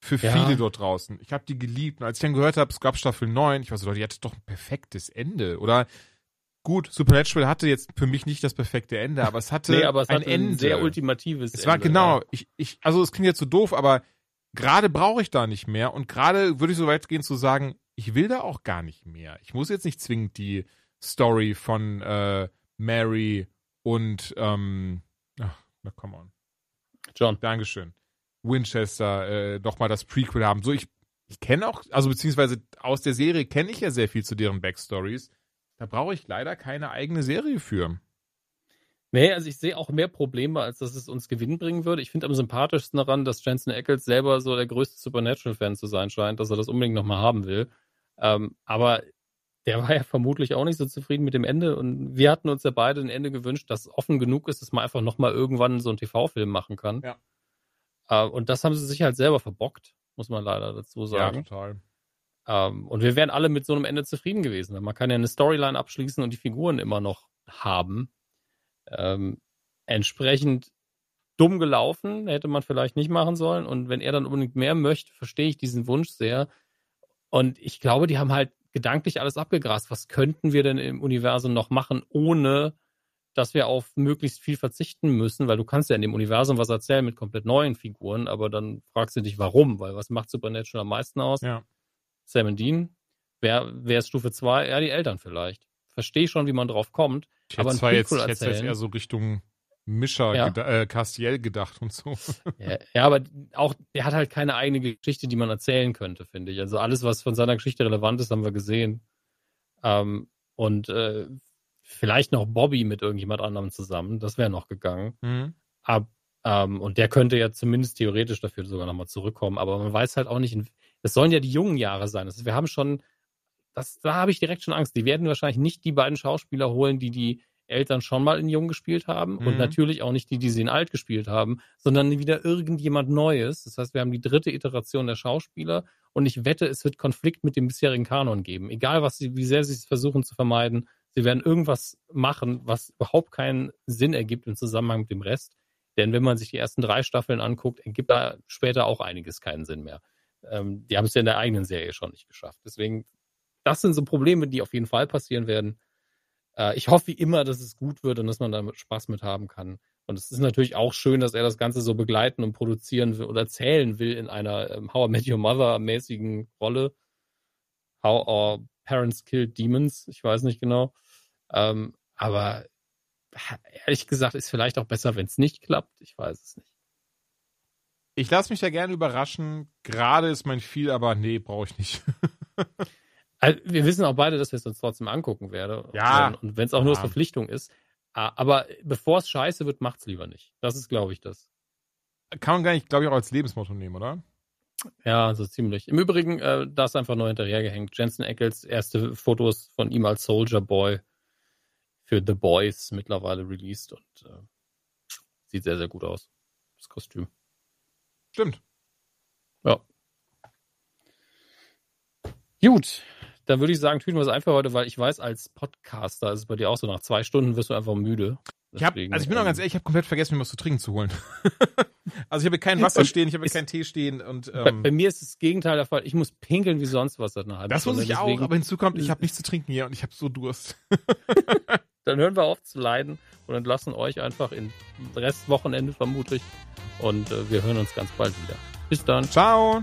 Für Ja. viele dort draußen. Ich habe die geliebt. Und als ich dann gehört habe, Scrubs Staffel 9, ich war so, Leute, die hatte doch ein perfektes Ende. Oder gut, Supernatural hatte jetzt für mich nicht das perfekte Ende, aber es hatte Nee, aber es ein hat Ende. ein sehr ultimatives Es war Ende, genau, ja. ich, ich, also es klingt jetzt so doof, aber gerade brauche ich da nicht mehr und gerade würde ich so weit gehen zu sagen, ich will da auch gar nicht mehr. Ich muss jetzt nicht zwingend die Story von äh, Mary und ähm, ach, na come on. John. Dankeschön. Winchester äh, noch mal das Prequel haben. So, ich, ich kenne auch, also beziehungsweise aus der Serie kenne ich ja sehr viel zu deren Backstories. Da brauche ich leider keine eigene Serie für. Nee, also ich sehe auch mehr Probleme, als dass es uns Gewinn bringen würde. Ich finde am sympathischsten daran, dass Jensen Ackles selber so der größte Supernatural-Fan zu sein scheint, dass er das unbedingt nochmal haben will. Ähm, aber der war ja vermutlich auch nicht so zufrieden mit dem Ende und wir hatten uns ja beide ein Ende gewünscht, das offen genug ist, dass man einfach nochmal irgendwann so einen TV-Film machen kann. Ja. Äh, und das haben sie sich halt selber verbockt, muss man leider dazu sagen. Ja, total. Ähm, und wir wären alle mit so einem Ende zufrieden gewesen. Man kann ja eine Storyline abschließen und die Figuren immer noch haben. Ähm, entsprechend dumm gelaufen, hätte man vielleicht nicht machen sollen. Und wenn er dann unbedingt mehr möchte, verstehe ich diesen Wunsch sehr. Und ich glaube, die haben halt gedanklich alles abgegrast. Was könnten wir denn im Universum noch machen, ohne dass wir auf möglichst viel verzichten müssen? Weil du kannst ja in dem Universum was erzählen mit komplett neuen Figuren, aber dann fragst du dich, warum? Weil was macht Supernatural am meisten aus? Ja. Sam und Dean. Wer, wer ist Stufe 2? Ja, die Eltern vielleicht. Verstehe schon, wie man drauf kommt. Ich aber hätte zwar jetzt, Prequel ich hätte jetzt erzählen- eher so Richtung Mischer, Ja. geda äh, Castiel gedacht und so. Ja, ja, aber auch, der hat halt keine eigene Geschichte, die man erzählen könnte, finde ich. Also alles, was von seiner Geschichte relevant ist, haben wir gesehen. Ähm, und äh, vielleicht noch Bobby mit irgendjemand anderem zusammen, das wäre noch gegangen. Mhm. Ab, ähm, und der könnte ja zumindest theoretisch dafür sogar nochmal zurückkommen. Aber man weiß halt auch nicht, das sollen ja die jungen Jahre sein. Das, wir haben schon, das, da habe ich direkt schon Angst. Die werden wahrscheinlich nicht die beiden Schauspieler holen, die die Eltern schon mal in Jung gespielt haben und Mhm. natürlich auch nicht die, die sie in Alt gespielt haben, sondern wieder irgendjemand Neues. Das heißt, wir haben die dritte Iteration der Schauspieler und ich wette, es wird Konflikt mit dem bisherigen Kanon geben. Egal, was sie, wie sehr sie es versuchen zu vermeiden, sie werden irgendwas machen, was überhaupt keinen Sinn ergibt im Zusammenhang mit dem Rest. Denn wenn man sich die ersten drei Staffeln anguckt, ergibt da später auch einiges keinen Sinn mehr. Ähm, die haben es ja in der eigenen Serie schon nicht geschafft. Deswegen, das sind so Probleme, die auf jeden Fall passieren werden. Äh, ich hoffe wie immer, dass es gut wird und dass man da Spaß mit haben kann. Und es ist natürlich auch schön, dass er das Ganze so begleiten und produzieren will oder erzählen will in einer ähm, How I Met Your Mother mäßigen Rolle. How Our Parents Killed Demons, ich weiß nicht genau. Ähm, aber ehrlich gesagt ist vielleicht auch besser, wenn es nicht klappt. Ich weiß es nicht. Ich lasse mich da gerne überraschen. Gerade ist mein viel, aber nee, brauche ich nicht. Also, wir wissen auch beide, dass wir es uns trotzdem angucken werden. Ja. Und, wenn es auch nur Ja. Verpflichtung ist. Aber bevor es scheiße wird, macht's lieber nicht. Das ist, glaube ich, das. Kann man gar nicht, glaube ich, auch als Lebensmotto nehmen, oder? Ja, so ziemlich. Im Übrigen, äh, da ist einfach nur hinterhergehängt. Jensen Ackles erste Fotos von ihm als Soldier Boy für The Boys mittlerweile released und äh, sieht sehr, sehr gut aus. Das Kostüm. Stimmt. Ja. Gut, dann würde ich sagen, tun wir es einfach heute, weil ich weiß, als Podcaster ist es bei dir auch so, nach zwei Stunden wirst du einfach müde. Ich hab, also ich bin auch ähm, ganz ehrlich, ich habe komplett vergessen, mir was zu trinken zu holen. also ich habe kein Wasser stehen, ich habe keinen Tee stehen und bei, ähm, bei mir ist das Gegenteil der Fall. Ich muss pinkeln wie sonst was seit einer halben das muss Stunde. ich auch, Deswegen- aber hinzu kommt, ich habe nichts zu trinken hier und ich habe so Durst. dann hören wir auf zu leiden und entlassen euch einfach in Restwochenende vermutlich. Und äh, wir hören uns ganz bald wieder. Bis dann. Ciao.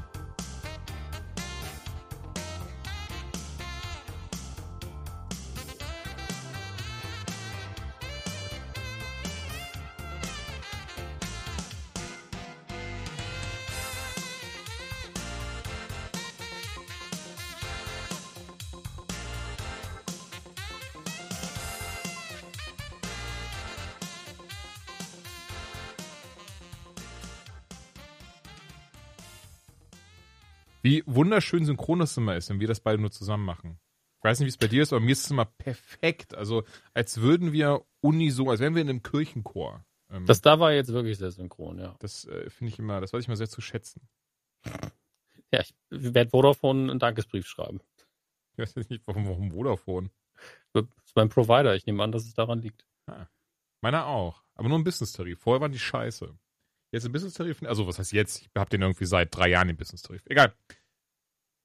Wunderschön synchron das immer ist, wenn wir das beide nur zusammen machen. Ich weiß nicht, wie es bei dir ist, aber mir ist es immer perfekt. Also als würden wir uniso, als wären wir in einem Kirchenchor. Ähm, Das da war jetzt wirklich sehr synchron, ja. das äh, finde ich immer, das weiß ich immer sehr zu schätzen. Ja, ich werde Vodafone einen Dankesbrief schreiben. Ich weiß nicht, warum, warum Vodafone. Das ist mein Provider. Ich nehme an, dass es daran liegt. Meiner auch. Aber nur ein Business-Tarif. Vorher waren die scheiße. Jetzt ein Business-Tarif, also was heißt jetzt? Ich habe den irgendwie seit drei Jahren den Business-Tarif. Egal.